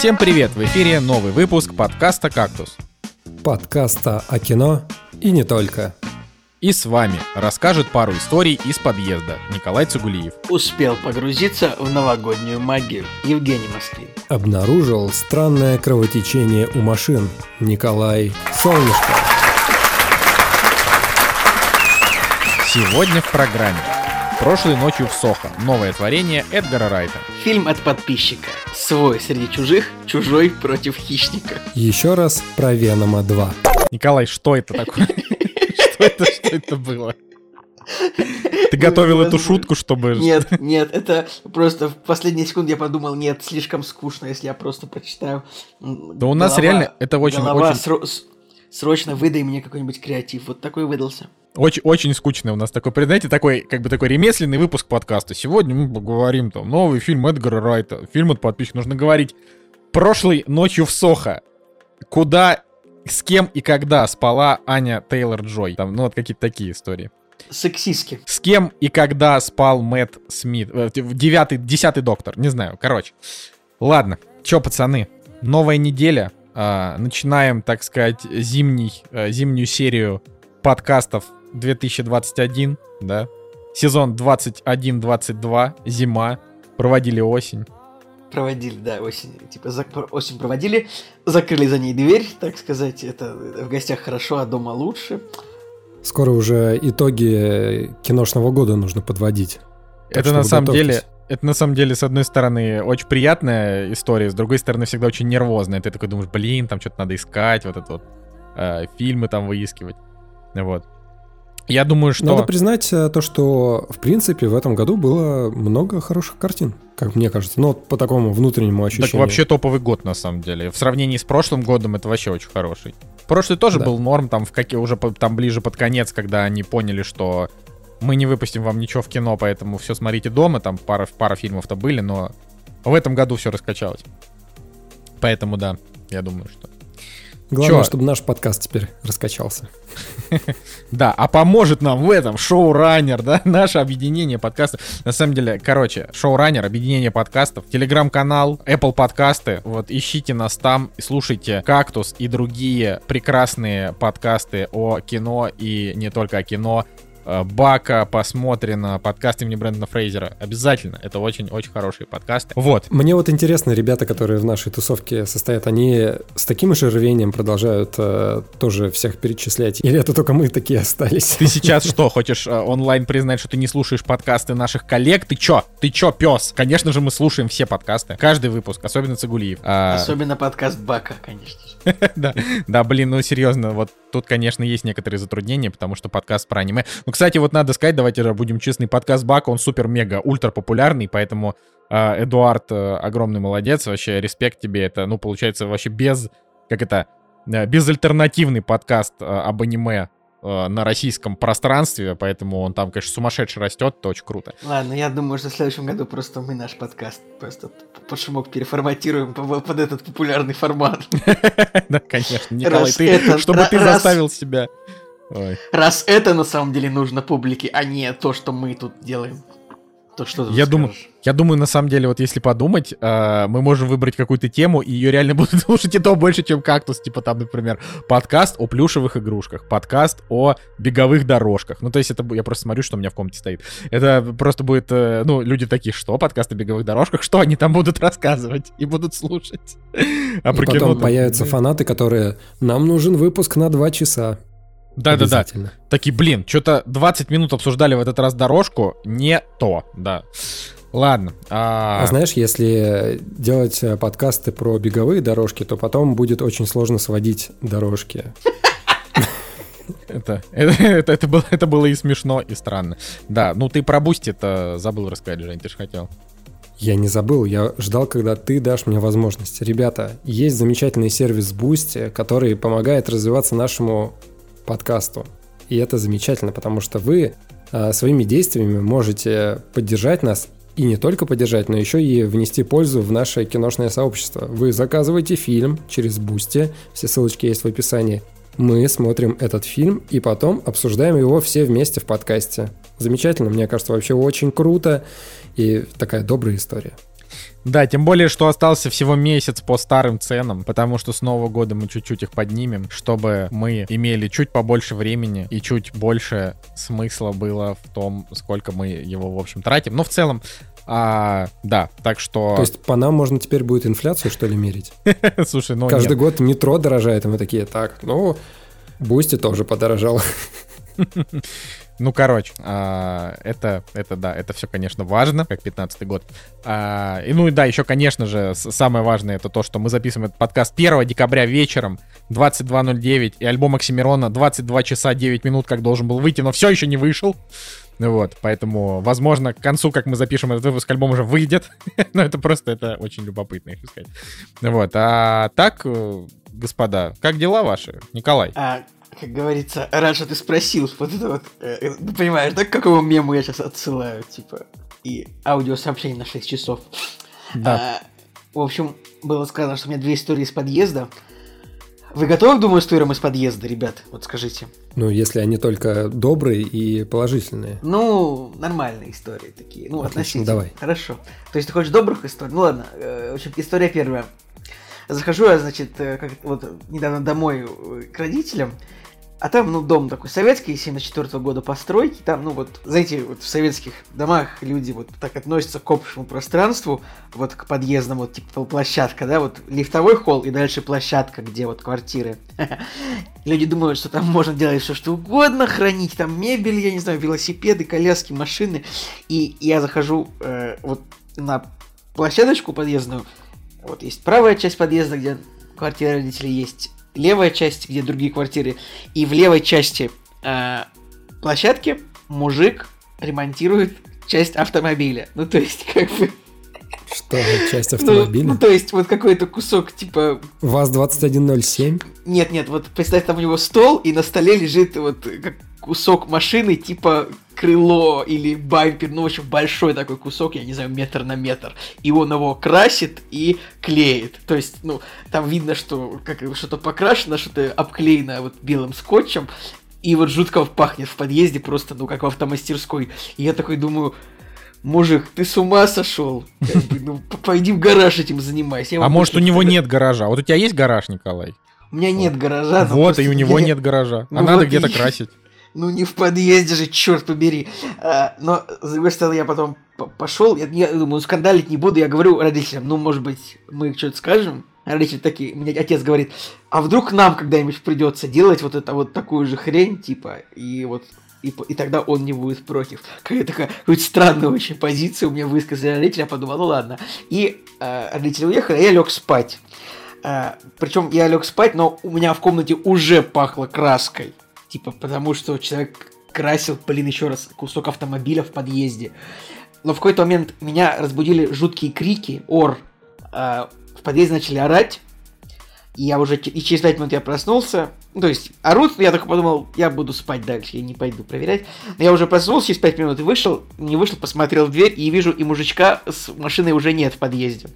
Всем привет! В эфире новый выпуск подкаста «Кактус». Подкаста о кино и не только. И с вами расскажет пару историй из подъезда Николай Цугулиев. Успел погрузиться в новогоднюю магию Евгений Москвин. Обнаружил странное кровотечение у машин Николай Солнышко. Сегодня в программе Прошлой ночью в Сохо. Новое творение Эдгара Райта. Фильм от подписчика. Свой среди чужих, чужой против хищника. Еще раз про Венома 2. Николай, что это такое? Что это, что это было? Ты готовил эту шутку, чтобы... Нет, нет, это просто в последние секунды я подумал, нет, слишком скучно, если я просто прочитаю. Да у нас реально это очень... Голова срочно выдай мне какой-нибудь креатив. Вот такой выдался. Очень, очень скучный у нас такой, знаете, такой, как бы такой ремесленный выпуск подкаста. Сегодня мы поговорим там новый фильм Эдгара Райта, фильм от подписчиков. Нужно говорить прошлой ночью в Сохо. Куда, с кем и когда спала Аня Тейлор Джой. Там, ну, вот какие-то такие истории. Сексистски. С кем и когда спал Мэтт Смит. э, Девятый, десятый доктор, не знаю, короче. Ладно, чё, пацаны, новая неделя. А, начинаем, так сказать, зимний, э, зимнюю серию подкастов 2021, да. Сезон 21-22, зима. Проводили осень. Проводили, да, осень. Типа зак- осень проводили, закрыли за ней дверь, так сказать. Это в гостях хорошо, а дома лучше. Скоро уже итоги киношного года нужно подводить. Так это на самом деле, это на самом деле, с одной стороны, очень приятная история, с другой стороны, всегда очень нервозная. Ты такой думаешь, блин, там что-то надо искать, вот это вот, э, фильмы там выискивать. Вот. Я думаю, что... Надо признать э, то, что в принципе в этом году было много хороших картин, как мне кажется. Ну, по такому внутреннему ощущению. Так вообще топовый год, на самом деле. В сравнении с прошлым годом это вообще очень хороший. Прошлый тоже Да. был норм, там в какие уже там ближе под конец, когда они поняли, что мы не выпустим вам ничего в кино, поэтому все смотрите дома, там пара, пара фильмов-то были, но в этом году все раскачалось. Поэтому да, я думаю, что... Главное, Чё? чтобы наш подкаст теперь раскачался. Да, а поможет нам в этом шоураннер, да, наше объединение подкастов. На самом деле, короче, шоураннер, объединение подкастов, телеграм-канал, Apple подкасты. Вот ищите нас там и слушайте «Кактус» и другие прекрасные подкасты о кино и не только о кино. Э, Бака, посмотрено, подкаст имени Брэндона Фрейзера. Обязательно, это очень-очень хорошие подкасты. Вот, Мне вот интересно, ребята, которые в нашей тусовке состоят, они с таким же рвением продолжают э, тоже всех перечислять? Или это только мы такие остались? Ты сейчас что, хочешь э, онлайн признать, что ты не слушаешь подкасты наших коллег? Ты чё? Ты чё, пес? Конечно же, мы слушаем все подкасты. Каждый выпуск, особенно Цигулиев. А, Особенно подкаст Бака, конечно. же. да, да, блин, ну серьезно, вот тут, конечно, есть некоторые затруднения, потому что подкаст про аниме. Ну, кстати, вот надо сказать, давайте же будем честны, подкаст Бака, он супер-мега, ультра популярный, поэтому э, Эдуард э, огромный молодец, вообще респект тебе, это, ну, получается, вообще без, как это, э, безальтернативный подкаст э, об аниме на российском пространстве, поэтому он там, конечно, сумасшедше растет, это очень круто. Ладно, я думаю, что в следующем году просто мы наш подкаст просто под шумок переформатируем по- под этот популярный формат. Да, конечно, Николай, ты, чтобы ты заставил себя... Раз это на самом деле нужно публике, а не то, что мы тут делаем. То что ты Я тут думаю, скажешь? Я думаю, на самом деле, вот если подумать, э, мы можем выбрать какую-то тему, и ее реально будут слушать и то больше, чем кактус. Типа там, например, подкаст о плюшевых игрушках, подкаст о беговых дорожках. Ну, то есть это я просто смотрю, что у меня в комнате стоит. Это просто будет, э, ну, люди такие, что, подкаст о беговых дорожках? Что они там будут рассказывать и будут слушать? А про потом появятся фанаты, которые «Нам нужен выпуск на два часа». Да-да-да. Обязательно. Такие, блин, что-то 20 минут обсуждали в этот раз дорожку, не то, да. Ладно. а- А знаешь, если делать э, подкасты про беговые дорожки, то потом будет очень сложно сводить дорожки. Это, это, это, это было, это было и смешно, и странно. Да, ну ты про Boosty это забыл рассказать, Жень, ты же хотел. Я не забыл, я ждал, когда ты дашь мне возможность. Ребята, есть замечательный сервис Boosty, который помогает развиваться нашему подкасту. И это замечательно, потому что вы а, своими действиями можете поддержать нас и не только поддержать, но еще и внести пользу в наше киношное сообщество. Вы заказываете фильм через Boosty, все ссылочки есть в описании. Мы смотрим этот фильм и потом обсуждаем его все вместе в подкасте. Замечательно, мне кажется, вообще очень круто и такая добрая история. Да, тем более, что остался всего месяц по старым ценам, потому что с Нового года мы чуть-чуть их поднимем, чтобы мы имели чуть побольше времени и чуть больше смысла было в том, сколько мы его, в общем, тратим. Но в целом, а, да, так что... То есть по нам можно теперь будет инфляцию, что ли, мерить? Слушай, ну Каждый нет. год метро дорожает, и мы такие, так, ну, Boosty тоже подорожал. Ну, короче, а, это, это, да, это все, конечно, важно, как 15 год. А, и, ну и да, еще, конечно же, самое важное это то, что мы записываем этот подкаст 1 декабря вечером 22.09, и альбом Оксимирона 22 часа 9 минут, как должен был выйти, но все еще не вышел. Ну Вот, поэтому, возможно, к концу, как мы запишем этот выпуск, альбом уже выйдет. Но это просто, это очень любопытно, если сказать. Вот, а так, э, господа, как дела ваши? Николай? А, как говорится, рад, что ты спросил. Вот это вот, э, э, ты понимаешь, да, к какому мему я сейчас отсылаю, типа, и аудиосообщение на 6 часов. Да. А, в общем, было сказано, что у меня две истории из подъезда. Вы готовы к двум историям из подъезда, ребят? Вот скажите. Ну, если они только добрые и положительные. Ну, нормальные истории такие. Ну, Отлично, относительно. давай. Хорошо. То есть ты хочешь добрых историй? Ну ладно. э, В общем, история первая. Захожу я, значит, э, как вот недавно домой э, к родителям, а там, ну, дом такой советский, 74 года постройки, там, ну, вот, знаете, вот в советских домах люди вот так относятся к общему пространству, вот к подъездам, вот, типа, площадка, да, вот, лифтовой холл и дальше площадка, где вот квартиры. Люди думают, что там можно делать все, что угодно, хранить там мебель, я не знаю, велосипеды, коляски, машины, и я захожу э, вот на площадочку подъездную, вот есть правая часть подъезда, где квартира родителей есть, левая часть, где другие квартиры, и в левой части э, площадки мужик ремонтирует часть автомобиля. Ну, то есть, как бы... Что, часть Ну, автомобиля? ну, то есть, вот какой-то кусок, типа... ВАЗ-2107? Нет-нет, вот представь, там у него стол, и на столе лежит вот как кусок машины, типа крыло или бампер, ну, в общем, большой такой кусок, я не знаю, метр на метр. И он его красит и клеит. То есть, ну, там видно, что как что-то покрашено, что-то обклеено вот белым скотчем, и вот жутко пахнет в подъезде, просто, ну, как в автомастерской. И я такой думаю, мужик, ты с ума сошел? Как бы, ну, пойди в гараж этим занимайся. Я А может, у него нет гаража? Вот у тебя есть гараж, Николай? У меня нет гаража. но Вот, и у него нет гаража. Ну А надо вот где-то красить. Ну не в подъезде же, черт побери. А, но, с другой я потом пошел, я, я думаю, скандалить не буду, я говорю родителям, ну, может быть, мы что-то скажем. Родители такие, мне отец говорит, а вдруг нам когда-нибудь придется делать вот это вот такую же хрень, типа, и вот и, и тогда он не будет против. Какая такая какая-то странная очень позиция у меня высказали родители, я подумал, ну ладно. И э, родители уехали, а я лег спать. причем я лег спать, но у меня в комнате уже пахло краской. Типа, потому что человек красил, блин, еще раз, кусок автомобиля в подъезде. Но в какой-то момент меня разбудили жуткие крики, ор. А, в подъезде начали орать. И я уже и через 5 минут я проснулся. Ну, то есть, орут, я только подумал, я буду спать дальше, я не пойду проверять. Но я уже проснулся через 5 минут и вышел, не вышел, посмотрел в дверь и вижу, и мужичка с машиной уже нет в подъезде.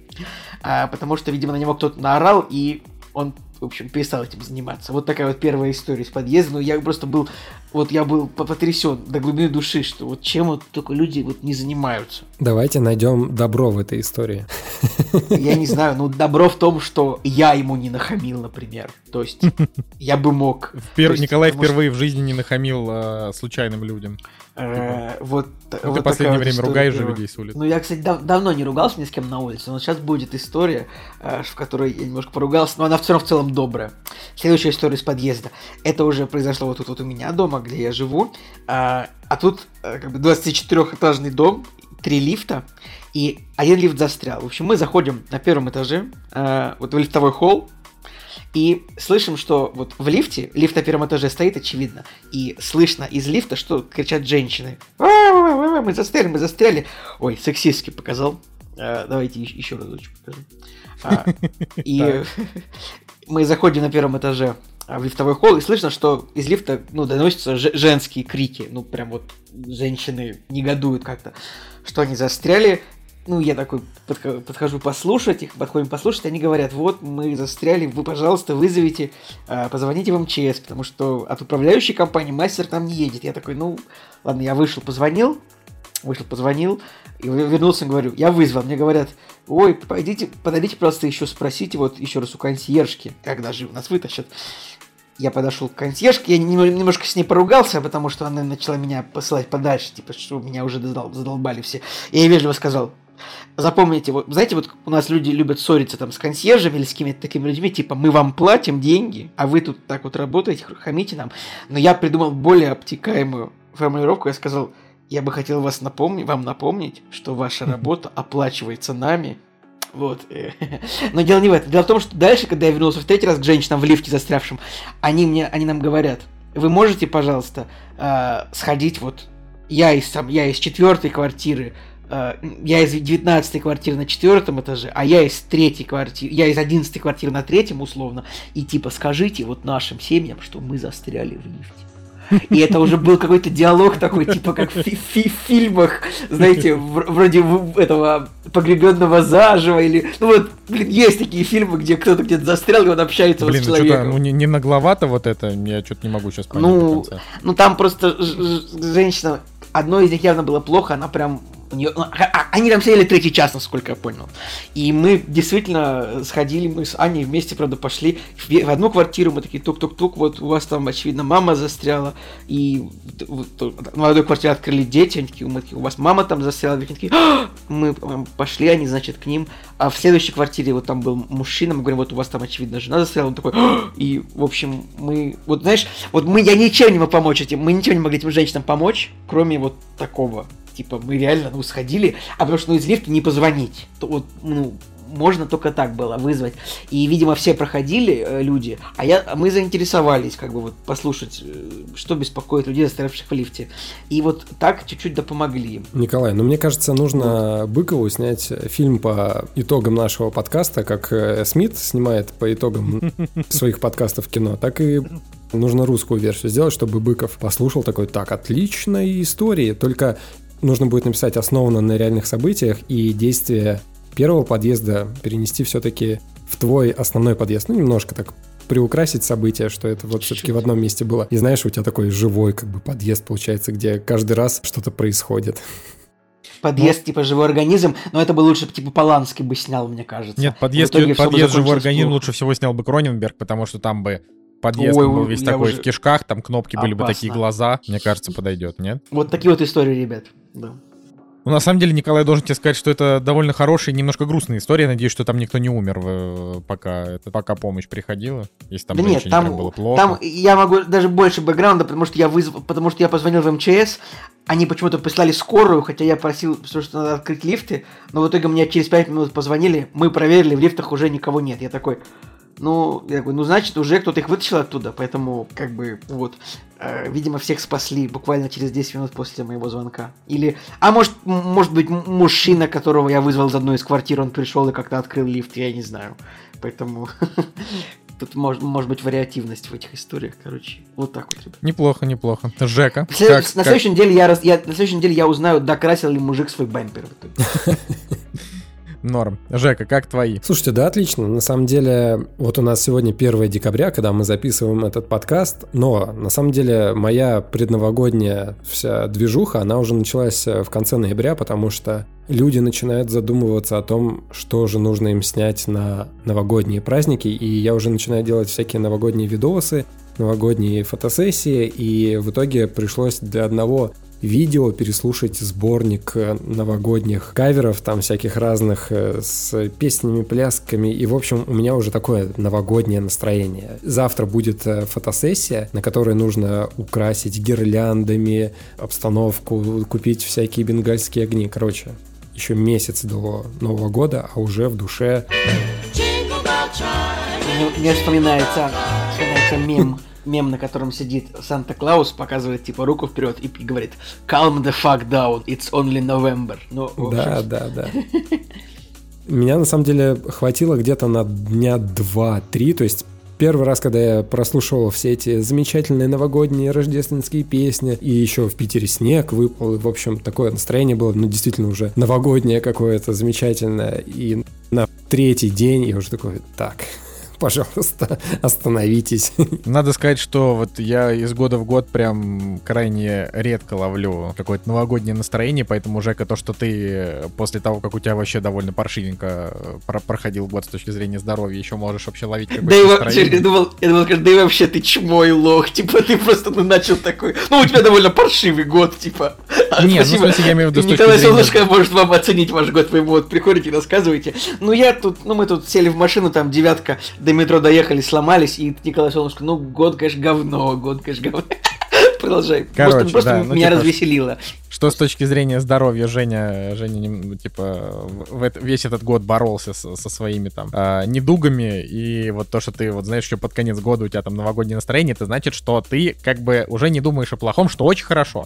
А, потому что, видимо, на него кто-то наорал, и он, в общем, перестал этим заниматься. Вот такая вот первая история из подъезда. Но я просто был, вот я был по- потрясен до глубины души, что вот чем вот только люди вот не занимаются. Давайте найдем добро в этой истории. Я не знаю, ну добро в том, что я ему не нахамил, например. То есть я бы мог. Впер- То есть, Николай что, впервые в жизни не нахамил э, случайным людям. Э, вот, Ну, вот ты такая последнее вот время история ругаешь же людей с улицы. Ну, я, кстати, дав- давно не ругался ни с кем на улице, но сейчас будет история, э, в которой я немножко поругался, но она все равно в целом добрая. Следующая история из подъезда. Это уже произошло вот тут вот у меня дома, где я живу. А, а тут э, как бы 24-этажный дом, три лифта, и один лифт застрял. В общем, мы заходим на первом этаже, э, вот в лифтовой холл, и слышим, что вот в лифте, лифт на первом этаже стоит, очевидно, и слышно из лифта, что кричат женщины. «Ва-ва-ва-ва, Мы застряли, мы застряли. Ой, сексистски показал. Э, давайте еще, разочек покажу. А, и мы заходим на первом этаже а, в лифтовой холл, и слышно, что из лифта ну, доносятся же- женские крики. Ну, прям вот женщины негодуют как-то, что они застряли. Ну, я такой подхожу, послушать их, подходим послушать, они говорят, вот, мы застряли, вы, пожалуйста, вызовите, а, позвоните в МЧС, потому что от управляющей компании мастер там не едет. Я такой, ну, ладно, я вышел, позвонил, Вышел, позвонил, и вернулся, говорю, я вызвал. Мне говорят, ой, пойдите, подойдите, просто еще спросите вот еще раз у консьержки, когда же нас вытащат. Я подошел к консьержке, я немножко с ней поругался, потому что она начала меня посылать подальше, типа, что меня уже задолбали все. И я вежливо сказал, запомните, вот, знаете, вот у нас люди любят ссориться там с консьержами или с какими-то такими людьми, типа, мы вам платим деньги, а вы тут так вот работаете, хамите нам. Но я придумал более обтекаемую формулировку, я сказал, я бы хотел вас напомнить, вам напомнить, что ваша работа оплачивается нами. Вот. Но дело не в этом. Дело в том, что дальше, когда я вернулся в третий раз к женщинам в лифте застрявшим, они мне, они нам говорят, вы можете, пожалуйста, э, сходить вот, я из, там, я из четвертой квартиры, я из девятнадцатой квартиры на четвертом этаже, а я из третьей квартиры, я из одиннадцатой квартиры на третьем условно, и типа скажите вот нашим семьям, что мы застряли в лифте. И это уже был какой-то диалог такой, типа как в фи фи фильмах, знаете, вроде этого погребенного заживо или... Ну вот, блин, есть такие фильмы, где кто-то где-то застрял, и он общается блин, вот с ну человеком. ну не, не нагловато вот это, я что-то не могу сейчас понять ну, Ну там просто женщина, одно из них явно было плохо, она прям нее, ну, а, а, они там сидели третий час, насколько я понял. И мы действительно сходили, мы с Аней вместе, правда, пошли в одну квартиру, мы такие тук-тук-тук, вот у вас там, очевидно, мама застряла, и в молодой квартире открыли дети, они такие, мы такие, у вас мама там застряла, они такие, «А!» мы пошли, они, значит, к ним, а в следующей квартире вот там был мужчина, мы говорим, вот у вас там, очевидно, жена застряла, он такой, и, в общем, мы, вот знаешь, вот мы, я ничем не мог помочь этим, мы ничего не могли этим женщинам помочь, кроме вот такого типа, мы реально, ну, сходили, а потому что, ну, из лифта не позвонить. То, вот, ну, можно только так было вызвать. И, видимо, все проходили э, люди, а я, мы заинтересовались, как бы вот послушать, э, что беспокоит людей, застрявших в лифте. И вот так чуть-чуть да помогли. Николай, ну мне кажется, нужно вот. Быкову снять фильм по итогам нашего подкаста, как э, Смит снимает по итогам своих подкастов кино, так и нужно русскую версию сделать, чтобы Быков послушал такой, так, отличная история, только нужно будет написать основано на реальных событиях и действия первого подъезда перенести все-таки в твой основной подъезд. Ну, немножко так приукрасить события, что это вот все-таки в одном месте было. И знаешь, у тебя такой живой как бы подъезд получается, где каждый раз что-то происходит. Подъезд, ну, типа живой организм, но это бы лучше типа Поланский бы снял, мне кажется. Нет, подъезд, подъезд живой организм лучше всего снял бы Кроненберг, потому что там бы подъезд Ой, был весь такой уже... в кишках, там кнопки Опасно. были бы такие глаза. Мне кажется, подойдет, нет? Вот такие вот истории, ребят. Да. Ну, на самом деле, Николай должен тебе сказать, что это довольно хорошая и немножко грустная история. Надеюсь, что там никто не умер, э, пока, это, пока помощь приходила. Если там да нет, там, было плохо. Там я могу даже больше бэкграунда, потому что я вызвал, потому что я позвонил в МЧС, они почему-то прислали скорую, хотя я просил, что надо открыть лифты, но в итоге мне через 5 минут позвонили, мы проверили, в лифтах уже никого нет. Я такой, ну, я говорю, ну, значит, уже кто-то их вытащил оттуда, поэтому, как бы, вот, э, видимо, всех спасли буквально через 10 минут после моего звонка. Или, а может, может быть, мужчина, которого я вызвал из одной из квартир, он пришел и как-то открыл лифт, я не знаю. Поэтому тут может, может быть вариативность в этих историях, короче. Вот так вот, ребят. Неплохо, неплохо. Жека. След... Как, на, следующей как... Неделе я, раз... я, на следующей неделе я узнаю, докрасил ли мужик свой бампер в итоге. Норм. Жека, как твои? Слушайте, да, отлично. На самом деле, вот у нас сегодня 1 декабря, когда мы записываем этот подкаст, но на самом деле моя предновогодняя вся движуха, она уже началась э, в конце ноября, потому что люди начинают задумываться о том, что же нужно им снять на новогодние праздники, и я уже начинаю делать всякие новогодние видосы, новогодние фотосессии, и в итоге пришлось для одного видео, переслушать сборник э, новогодних каверов, там всяких разных э, с песнями, плясками. И, в общем, у меня уже такое новогоднее настроение. Завтра будет э, фотосессия, на которой нужно украсить гирляндами обстановку, купить всякие бенгальские огни. Короче, еще месяц до Нового года, а уже в душе... Мне, мне вспоминается, вспоминается мем мем, на котором сидит Санта-Клаус, показывает типа руку вперед и, говорит «Calm the fuck down, it's only November». Ну, да, да, да. Меня на самом деле хватило где-то на дня два-три, то есть Первый раз, когда я прослушивал все эти замечательные новогодние рождественские песни, и еще в Питере снег выпал, и, в общем, такое настроение было, ну, действительно уже новогоднее какое-то замечательное. И на третий день я уже такой, так, пожалуйста, остановитесь. Надо сказать, что вот я из года в год прям крайне редко ловлю какое-то новогоднее настроение, поэтому, Жека, то, что ты после того, как у тебя вообще довольно паршивенько э, про проходил год с точки зрения здоровья, еще можешь вообще ловить какое-то Да и настроение. вообще, я думал, я думал, да и вообще ты чмой лох, типа ты просто ну, начал такой, ну у тебя довольно паршивый год, типа. А, Нет, ну, в смысле, я имею в виду с точки Николай зрения- Солнышко может вам оценить ваш год, вы ему вот приходите, рассказываете. Ну я тут, ну мы тут сели в машину, там девятка, до метро доехали, сломались, и Николай Солнышко, ну год, конечно, говно, год, конечно, говно. Продолжай. Короче, просто просто да, ну, меня типа, развеселило. Что с точки зрения здоровья Женя, Женя ну, типа, в эт- весь этот год боролся с- со своими там а, недугами, и вот то, что ты вот знаешь, что под конец года у тебя там новогоднее настроение, это значит, что ты как бы уже не думаешь о плохом, что очень хорошо.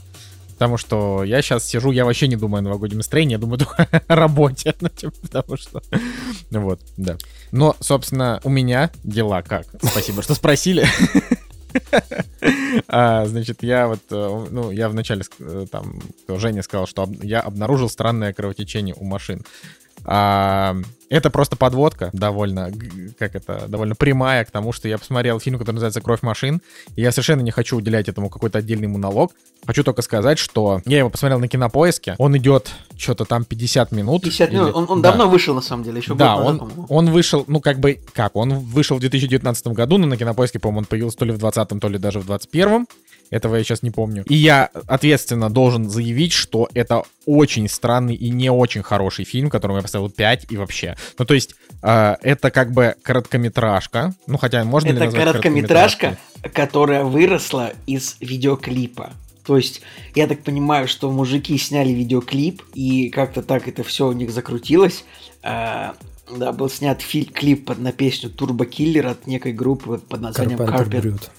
Потому что я сейчас сижу, я вообще не думаю о новогоднем настроении, я думаю только о работе. ну, типа, потому что... Вот, да. Но, собственно, у меня дела как? Спасибо, что спросили. А, значит, я вот, э, ну, я вначале, э, там, Женя сказал, что я обнаружил странное кровотечение у машин. А, это просто подводка довольно, как это, довольно прямая к тому, что я посмотрел фильм, который называется «Кровь машин», и я совершенно не хочу уделять этому какой-то отдельный монолог. Хочу только сказать, что я его посмотрел на кинопоиске, он идет что-то там 50 минут. 50 минут, или- он, он да. давно вышел, на самом деле, еще Да, он, по-моему. он вышел, ну как бы, как, он вышел в 2019 году, но на кинопоиске, по-моему, он появился то ли в 20 то ли даже в 21 Этого я сейчас не помню. И я ответственно должен заявить, что это очень странный и не очень хороший фильм, которому я поставил 5 и вообще. Ну, то есть, э, это как бы короткометражка. Ну, хотя можно ли Это назвать короткометражка, которая выросла из видеоклипа. То есть, я так понимаю, что мужики сняли видеоклип, и как-то так это все у них закрутилось. А, да, был снят фильм, клип под, на песню Турбо Киллер от некой группы под названием Carpenter Carpet.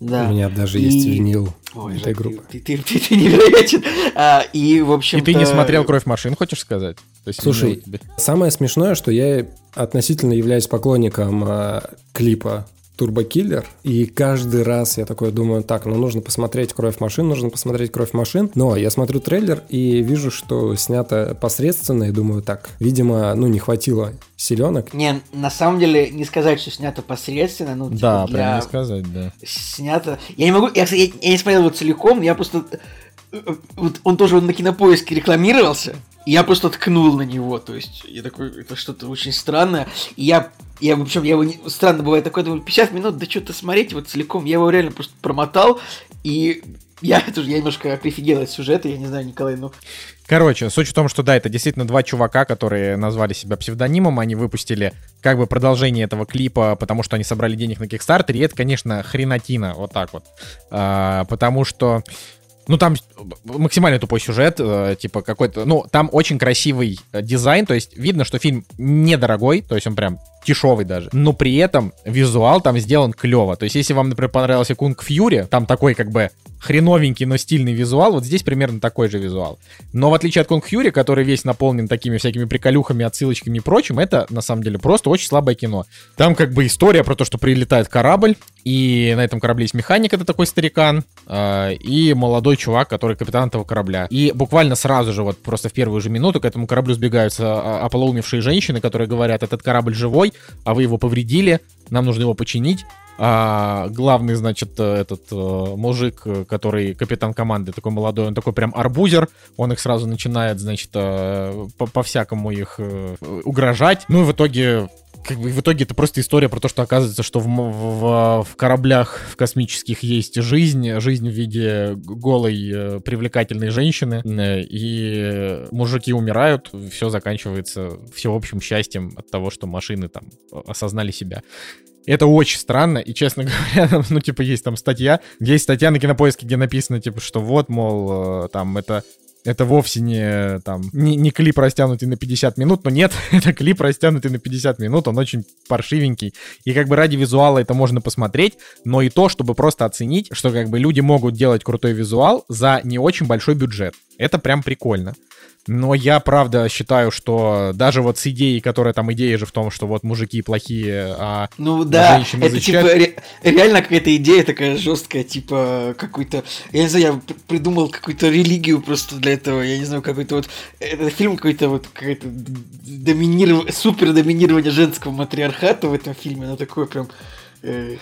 Да. У меня даже И- есть винил Ой, этой группы. Ты, ты, ты- ты невероятен. А, и, в общем И ты не смотрел «Кровь машин», хочешь сказать? То есть, Слушай, Самое смешное, что я относительно являюсь поклонником э, клипа Killer, и каждый раз я такой думаю, так, ну нужно посмотреть «Кровь машин», нужно посмотреть «Кровь машин», но я смотрю трейлер и вижу, что снято посредственно, и думаю, так, видимо, ну не хватило селенок. Не, на самом деле, не сказать, что снято посредственно, ну, типа, Да, для- прям не сказать, да. снято. Я не могу. Я, я, я не смотрел его целиком, я просто. э, э, Вот он тоже на кинопоиске рекламировался. Я просто ткнул на него. То есть, я такой, это что-то очень странное. И я. Я, в общем, я его не- странно бывает такой, думаю, 50 минут, да что-то смотреть вот целиком. Я его реально просто промотал. И я тоже, я немножко прифигел от сюжета, я не знаю, Николай, ну. Короче, суть в том, что да, это действительно два чувака, которые назвали себя псевдонимом, они выпустили как бы продолжение этого клипа, потому что они собрали денег на Kickstarter, и это, конечно, хренотина, вот так вот. А, потому что ну, там максимально тупой сюжет, э, типа какой-то... Ну, там очень красивый э, дизайн, то есть видно, что фильм недорогой, то есть он прям дешевый даже, но при этом визуал там сделан клево. То есть если вам, например, понравился Kung Fury, там такой как бы хреновенький, но стильный визуал, вот здесь примерно такой же визуал. Но в отличие от Kung Fury, который весь наполнен такими всякими приколюхами, отсылочками и прочим, это на самом деле просто очень слабое кино. Там как бы история про то, что прилетает корабль, и на этом корабле есть механик, это такой старикан, э, и молодой чувак, который капитан этого корабля. И буквально сразу же, вот просто в первую же минуту к этому кораблю сбегаются а, ополоумевшие женщины, которые говорят, этот корабль живой, а вы его повредили, нам нужно его починить. А главный, значит, э, этот э, мужик, э, который капитан команды, такой молодой, он такой прям арбузер, он их сразу начинает, значит, э, по- по-всякому их э, угрожать. Ну и в итоге как бы в итоге это просто история про то, что оказывается, что в, в- в кораблях в космических есть жизнь, жизнь в виде голой э, привлекательной женщины, э, и мужики умирают, все заканчивается всеобщим счастьем от того, что машины там осознали себя. Это очень странно, и, честно говоря, ну, типа, есть там статья, есть статья на Кинопоиске, где написано, типа, что вот, мол, э, там, это это вовсе не, там, не, не клип, растянутый на 50 минут, но нет, это клип, растянутый на 50 минут, он очень паршивенький, и как бы ради визуала это можно посмотреть, но и то, чтобы просто оценить, что как бы люди могут делать крутой визуал за не очень большой бюджет. Это прям прикольно. Но я, правда, считаю, что даже вот с идеей, которая там идея же в том, что вот мужики плохие, а Ну да, женщины это защищать. типа ре- реально какая-то идея такая жесткая, типа какой-то, я не знаю, я придумал какую-то религию просто для этого, я не знаю, какой-то вот... Этот фильм какой-то вот какое-то доминирование, супер доминирование женского матриархата в этом фильме, оно такое прям э,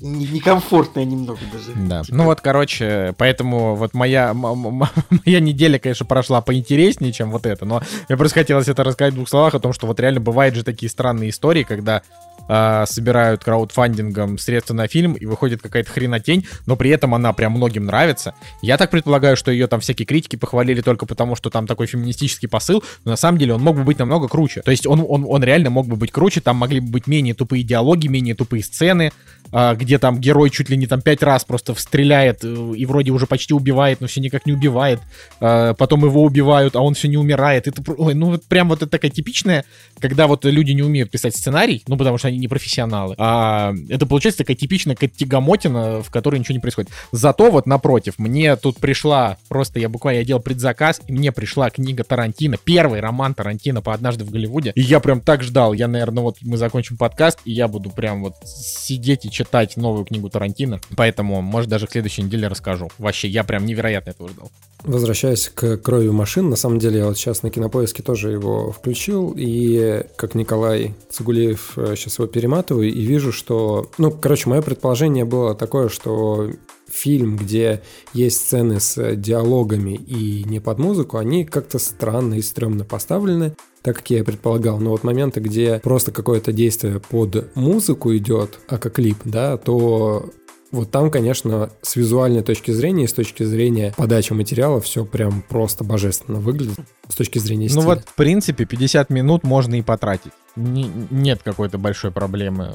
некомфортная немного даже. Да. Ну вот, короче, поэтому вот моя, моя неделя, конечно, прошла поинтереснее, чем вот это, но мне просто хотелось это рассказать в двух словах о том, что вот реально бывают же такие странные истории, когда э, собирают краудфандингом средства на фильм, и выходит какая-то хренотень, но при этом она прям многим нравится. Я так предполагаю, что ее там всякие критики похвалили только потому, что там такой феминистический посыл, но на самом деле он мог бы быть намного круче. То есть он, он, он реально мог бы быть круче, там могли бы быть менее тупые диалоги, менее тупые сцены, э, где там герой чуть ли не там пять раз просто стреляет э, и вроде уже почти убивает, но все никак не убивает. Э, потом его убивают, а он все не умирает. Это, ой, ну прям вот это такая типичная, когда вот люди не умеют писать сценарий, ну потому что они не профессионалы. А это получается такая типичная тягомотина, в которой ничего не происходит. Зато вот напротив, мне тут пришла, просто я буквально я делал предзаказ, и мне пришла книга Тарантино, первый роман Тарантино по «Однажды в Голливуде». И я прям так ждал. Я, наверное, вот мы закончим подкаст, и я буду прям вот сидеть и читать новую книгу Тарантино. Поэтому, может, даже в следующей неделе расскажу. Вообще, я прям невероятно этого ждал. Возвращаясь к «Крови машин», на самом деле я вот сейчас на Кинопоиске тоже его включил, и как Николай Цугулеев сейчас э, его перематываю, и вижу, что... Ну, короче, мое предположение было такое, что фильм, где есть сцены с диалогами и не под музыку, они как-то странно и стрёмно поставлены, так как я и предполагал. Но вот моменты, где просто какое-то действие под музыку идет, а как клип, да, то вот там, конечно, с визуальной точки зрения и с точки зрения подачи материала все прям просто божественно выглядит с точки зрения стиля. Ну вот, в принципе, 50 минут можно и потратить. Не, нет какой-то большой проблемы.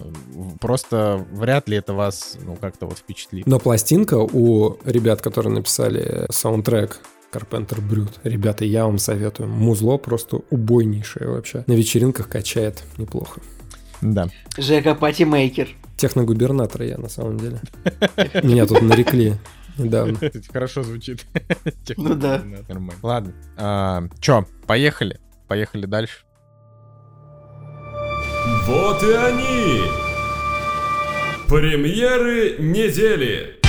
Просто вряд ли это вас ну, как-то вот впечатлит. Но пластинка у ребят, которые написали саундтрек Carpenter Brut. Ребята, я вам советую. Музло просто убойнейшее вообще. На вечеринках качает неплохо. Да. Жека Патимейкер. Техногубернатор я, на самом деле. Меня тут нарекли недавно. Хорошо звучит. Ну да. Нормально. Ладно. А, чё, поехали? Поехали дальше. Вот и они! Премьеры недели!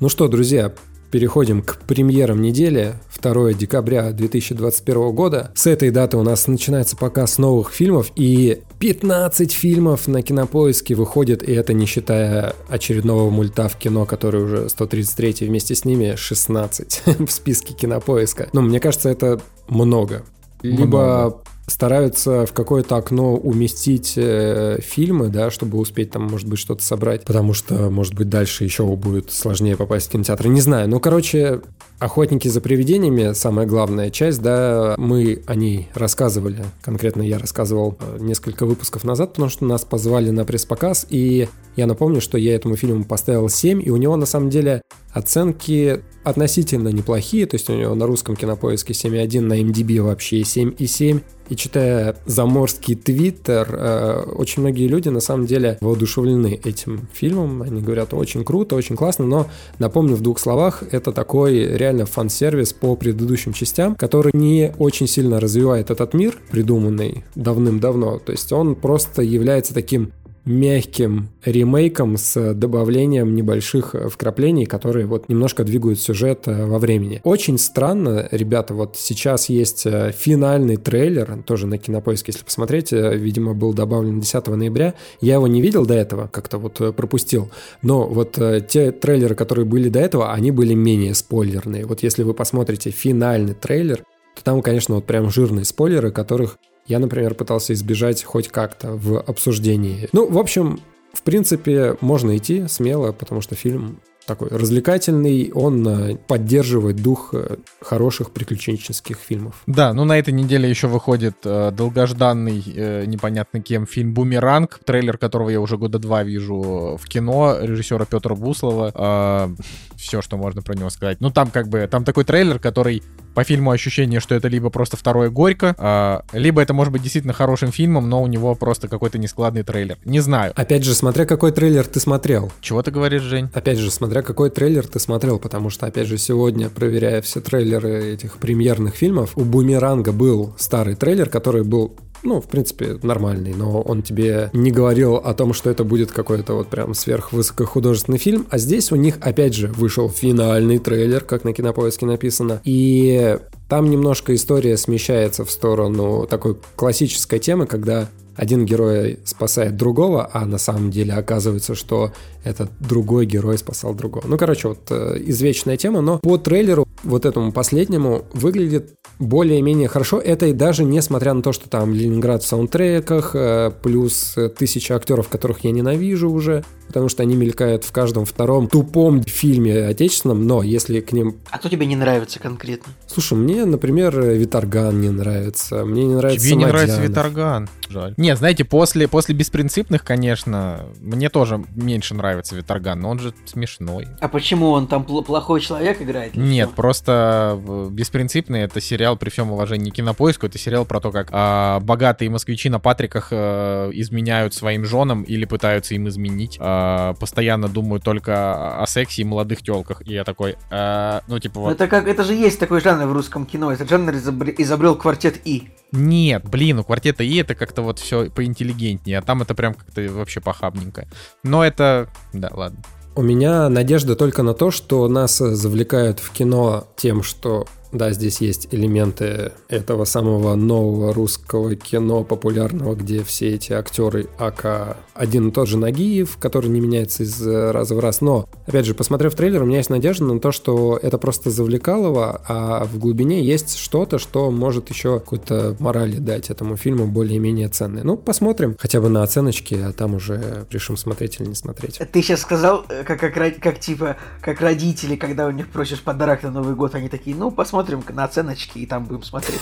Ну что, друзья, переходим к премьерам недели. 2 декабря 2021 года. С этой даты у нас начинается показ новых фильмов, и 15 фильмов на кинопоиске выходит, и это не считая очередного мульта в кино, который уже 133 вместе с ними 16 в списке кинопоиска. Ну, мне кажется, это много. Либо много стараются в какое-то окно уместить э, фильмы, да, чтобы успеть там, может быть, что-то собрать, потому что, может быть, дальше еще будет сложнее попасть в кинотеатр. Не знаю. Ну, короче, Охотники за привидениями, самая главная часть, да, мы о ней рассказывали, конкретно я рассказывал э, несколько выпусков назад, потому что нас позвали на пресс-показ, и я напомню, что я этому фильму поставил 7, и у него на самом деле оценки относительно неплохие, то есть у него на русском кинопоиске 7.1, на MDB вообще 7.7. И читая заморский твиттер, э, очень многие люди на самом деле воодушевлены этим фильмом. Они говорят, очень круто, очень классно, но напомню в двух словах, это такой реально фан-сервис по предыдущим частям, который не очень сильно развивает этот мир, придуманный давным-давно. То есть он просто является таким мягким ремейком с добавлением небольших э, вкраплений, которые вот немножко двигают сюжет э, во времени. Очень странно, ребята, вот сейчас есть э, финальный трейлер, тоже на Кинопоиске, если посмотреть, видимо, был добавлен 10 ноября. Я его не видел до этого, как-то вот пропустил, но вот те трейлеры, которые были до этого, они были менее спойлерные. Вот если вы посмотрите финальный трейлер, то там, конечно, вот прям жирные спойлеры, которых я, например, пытался избежать хоть как-то в обсуждении. Ну, в общем, в принципе, можно идти смело, потому что фильм такой развлекательный, он э, поддерживает дух э, хороших приключенческих фильмов. Да, ну на этой неделе еще выходит э, долгожданный, э, непонятно кем, фильм «Бумеранг», трейлер которого я уже года два вижу в кино, режиссера Петра Буслова. Э, все, что можно про него сказать. Ну там как бы, там такой трейлер, который по фильму ощущение, что это либо просто второе Горько, а, либо это может быть действительно хорошим фильмом, но у него просто какой-то нескладный трейлер. Не знаю. Опять же, смотря какой трейлер ты смотрел. Чего ты говоришь, Жень? Опять же, смотря какой трейлер ты смотрел, потому что, опять же, сегодня, проверяя все трейлеры этих премьерных фильмов, у Бумеранга был старый трейлер, который был ну, в принципе, нормальный, но он тебе не говорил о том, что это будет какой-то вот прям сверхвысокохудожественный фильм, а здесь у них, опять же, вышел финальный трейлер, как на Кинопоиске написано, и там немножко история смещается в сторону такой классической темы, когда один герой спасает другого, а на самом деле оказывается, что этот другой герой спасал другого. Ну, короче, вот э, извечная тема, но по трейлеру вот этому последнему выглядит более-менее хорошо. Это и даже несмотря на то, что там Ленинград в саундтреках, э, плюс тысяча актеров, которых я ненавижу уже, потому что они мелькают в каждом втором тупом фильме отечественном, но если к ним... А кто тебе не нравится конкретно? Слушай, мне, например, Виторган не нравится, мне не нравится Тебе не нравится. Виторган? Жаль. Не, знаете, после, после беспринципных, конечно, мне тоже меньше нравится Виторган, но он же смешной. А почему он там пл- плохой человек играет? Нет, что? Просто э, «Беспринципный» — это сериал, при всем уважении к кинопоиску, это сериал про то, как а, богатые москвичи на Патриках э, изменяют своим женам или пытаются им изменить. А, постоянно думают только о сексе и молодых телках. И я такой, а, ну типа вот... Это как это же есть такой жанр в русском кино. Этот жанр изобр- изобрел квартет И. Нет, блин, у квартета И это как-то вот все поинтеллигентнее, а там это прям как-то вообще похабненько. Но это... Да, ладно. У меня надежда только на то, что нас завлекают в кино тем, что да, здесь есть элементы этого самого нового русского кино популярного, где все эти актеры АК один и тот же Нагиев, который не меняется из э, раза в раз. Но, опять же, посмотрев трейлер, у меня есть надежда на то, что это просто завлекалово, а в глубине есть что-то, что может еще какую-то морали дать этому фильму более-менее ценной. Ну, посмотрим хотя бы на оценочки, а там уже решим смотреть или не смотреть. Ты сейчас сказал, э, как, как, как типа, как родители, когда у них просишь подарок на Новый год, они такие, ну, посмотрим на оценочки и там будем смотреть.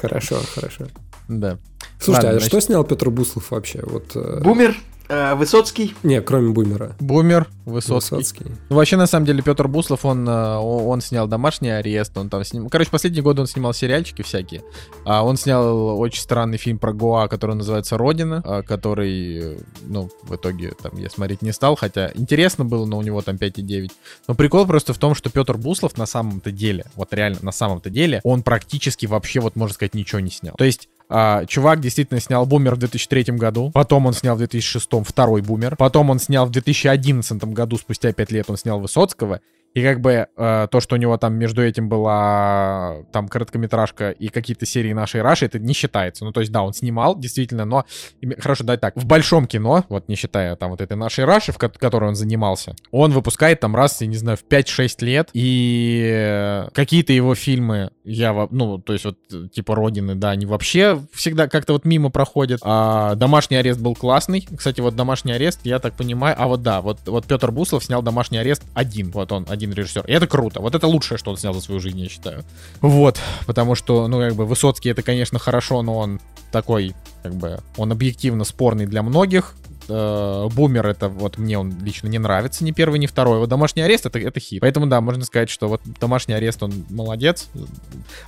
Хорошо, хорошо. Да. Слушайте, Ладно, а что снял Петр Буслов вообще? Вот, э, Бумер, Высоцкий. Не, кроме Бумера. Бумер, Высоцкий. Высоцкий. Ну, вообще, на самом деле, Петр Буслов, он, э, он снял «Домашний арест», он там снимал... Короче, последние годы он снимал сериальчики всякие. А он снял очень странный фильм про Гоа, который называется «Родина», а, который, э, ну, в итоге там я смотреть не стал, хотя интересно было, но у него там 5,9. Но прикол просто в том, что Петр Буслов на самом-то деле, вот реально на самом-то деле, он практически вообще, вот можно сказать, ничего не снял. То есть а, чувак действительно снял «Бумер» в 2003 году, потом он снял в 2006 второй «Бумер», потом он снял в 2011 году, спустя 5 лет он снял «Высоцкого», и как бы э, то, что у него там между этим была там короткометражка и какие-то серии нашей Раши, это не считается. Ну, то есть, да, он снимал, действительно, но... Хорошо, давай так. В большом кино, вот не считая там вот этой нашей Раши, в ко- которой он занимался, он выпускает там раз, я не знаю, в 5-6 лет, и э, какие-то его фильмы, я, ну, то есть вот типа Родины, да, они вообще всегда как-то вот мимо проходят. А «Домашний арест» был классный. Кстати, вот «Домашний арест», я так понимаю, а вот да, вот, вот Петр Буслов снял «Домашний арест» один, вот он, один режиссер. И это круто, вот это лучшее, что он снял за свою жизнь, я считаю. Вот, потому что, ну, как бы, Высоцкий это, конечно, хорошо, но он такой, как бы, он объективно спорный для многих. Э, Бумер это вот мне он лично не нравится, ни первый, ни второй. Вот домашний арест это, это хит. Поэтому да, можно сказать, что вот домашний арест он молодец.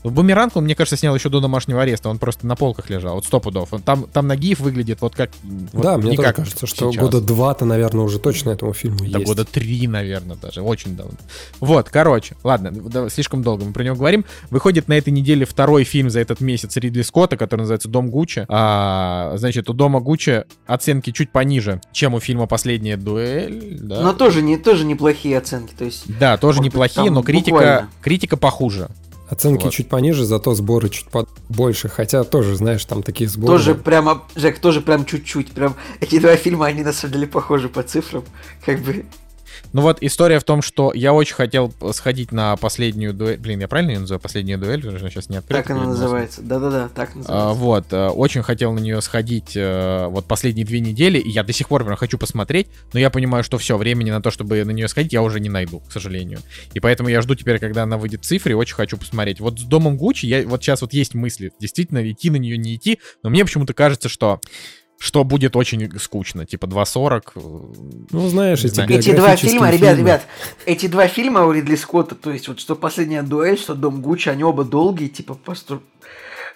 Бумеранг он, мне кажется, снял еще до домашнего ареста. Он просто на полках лежал. Вот сто пудов. Он, там, там Нагиев выглядит вот как. вот да, мне не тоже кажется, что сейчас. года два-то, наверное, уже точно этому фильму Да есть. года три, наверное, даже. Очень давно. Вот, короче, ладно, да, слишком долго мы про него говорим. Выходит на этой неделе второй фильм за этот месяц Ридли Скотта, который называется «Дом Гуччи». А, значит, у «Дома Гуччи» оценки чуть пониже, чем у фильма «Последняя дуэль». Да, Но тоже, не, тоже неплохие оценки. То есть, да тоже быть, неплохие, но критика, буквально. критика похуже. Оценки Вот. чуть пониже, зато сборы чуть больше. Хотя тоже, знаешь, там такие сборы. тоже прямо, Жек, тоже прям чуть-чуть. Прям эти два фильма, они на самом деле похожи по цифрам. Как бы. Ну вот история в том, что я очень хотел сходить на последнюю дуэль. Блин, я правильно ее называю? Последняя дуэль? Уже сейчас не открыто. Так она называется. Да-да-да, так А, называется. Вот, э, очень хотел на нее сходить э, вот последние две недели, и я до сих пор прям хочу посмотреть, но я понимаю, что все, времени на то, чтобы на нее сходить, я уже не найду, к сожалению. И поэтому я жду теперь, когда она выйдет в цифре, очень хочу посмотреть. Вот с Домом Гуччи, я, вот сейчас вот есть мысли, действительно, идти на нее, не идти, но мне почему-то кажется, что что будет очень скучно, типа 2.40. э, Ну, знаешь, эти. Эти два фильма, ребят, фильмы. ребят, эти два фильма у Ридли Скотта, то есть вот что «Последняя дуэль», что «Дом Гуччи», они оба долгие, типа, по сто-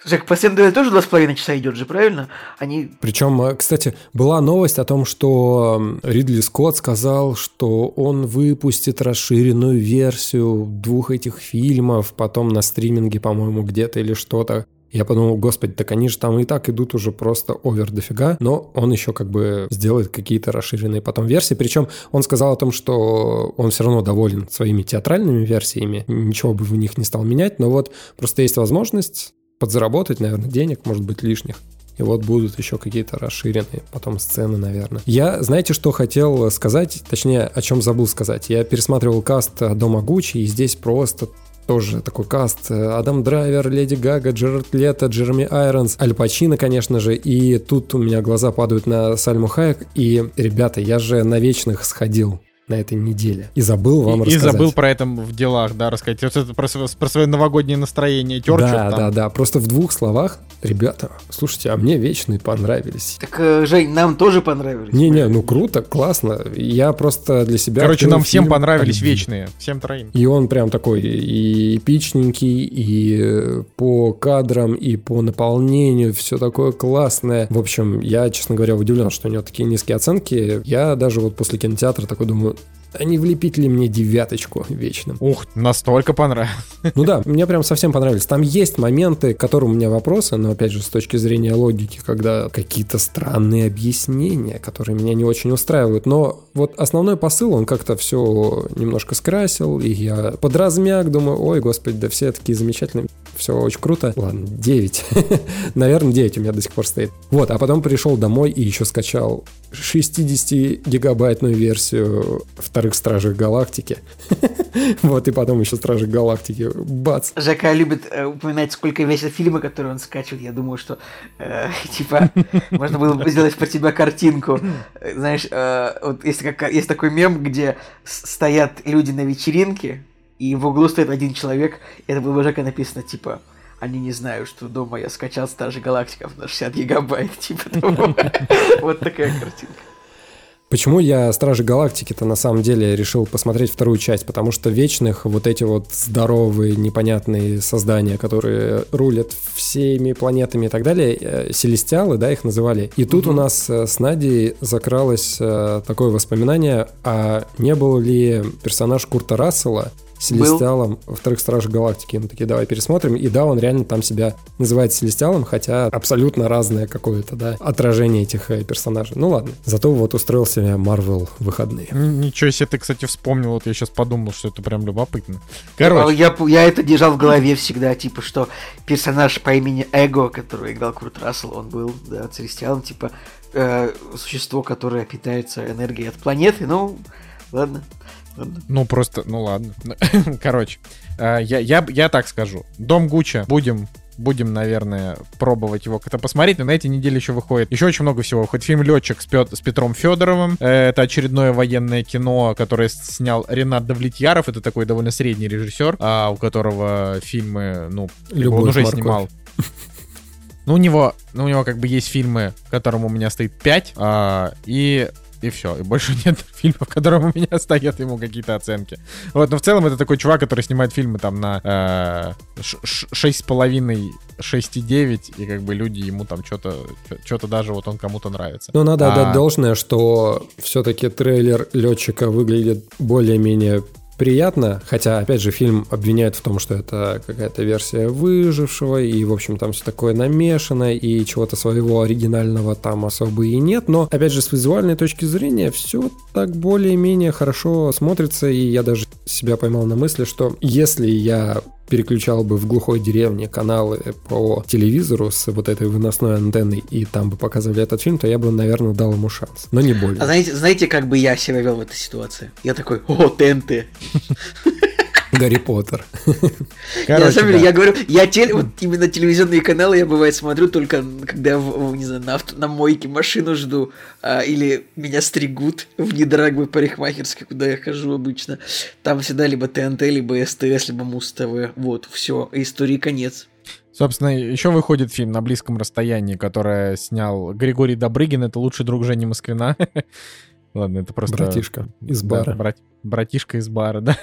Жек, «Последняя дуэль» тоже два с половиной часа идет же, правильно? Они Причем, э, кстати, была новость о том, что Ридли Скотт сказал, что он выпустит расширенную версию двух этих фильмов, потом на стриминге, по-моему, где-то или что-то. Я подумал, господи, так они же там и так идут уже просто овер дофига, но он еще как бы сделает какие-то расширенные потом версии. Причем он сказал о том, что он все равно доволен своими театральными версиями, ничего бы в них не стал менять, но вот просто есть возможность подзаработать, наверное, денег, может быть, лишних. И вот будут еще какие-то расширенные потом сцены, наверное. Я, знаете, что хотел сказать, точнее, о чем забыл сказать. Я пересматривал каст Дома Гуччи, и здесь просто тоже такой каст. Адам Драйвер, Леди Гага, Джерард Лето, Джереми Айронс, Аль Пачино, конечно же. И тут у меня глаза падают на Сальму Хайек. И, ребята, я же на вечных сходил на этой неделе. И забыл вам и, рассказать. И забыл про это в делах, да, рассказать. Вот это про, про свое новогоднее настроение. Тер да, да, да. Просто в двух словах, ребята, слушайте, а мне вечные понравились. Так, э, Жень, нам тоже понравились. Не-не, ну круто, классно. Я просто для себя... Короче, нам всем понравились вечные. Всем троим. И он прям такой и эпичненький, и по кадрам, и по наполнению, все такое классное. В общем, я, честно говоря, удивлен, что у него такие низкие оценки. Я даже вот после кинотеатра такой думаю, а не влепить ли мне девяточку вечным? Ух, настолько понравилось. Ну да, мне прям совсем понравились. Там есть моменты, к которым у меня вопросы, но опять же, с точки зрения логики, когда какие-то странные объяснения, которые меня не очень устраивают. Но вот основной посыл, он как-то все немножко скрасил, и я подразмяк, думаю, ой, господи, да все такие замечательные, все очень круто. Ладно, 9. Наверное, 9 у меня до сих пор стоит. Вот, а потом пришел домой и еще скачал 60-гигабайтную версию вторых Стражей Галактики. вот, и потом еще Стражи Галактики. Бац! Жека любит э, упоминать, сколько весят фильмы, которые он скачивает. Я думаю, что, э, типа, можно было бы сделать про тебя картинку. Знаешь, э, вот есть, такой мем, где стоят люди на вечеринке, и в углу стоит один человек, и это было Жека написано, типа, они не знают, что дома я скачал Стражи Галактиков на 60 гигабайт, типа того. Вот такая картинка. Почему я Стражи Галактики-то на самом деле решил посмотреть вторую часть? Потому что вечных вот эти вот здоровые, непонятные создания, которые рулят всеми планетами и так далее, э, селестиалы, да, их называли. И тут угу. у нас э, с Надей закралось э, такое воспоминание, а не был ли персонаж Курта Рассела Селестиалом во вторых Стражах Галактики. Мы такие, давай пересмотрим. И да, он реально там себя называет Селестиалом, хотя абсолютно разное какое-то, да, отражение этих э, персонажей. Ну ладно. Зато вот устроил себе Марвел выходные. Ничего себе, ты, кстати, вспомнил. Вот я сейчас подумал, что это прям любопытно. Короче. Я, я это держал в голове всегда, типа, что персонаж по имени Эго, который играл Курт Рассел, он был, да, Целестиалом, типа, э, существо, которое питается энергией от планеты. Ну, ладно. Ну, просто, ну ладно. Короче, э, я, я, я так скажу. Дом Гучча будем будем, наверное, пробовать его как-то посмотреть, но на этой неделе еще выходит еще очень много всего. Выходит фильм «Летчик» с, Пет- с Петром Федоровым. Э, это очередное военное кино, которое снял Ренат Давлетьяров. Это такой довольно средний режиссер, а у которого фильмы, ну, Любовь он уже морковь. снимал. Ну, у него, ну, у него как бы есть фильмы, которым у меня стоит 5, а, и и все. И больше нет фильмов, которым у меня стоят ему какие-то оценки. Вот, но в целом это такой чувак, который снимает фильмы там на э, 6,5, 6,9, и как бы люди ему там что-то, что-то даже вот он кому-то нравится. Ну, надо а... отдать должное, что все-таки трейлер летчика выглядит более-менее приятно, хотя, опять же, фильм обвиняет в том, что это какая-то версия выжившего, и, в общем, там все такое намешано, и чего-то своего оригинального там особо и нет, но, опять же, с визуальной точки зрения все так более-менее хорошо смотрится, и я даже себя поймал на мысли, что если я переключал бы в глухой деревне каналы по телевизору с вот этой выносной антенной, и там бы показывали этот фильм, то я бы, наверное, дал ему шанс. Но не более. А знаете, знаете, как бы я себя вел в этой ситуации? Я такой, о, ТНТ. Гарри Поттер. Короче, на самом деле, да. я говорю, я теле, вот именно телевизионные каналы я бывает смотрю только когда я в, не знаю, на, авто, на мойке машину жду, а, или меня стригут в недорогой парикмахерской, куда я хожу обычно. Там всегда либо ТНТ, либо СТС, либо Муз-ТВ. Вот, все, истории конец. Собственно, еще выходит фильм «На близком расстоянии», который снял Григорий Добрыгин, это лучший друг Жени Москвина. Ладно, это просто... Братишка из бара. Да, брат... Братишка из бара, да.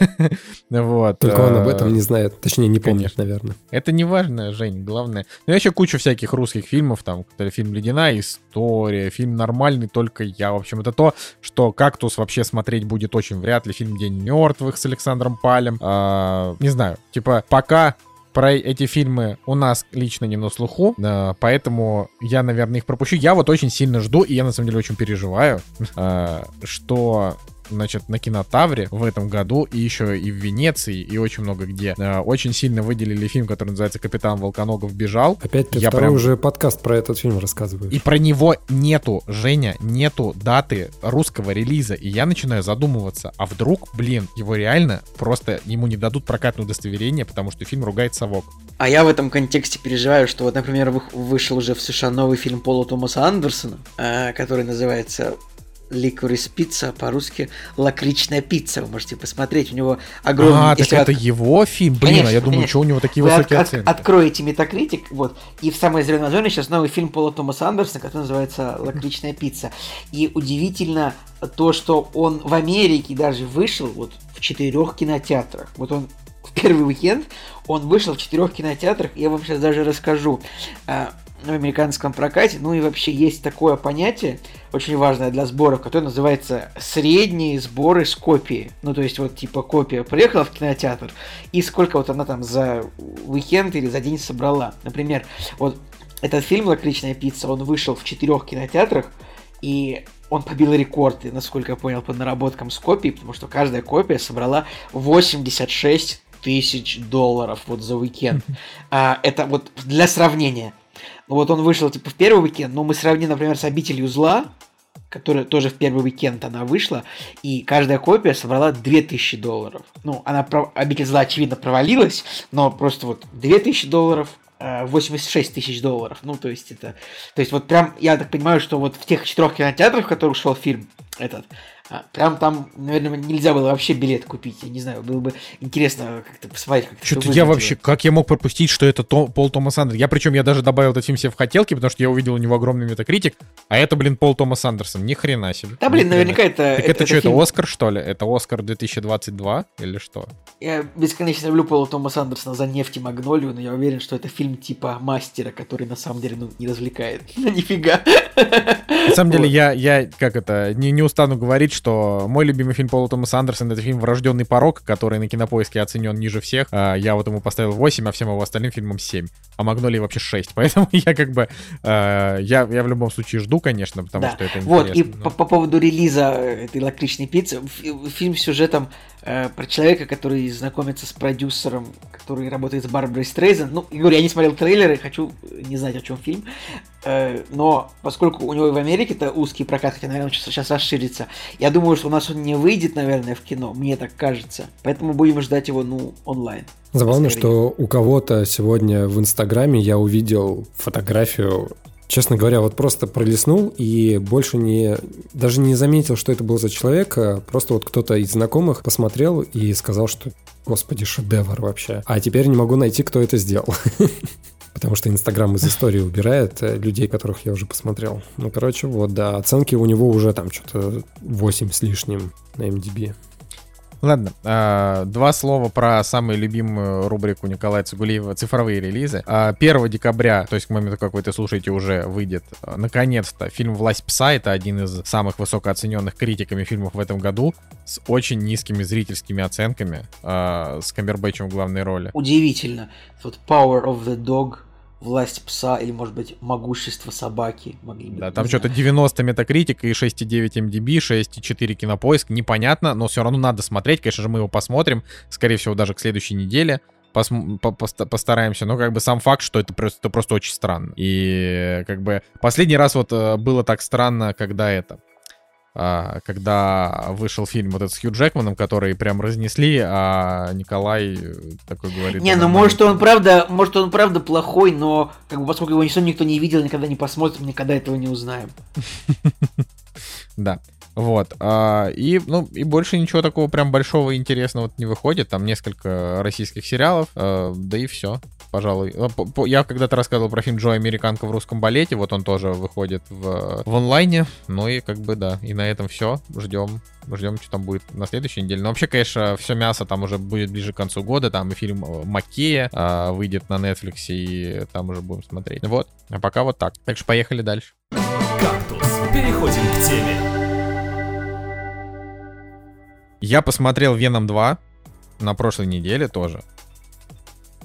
вот. Только он об этом не знает. Точнее, не помнит, наверное. Это не важно, Жень, главное. Ну, еще куча всяких русских фильмов, там, фильм «Ледяная история», фильм «Нормальный только я». В общем, это то, что «Кактус» вообще смотреть будет очень вряд ли. Фильм «День мертвых» с Александром Палем. А, не знаю, типа, пока про эти фильмы у нас лично не на слуху, э, поэтому я, наверное, их пропущу. Я вот очень сильно жду, и я на самом деле очень переживаю, э, что значит, на Кинотавре в этом году, и еще и в Венеции, и очень много где. Э, очень сильно выделили фильм, который называется «Капитан Волконогов бежал». Опять ты Я второй прям- уже подкаст про этот фильм рассказываешь. И про него нету, Женя, нету даты русского релиза. И я начинаю задумываться, а вдруг, блин, его реально просто ему не дадут прокатное удостоверение, потому что фильм ругает совок. А я в этом контексте переживаю, что вот, например, вы- вышел уже в США новый фильм Пола Томаса Андерсона, э, который называется Licorice Pizza, по-русски Лакричная пицца. Вы можете посмотреть, у него огромный... а, так это от- его фильм? Блин, а Конечно, я думаю, конечно. что у него такие Вы от- высокие от- оценки. откроете Метакритик, вот, и в самой зеленой зоне сейчас новый фильм Пола Томаса Андерсона, который называется «Лакричная пицца». И удивительно то, что он в Америке даже вышел вот в четырех кинотеатрах. Вот он в первый уикенд он вышел в четырех кинотеатрах, я вам сейчас даже расскажу а, в американском прокате. Ну и вообще есть такое понятие, очень важное для сборов, которое называется средние сборы с копии. Ну, то есть, вот, типа, копия приехала в кинотеатр, и сколько вот она там за уикенд или за день собрала. Например, вот этот фильм «Лакричная пицца», он вышел в четырех кинотеатрах, и он побил рекорды, насколько я понял, по наработкам с копий, потому что каждая копия собрала 86 тысяч долларов вот за уикенд. А, это вот для сравнения. Ну вот он вышел типа в первый уикенд, но мы сравним, например, с «Обителью зла», которая тоже в первый уикенд она вышла, и каждая копия собрала 2000 долларов. Ну, она, «Обитель зла», очевидно, провалилась, но просто вот 2000 долларов, э, 86 тысяч долларов. Ну, то есть это... То есть вот прям, я так понимаю, что вот в тех четырех кинотеатрах, в которых шел фильм этот, прям там, наверное, нельзя было вообще билет купить. Я не знаю, было бы интересно как-то посмотреть, как это Что-то я вообще, как я мог пропустить, что это Том- Пол Томас Андерсон? Я причем, я даже добавил этот фильм себе в хотелки, потому что я увидел у него огромный метакритик, а это, блин, Пол Томас Андерсон. Ни хрена себе. Да, блин, наверняка это... Так это, что, это фильм- Оскар, что ли? Это Оскар 2022 или что? Я бесконечно люблю Пола Томаса Андерсона за нефть и магнолию, но я уверен, что это фильм типа мастера, который на самом деле ну, не развлекает. Ну, нифига. На самом деле, я, я, как это, не, не устану говорить, что мой любимый фильм Пола Томаса Андерсона это фильм «Врожденный порог», который на кинопоиске оценен ниже всех. А, Я вот ему поставил 8, а всем его остальным фильмам 7. А Магнолии вообще 6. Поэтому я как бы... э, я, я в любом случае жду, конечно, потому Да. что это Вот, и интересно. по, но- по поводу релиза этой лакричной пиццы, фи- фильм с сюжетом э, про человека, который знакомится с продюсером, который работает с Барбарой Стрейзен. Ну, я говорю, я не смотрел трейлеры, хочу э, не знать, о чем фильм. Э, но поскольку у него и в Америке это узкий прокат, хотя, наверное, сейчас расширится, я думаю, что у нас он не выйдет, наверное, в кино, мне так кажется. Поэтому будем ждать его, ну, онлайн. Забавно, Скорее. что у кого-то сегодня в Инстаграме я увидел фотографию Честно говоря, вот просто пролистнул и больше не даже не заметил, что это был за человек. а Просто вот кто-то из знакомых посмотрел и сказал, что господи, шедевр вообще. А теперь не могу найти, кто это сделал. Потому что Инстаграм из истории убирает э, людей, которых я уже посмотрел. Ну, короче, вот, да, оценки у него уже там что-то 8 с лишним на MDB. Ладно, а, два слова про самую любимую рубрику Николая Цугулиева «Цифровые релизы». А, 1 декабря, то есть к моменту, как вы это слушаете, уже выйдет, а, наконец-то, фильм «Власть пса». Это один из самых высокооцененных критиками фильмов в этом году, с очень низкими зрительскими оценками, а, с Камбербэтчем в главной роли. Удивительно. Вот Power of the Dog, Власть пса или, может быть, Могущество собаки могли бы. Да, там что-то 90 метакритик и 6,9 MDB, 6,4 кинопоиск, непонятно, но все равно надо смотреть, конечно же, мы его посмотрим, скорее всего, даже к следующей неделе, посм- по- поста- постараемся, но как бы сам факт, что это просто, это просто очень странно. И как бы последний раз вот э, было так странно, когда это, когда вышел фильм вот этот с Хью Джекманом, который прям разнесли, а Николай э, такой говорит... Не, «Да ну нормально». может он правда, может он правда плохой, но как бы поскольку его никто, никто не видел, никогда не посмотрим, никогда этого не узнаем. Да. Вот. а, и, ну, и больше ничего такого прям большого и интересного не выходит. Там несколько российских сериалов, а, да и все, пожалуй. А, Я когда-то рассказывал про фильм Джо Американка в русском балете. Вот он тоже выходит в, в онлайне. Ну и как бы да. И на этом все. Ждем. Ждем, что там будет на следующей неделе. Но вообще, конечно, все мясо там уже будет ближе к концу года. Там и фильм э, Макея а, выйдет на Netflix, и там уже будем смотреть. Вот. А пока вот так. Так что поехали дальше. «Кактус». Переходим к теме. Я посмотрел Веном 2 на прошлой неделе тоже.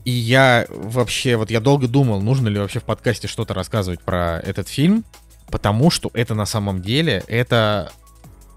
И я вообще, вот я долго думал, нужно ли вообще в подкасте что-то рассказывать про этот фильм, потому что это на самом деле, это...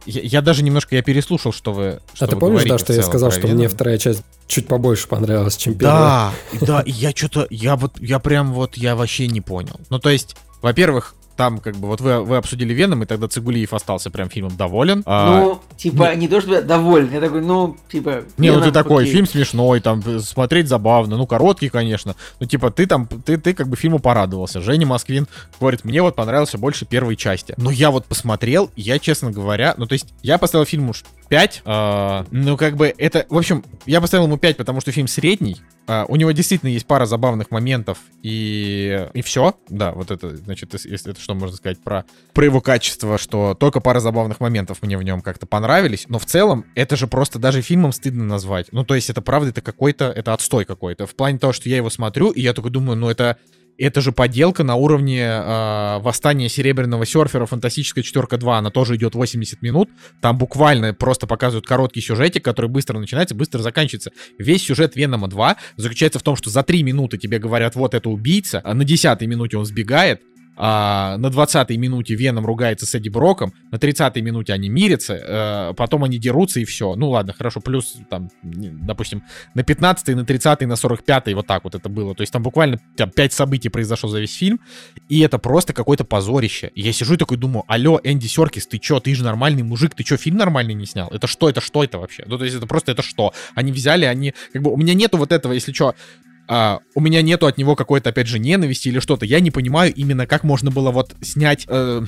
Я, я даже немножко, я переслушал, что вы что а ты вы помнишь, да, что я сказал, что мне вторая часть чуть побольше понравилась, чем первая? Да, да, и я что-то, я вот, я прям вот, я вообще не понял. Ну, то есть, во-первых, там как бы вот вы, вы обсудили Веном, и тогда Цигулиев остался прям фильмом доволен. А, Ну, типа, не то чтобы доволен, я такой, ну, типа... Не, ну ты такой, окей. фильм смешной, там, э, смотреть забавно, ну, короткий, конечно. Ну, типа, ты там, ты, ты как бы фильму порадовался. Женя Москвин говорит, мне вот понравился больше первой части. Но я вот посмотрел, я, честно говоря, ну, то есть, я поставил фильму 5, ну, как бы, это, в общем, я поставил ему 5, потому что фильм средний, а, у него действительно есть пара забавных моментов, и, и все. Да, вот это, значит, если это что можно сказать про, про его качество, что только пара забавных моментов мне в нем как-то понравились, но в целом это же просто даже фильмом стыдно назвать. Ну, то есть это правда, это какой-то, это отстой какой-то. В плане того, что я его смотрю, и я такой думаю, ну это это же поделка на уровне э, восстания серебряного серфера Фантастическая четверка 2. Она тоже идет 80 минут. Там буквально просто показывают короткий сюжетик, который быстро начинается, быстро заканчивается. Весь сюжет Венома 2 заключается в том, что за 3 минуты тебе говорят, вот это убийца, а на 10 минуте он сбегает, а, на 20-й минуте Веном ругается с Эдди Броком, на 30-й минуте они мирятся, э, потом они дерутся и все. Ну ладно, хорошо, плюс там, допустим, на 15-й, на 30-й, на 45-й вот так вот это было. То есть там буквально там, 5 событий произошло за весь фильм, и это просто какое-то позорище. И я сижу и такой думаю, алло, Энди Серкис, ты чё, ты же нормальный мужик, ты чё, фильм нормальный не снял? Это что, это что это вообще? Ну то есть это просто это что? Они взяли, они, как бы, у меня нету вот этого, если что, а, у меня нету от него какой-то, опять же, ненависти или что-то. Я не понимаю именно, как можно было вот снять... э,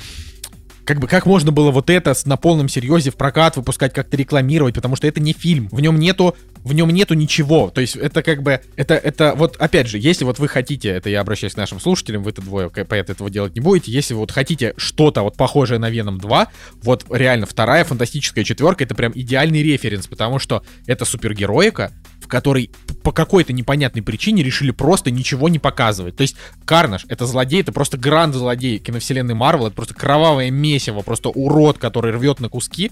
как бы как можно было вот это на полном серьезе в прокат выпускать, как-то рекламировать, потому что это не фильм, в нем нету, в нем нету ничего, то есть это как бы, это, это вот опять же, если вот вы хотите, это я обращаюсь к нашим слушателям, вы-то двое, понятно, этого делать не будете, если вы вот хотите что-то вот похожее на Веном 2, вот реально вторая фантастическая четверка, это прям идеальный референс, потому что это супергероика, п- по какой-то непонятной причине решили просто ничего не показывать. То есть Карнаж — это злодей, это просто гранд-злодей киновселенной Марвел, это просто кровавое месиво, просто урод, который рвет на куски.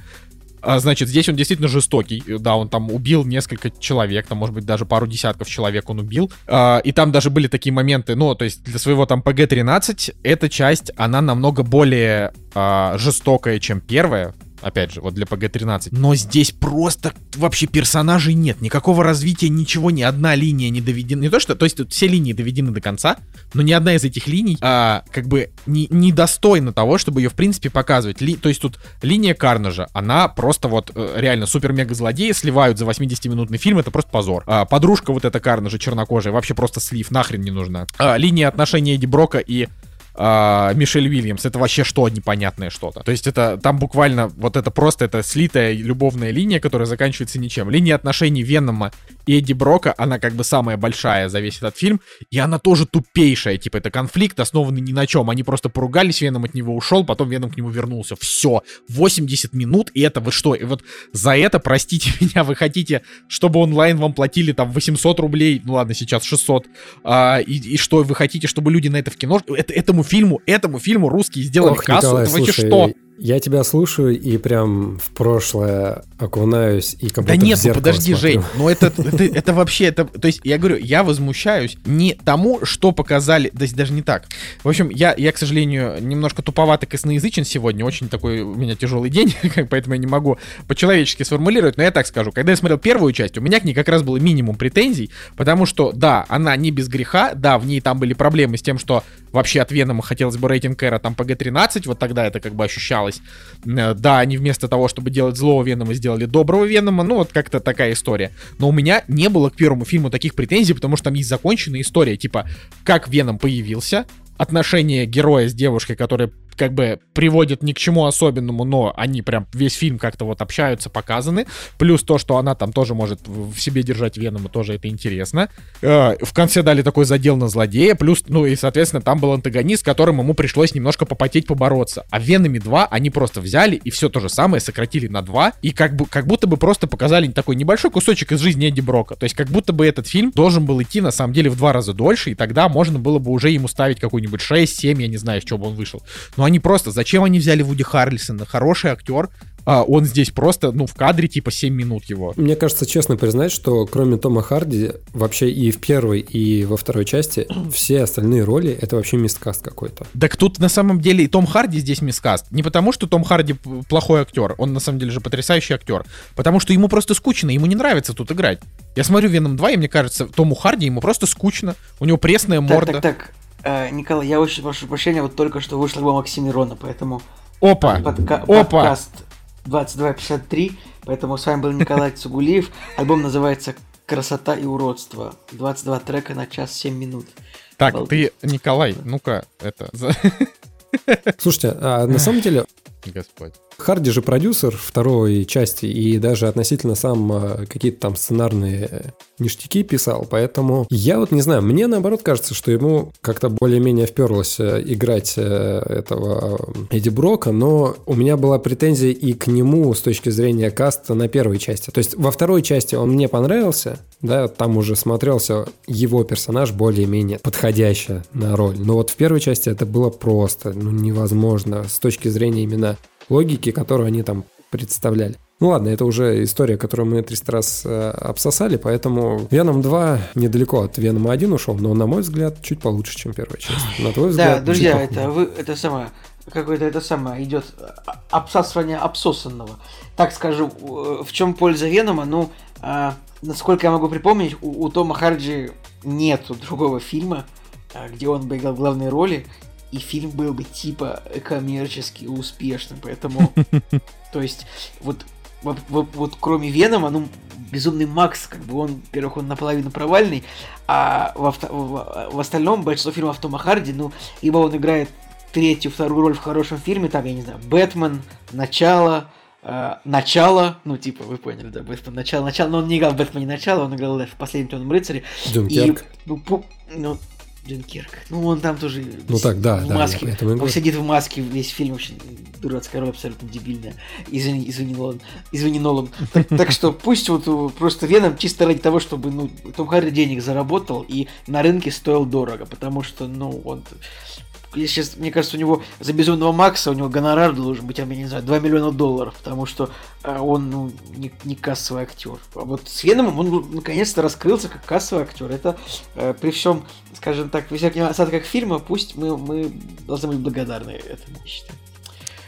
А, значит, здесь он действительно жестокий. Да, он там убил несколько человек, там, может быть, даже пару десятков человек он убил. А, и там даже были такие моменты, ну, то есть для своего там ПГ-13 эта часть, она намного более а, жестокая, чем первая. Опять же, вот для ПГ-13. Но здесь просто вообще персонажей нет. Никакого развития, ничего, ни одна линия не доведена. Не то что, то есть тут все линии доведены до конца, но ни одна из этих линий а, как бы не, недостойна того, чтобы ее в принципе показывать. Ли- то есть тут линия Карнажа, она просто вот э, реально супер-мега-злодеи сливают за 80-минутный фильм, это просто позор. А, подружка вот эта Карнажа чернокожая вообще просто слив, нахрен не нужна. А, линия отношений Эдди Брока и а, Мишель Уильямс, это вообще что непонятное что-то. То есть это там буквально вот это просто это слитая любовная линия, которая заканчивается ничем. Линия отношений Венома и Эдди Брока, она как бы самая большая за весь этот фильм, и она тоже тупейшая, типа это конфликт, основанный ни на чем. Они просто поругались, Веном от него ушел, потом Веном к нему вернулся. Все, 80 минут, и это вы что? И вот за это, простите меня, вы хотите, чтобы онлайн вам платили там 800 рублей, ну ладно, сейчас 600, а, и, и что вы хотите, чтобы люди на это в кино, это, этому фильму, этому фильму русские сделали Ох, кассу, Николай, вообще слушай, что? Я тебя слушаю и прям в прошлое окунаюсь и как Да будто в нет, ну зеркало подожди, смотрю. Жень, ну это, это, это вообще, это, то есть я говорю, я возмущаюсь не тому, что показали, да, даже не так. В общем, я, я, к сожалению, немножко туповато косноязычен сегодня, очень такой у меня тяжелый день, поэтому я не могу по-человечески сформулировать, но я так скажу, когда я смотрел первую часть, у меня к ней как раз было минимум претензий, потому что, да, она не без греха, да, в ней там были проблемы с тем, что вообще от Венома хотелось бы рейтинг Эра там PG-13, вот тогда это как бы ощущалось. Э, Да, они вместо того, чтобы делать злого Венома, сделали доброго Венома, ну вот как-то такая история. Но у меня не было к первому фильму таких претензий, потому что там есть законченная история, типа, как Веном появился, отношения героя с девушкой, которые как бы приводят ни к чему особенному, но они прям весь фильм как-то вот общаются, показаны. Плюс то, что она там тоже может в себе держать Венома, тоже это интересно. Э, В конце дали такой задел на злодея, плюс, ну и, соответственно, там был антагонист, с которым ему пришлось немножко попотеть, побороться. А в Веноме 2 они просто взяли и все то же самое сократили на 2, и как, бы, как будто бы просто показали такой небольшой кусочек из жизни Эдди Брока. То есть как будто бы этот фильм должен был идти, на самом деле, в два раза дольше, и тогда можно было бы уже ему ставить какой-нибудь 6-7, я не знаю, с чего бы он вышел. Но они просто, зачем они взяли Вуди Харрельсона? Хороший актер, а он здесь просто, ну, в кадре типа 7 минут его. Мне кажется, честно признать, что кроме Тома Харди, вообще и в первой, и во второй части, все остальные роли — это вообще мисткаст какой-то. Так тут на самом деле и Том Харди здесь мискаст. Не потому, что Том Харди плохой актер, он на самом деле же потрясающий актер. Потому что ему просто скучно, ему не нравится тут играть. Я смотрю Веном 2, и мне кажется, Тому Харди ему просто скучно. У него пресная Так, морда. так, так. Э, Николай, я очень прошу прощения, вот только что вышла альбом Оксимирона, поэтому Опа! подка- Опа! подкаст 2253, поэтому с вами был Николай Цугулиев. Альбом называется «Красота и уродство». 22 трека на час 7 минут. Так, Обалдеть. ты, Николай, ну-ка, это... за- Слушайте, а на самом деле Господь. Харди же продюсер второй части и даже относительно сам э, какие-то там сценарные э, ништяки писал, поэтому я вот не знаю, мне наоборот кажется, что ему как-то более-менее вперлось э, играть этого Эдди Брока, но у меня была претензия и к нему с точки зрения каста на первой части. То есть во второй части он мне понравился, да, там уже смотрелся его персонаж более-менее подходящий на роль. Но вот в первой части это было просто ну, невозможно с точки зрения именно логики, которую они там представляли. Ну ладно, это уже история, которую мы 300 раз э, обсосали, поэтому Веном 2 недалеко от Венома 1 ушел, но, на мой взгляд, чуть получше, чем первая часть. На твой взгляд, Да, друзья, это вы, это самое, какое-то это самое идет а, обсасывание обсосанного. Так скажу, э, в чем польза Венома? Ну, а, насколько я могу припомнить, у, у Тома Харди нету другого фильма, а, где он бы играл главные роли, и фильм был бы типа коммерчески успешным, поэтому, то есть, вот, вот, вот- кроме Венома, ну, Безумный Макс, как бы он, во-первых, он наполовину провальный, а во вто- в, в остальном большинство фильмов Тома Харди, ну, либо он играет третью, вторую роль в хорошем фильме, там, я не знаю, Бэтмен, Начало, э, Начало, ну, типа, вы поняли, да, Бэтмен, Начало, Начало, но он не играл в Бэтмене Начало, он играл в Последнем Темном Рыцаре. Дюнкерк. И, ну, по- ну, Дюнкерк, ну, он там тоже Ну так, да, в да, маске, и он говорю. сидит в маске весь фильм, вообще дурацкая роль, абсолютно дебильная. Извини, извини, Нолан. Извини, Нолан. Так, так что пусть вот э, просто Веном чисто ради того, чтобы, ну, Том Харди денег заработал и на рынке стоил дорого, потому что, ну, он... Сейчас, мне кажется, у него за Безумного Макса у него гонорар должен быть, я не знаю, 2 миллиона долларов, потому что э, он, ну, не, не кассовый актер. А вот с Веномом он ну, наконец-то раскрылся как кассовый актер. Это э, при всем, скажем так, при всяких осадках фильма, пусть мы, мы должны быть благодарны этому, считаю.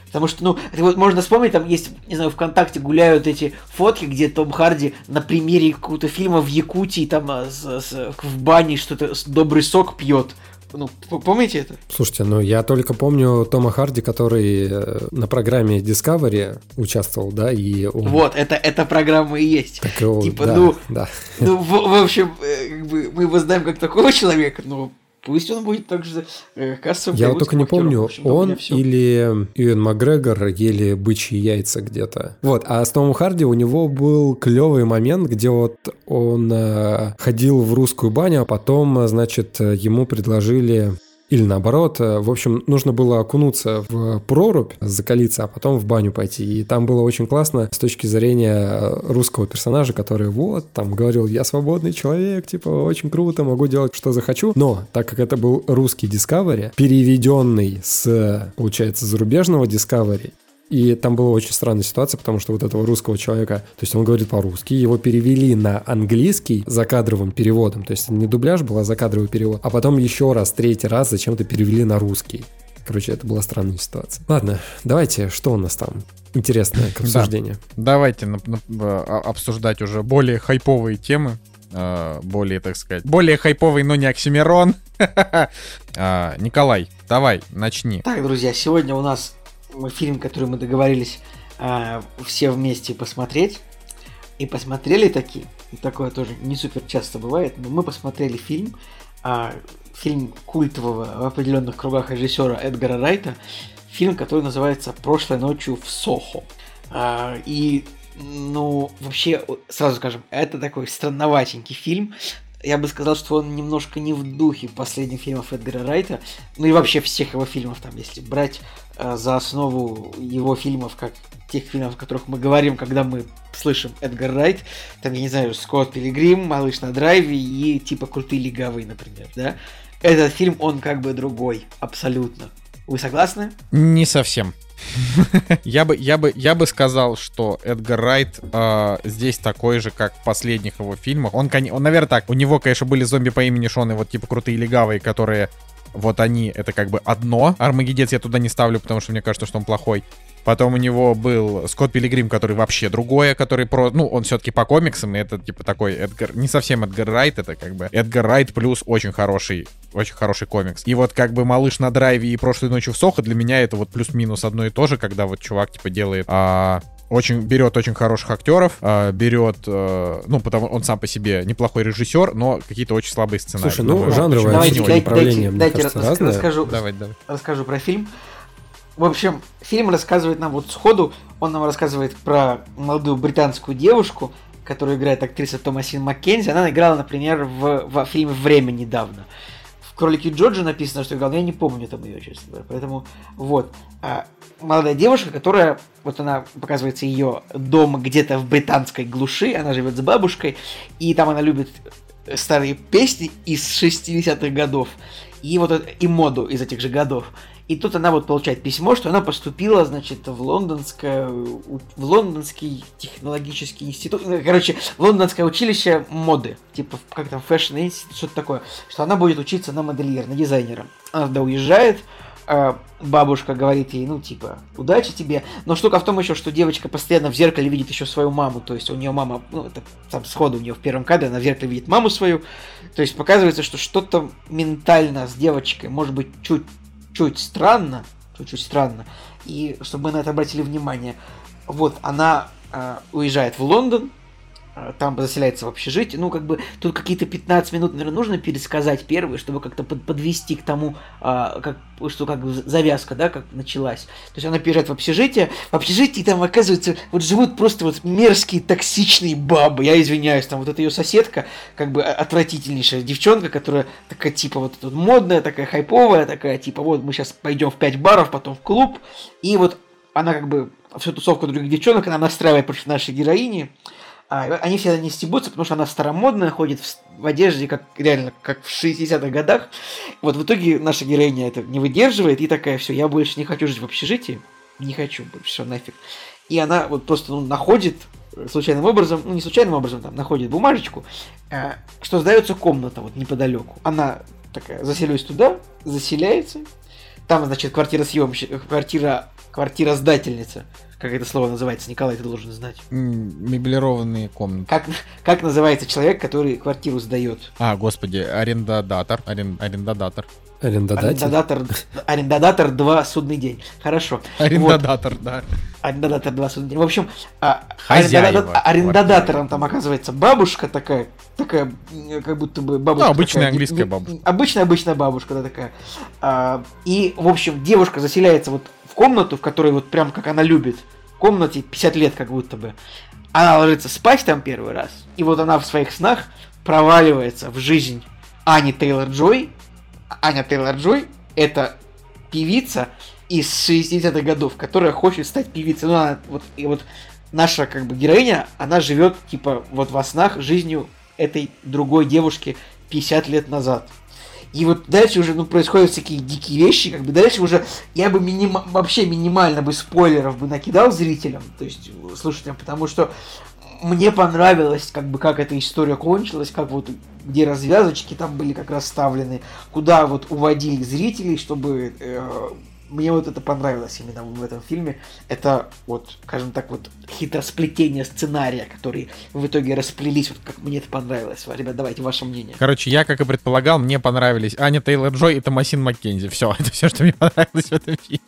Потому что, ну, это вот можно вспомнить, там есть, не знаю, ВКонтакте гуляют эти фотки, где Том Харди на примере какого-то фильма в Якутии, там, а, с- с- в бане что-то, добрый сок пьет. Ну, помните это? Слушайте, ну я только помню Тома Харди, который э, на программе Discovery участвовал, да, и он... Вот, это, эта программа и есть. Так Типа, да, ну, да. Ну, в, в общем, э, мы его знаем как такого человека, но пусть он будет также э, кассовым Я вот только не помню, общем, он или Иэн Макгрегор ели бычьи яйца где-то. Вот, а с Томом Харди у него был клевый момент, где вот он э, ходил в русскую баню, а потом, э, значит, э, ему предложили или наоборот, э, в общем, нужно было окунуться в прорубь, закалиться, а потом в баню пойти. И там было очень классно с точки зрения э, русского персонажа, который вот там говорил, я свободный человек, типа, очень круто, могу делать, что захочу. Но, так как это был русский Discovery, переведенный с, получается, зарубежного Discovery, и там была очень странная ситуация, потому что вот этого русского человека, то есть он говорит по-русски, его перевели на английский закадровым переводом, то есть не дубляж был, а закадровый перевод, а потом еще раз, третий раз зачем-то перевели на русский. Короче, это была странная ситуация. Ладно, давайте, что у нас там интересное к обсуждению? Давайте на- на- а, обсуждать уже более хайповые темы. а, Более, так сказать, более хайповый, но не Оксимирон. А, Николай, давай, начни. Так, друзья, сегодня у нас фильм, который мы договорились а, все вместе посмотреть. И посмотрели такие. И такое тоже не супер часто бывает, но мы посмотрели фильм. а, фильм культового в определенных кругах режиссера Эдгара Райта. Фильм, который называется «Прошлой ночью в Сохо». А, и, ну, вообще, сразу скажем, это такой странноватенький фильм. Я бы сказал, что он немножко не в духе последних фильмов Эдгара Райта. Ну и вообще всех его фильмов, там, если брать э, за основу его фильмов, как тех фильмов, о которых мы говорим, когда мы слышим Эдгар Райт, там, я не знаю, Скотт Пилигрим, Малыш на драйве и типа Крутые легавые, например, да? Этот фильм, он как бы другой, абсолютно. Вы согласны? Не совсем. Я бы, я бы, я бы сказал, что Эдгар Райт э, здесь такой же, как в последних его фильмах. Он, он, наверное, так. У него, конечно, были зомби по имени Шон и вот типа крутые легавые, которые вот они, это как бы одно. Армагеддец я туда не ставлю, потому что мне кажется, что он плохой. Потом у него был Скотт Пилигрим, который вообще другое, который про... Ну, он все-таки по комиксам, и это типа такой Эдгар... Не совсем Эдгар Райт, это как бы Эдгар Райт плюс очень хороший очень хороший комикс. И вот как бы «Малыш на драйве» и «Прошлой ночью в Сохо» для меня это вот плюс-минус одно и то же, когда вот чувак типа делает а, очень берет очень хороших актеров, а, берет, а, ну, потому он сам по себе неплохой режиссер, но какие-то очень слабые сценарии. Слушай, ну, Вот. жанровое Давайте, направление, дайте, мне дайте кажется, расскажу, Давай, давай. расскажу про фильм. В общем, фильм рассказывает нам вот сходу, он нам рассказывает про молодую британскую девушку, которую играет актриса Томасин Маккензи. Она играла, например, в, в фильме «Время» недавно. В «Кролике Джорджи» написано, что играла, но я не помню там ее, честно говоря. Поэтому вот. А, молодая девушка, которая, вот она, показывается, ее дом где-то в британской глуши, она живет с бабушкой, и там она любит старые песни из 60-х годов, и вот и моду из этих же годов. И тут она вот получает письмо, что она поступила, значит, в лондонское, в лондонский технологический институт, ну, короче, в лондонское училище моды, типа, как там, fashion институт, что-то такое, что она будет учиться на модельер, на дизайнера. Она туда уезжает, а, бабушка говорит ей, ну, типа, удачи тебе. Но штука в том еще, что девочка постоянно в зеркале видит еще свою маму. То есть у нее мама, ну, это там сходу у нее в первом кадре, она в зеркале видит маму свою. То есть показывается, что что-то ментально с девочкой может быть чуть-чуть странно, чуть-чуть странно. И чтобы мы на это обратили внимание. Вот, она э, уезжает в Лондон, там заселяется в общежитие. Ну, как бы тут какие-то 15 минут, наверное, нужно пересказать первые, чтобы как-то под- подвести к тому, а, как, что как завязка, да, как началась. То есть она переезжает в общежитие. В общежитии там, оказывается, вот живут просто вот мерзкие, токсичные бабы. Я извиняюсь, там вот эта ее соседка, как бы отвратительнейшая девчонка, которая такая, типа, вот тут модная, такая хайповая, такая, типа, вот мы сейчас пойдем в 5 баров, потом в клуб. И вот она как бы всю тусовку других девчонок, она настраивает против нашей героини. А, они все не стебутся, потому что она старомодная, ходит в, в одежде, как реально, как в 60-х годах. Вот в итоге наша героиня это не выдерживает и такая, все, я больше не хочу жить в общежитии, не хочу больше, все, нафиг. И она вот просто ну, находит э, случайным образом, ну не случайным образом, там, находит бумажечку, э, что сдается комната вот неподалеку. Она такая, заселюсь туда, заселяется, там, значит, квартира съемщика, квартира, квартира сдательница, как это слово называется, Николай, ты должен знать. Меблированные комнаты. Как, как называется человек, который квартиру сдает? А, господи, арендодатор. Арен- арендодатор. Арендодатель. Арендодатор, арендодатор 2 судный день. Хорошо. Вот, Арендодатор, да. арендодатор 2 судный день. В общем, а, Хозяева арендодатор- арендодатором там оказывается бабушка такая, такая, как будто бы бабушка. Ну, обычная такая, английская бабушка. Обычная, обычная бабушка, да, такая. А, и, в общем, девушка заселяется вот в комнату, в которой вот прям как она любит. В комнате 50 лет как будто бы. Она ложится спать там первый раз. И вот она в своих снах проваливается в жизнь Ани Тейлор-Джой. Аня Тейлор-Джой – это певица из 60-х годов, которая хочет стать певицей. Ну, она, вот, и вот наша как бы героиня, она живет типа вот во снах жизнью этой другой девушки 50 лет назад. И вот дальше уже ну, происходят всякие дикие вещи, как бы дальше уже я бы минима- вообще минимально бы спойлеров бы накидал зрителям, то есть э, слушателям, потому что мне понравилось, как бы, как эта история кончилась, как вот, где развязочки там были как расставлены, куда вот уводили зрителей, чтобы... э, мне вот это понравилось именно в этом фильме. Это вот, скажем так, вот хитросплетение сценария, которые в итоге расплелись, вот как мне это понравилось. Ребят, давайте ваше мнение. Короче, я, как и предполагал, мне понравились Аня Тейлор-Джой и Томасин Маккензи. Все, это все, что мне понравилось в этом фильме.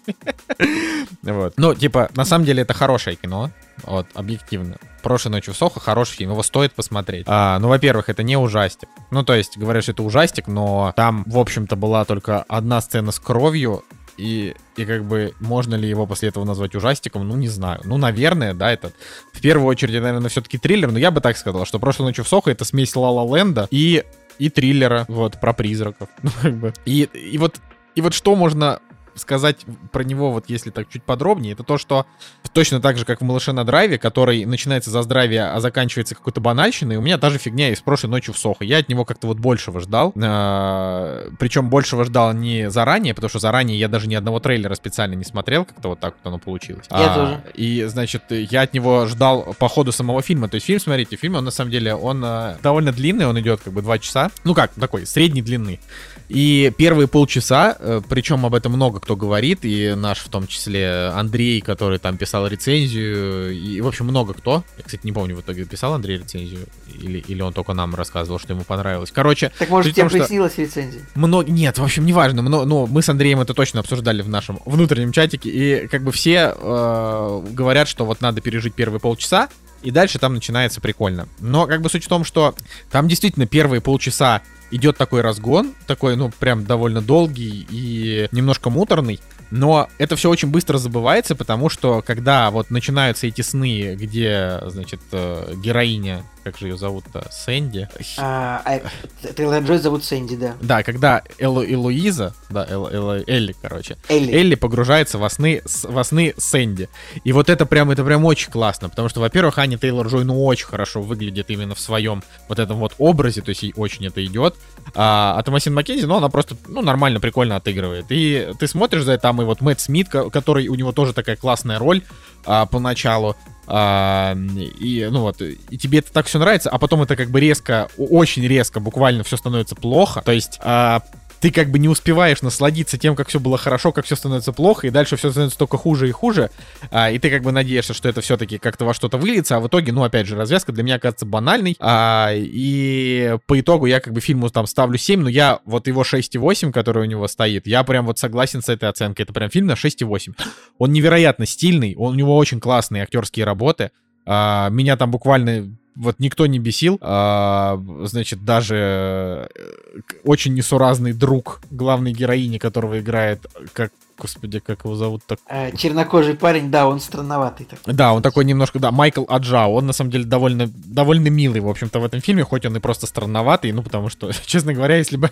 Вот. Ну, типа, на самом деле, это хорошее кино. Вот, объективно. Прошлой ночью в Сохо хороший фильм, его стоит посмотреть. А, ну, во-первых, это не ужастик. Ну, то есть, говорят, что это ужастик, но там, в общем-то, была только одна сцена с кровью, и, и как бы можно ли его после этого назвать ужастиком, ну не знаю. Ну, наверное, да, это в первую очередь, наверное, все-таки триллер, но я бы так сказал, что прошлой ночью в Сохо это смесь Ла Ленда и, и триллера, вот, про призраков. Ну, как бы. И, и вот и вот что можно сказать про него, вот если так чуть подробнее, это то, что точно так же, как в «Малыше на драйве», который начинается за здравие, а заканчивается какой-то банальщиной, у меня даже фигня из прошлой ночи в Сохо. Я от него как-то вот большего ждал. А, Причем большего ждал не заранее, потому что заранее я даже ни одного трейлера специально не смотрел, как-то вот так вот оно получилось. Я А, тоже. И, значит, я от него ждал по ходу самого фильма. То есть фильм, смотрите, фильм, он на самом деле, он а, довольно длинный, он идет как бы два часа. Ну как, такой, средней длины. И первые полчаса, э, причем об этом много кто говорит, и наш в том числе Андрей, который там писал рецензию, и, в общем, много кто. Я, кстати, не помню, в итоге писал Андрей рецензию, или, или он только нам рассказывал, что ему понравилось. Короче, Так может тебе том, что- приснилась рецензия? много... Нет, в общем, неважно. Но, но мы с Андреем это точно обсуждали в нашем внутреннем чатике. И как бы все э, говорят, что вот надо пережить первые полчаса, и дальше там начинается прикольно. Но как бы суть в том, что там действительно первые полчаса идет такой разгон, такой, ну, прям довольно долгий и немножко муторный. Но это все очень быстро забывается, потому что когда вот начинаются эти сны, где, значит, э, героиня, как же ее зовут-то, Сэнди, А, а, Тейлор Джой зовут Сэнди, да. да, когда Эло, Элоиза, да, Эло- Эло- Элли, короче, Элли. Элли погружается во сны, во сны Сэнди. И вот это прям, это прям очень классно, потому что, во-первых, Аня Тейлор Джой, ну, очень хорошо выглядит именно в своем вот этом вот образе, то есть ей очень это идет. А, а Томасин Маккензи, ну, она просто, ну, нормально, прикольно отыгрывает. И ты смотришь за это, там и вот Мэтт Смит, ко- который, у него тоже такая классная роль а, поначалу. А, и, ну вот, и тебе это так все нравится, а потом это как бы резко, очень резко, буквально все становится плохо. То есть а, ты как бы не успеваешь насладиться тем, как все было хорошо, как все становится плохо, и дальше все становится только хуже и хуже. А, и ты как бы надеешься, что это все-таки как-то во что-то выльется, а в итоге, ну, опять же, развязка для меня кажется банальной. А, и по итогу я как бы фильму там ставлю 7, но я вот его 6,8, который у него стоит, я прям вот согласен с этой оценкой. Это прям фильм на 6,8. Он невероятно стильный, он, у него очень классные актерские работы. А, меня там буквально вот никто не бесил. А, значит, даже э, очень несуразный друг главной героини, которого играет, как, господи, как его зовут так? А, чернокожий парень, да, он странноватый такой. Да, он такой немножко, да, Майкл Аджао, он на самом деле довольно, довольно милый, в общем-то, в этом фильме, хоть он и просто странноватый, ну, потому что, честно говоря, если бы,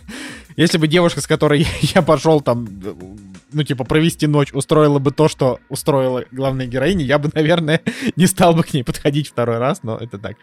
если бы девушка, с которой я пошел там, ну, типа, провести ночь, устроила бы то, что устроила главная героиня, я бы, наверное, не стал бы к ней подходить второй раз, но это так.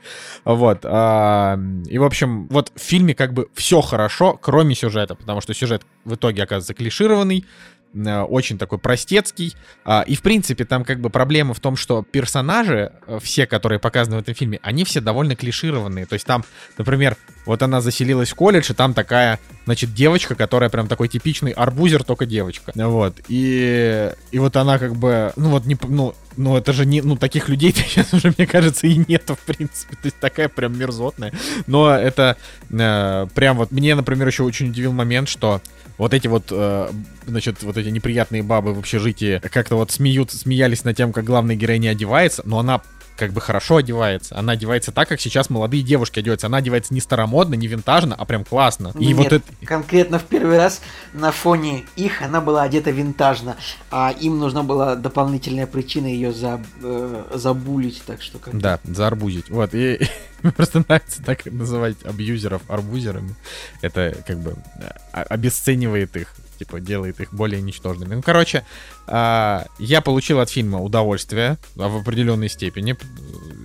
Вот. а, И, в общем, вот в фильме как бы все хорошо, кроме сюжета, потому что сюжет в итоге оказывается клишированный, очень такой простецкий. А, И, в принципе, там как бы проблема в том, что персонажи, э, все, которые показаны в этом фильме, они все довольно клишированные. То есть там, например, вот она заселилась в колледж, и там такая, значит, девочка, которая прям такой типичный арбузер, только девочка. Вот. И, и вот она как бы, ну вот, не, ну, ну это же не, ну таких людей сейчас уже, мне кажется, и нету, в принципе. То есть такая прям мерзотная. Но это э, прям вот, мне, например, еще очень удивил момент, что вот эти вот, э, значит, вот эти неприятные бабы в общежитии как-то вот смеют, смеялись над тем, как главная героиня одевается, но она как бы хорошо одевается. Она одевается так, как сейчас молодые девушки одеваются. Она одевается не старомодно, не винтажно, а прям классно. И Нет, вот это... конкретно в первый раз на фоне их она была одета винтажно, а им нужна была дополнительная причина ее за, э, забулить, так что как Да, заарбузить. Вот, и мне просто нравится так называть абьюзеров арбузерами. Это как бы э, о- обесценивает их, типа делает их более ничтожными. Ну, короче, а, я получил от фильма удовольствие а, в определенной степени.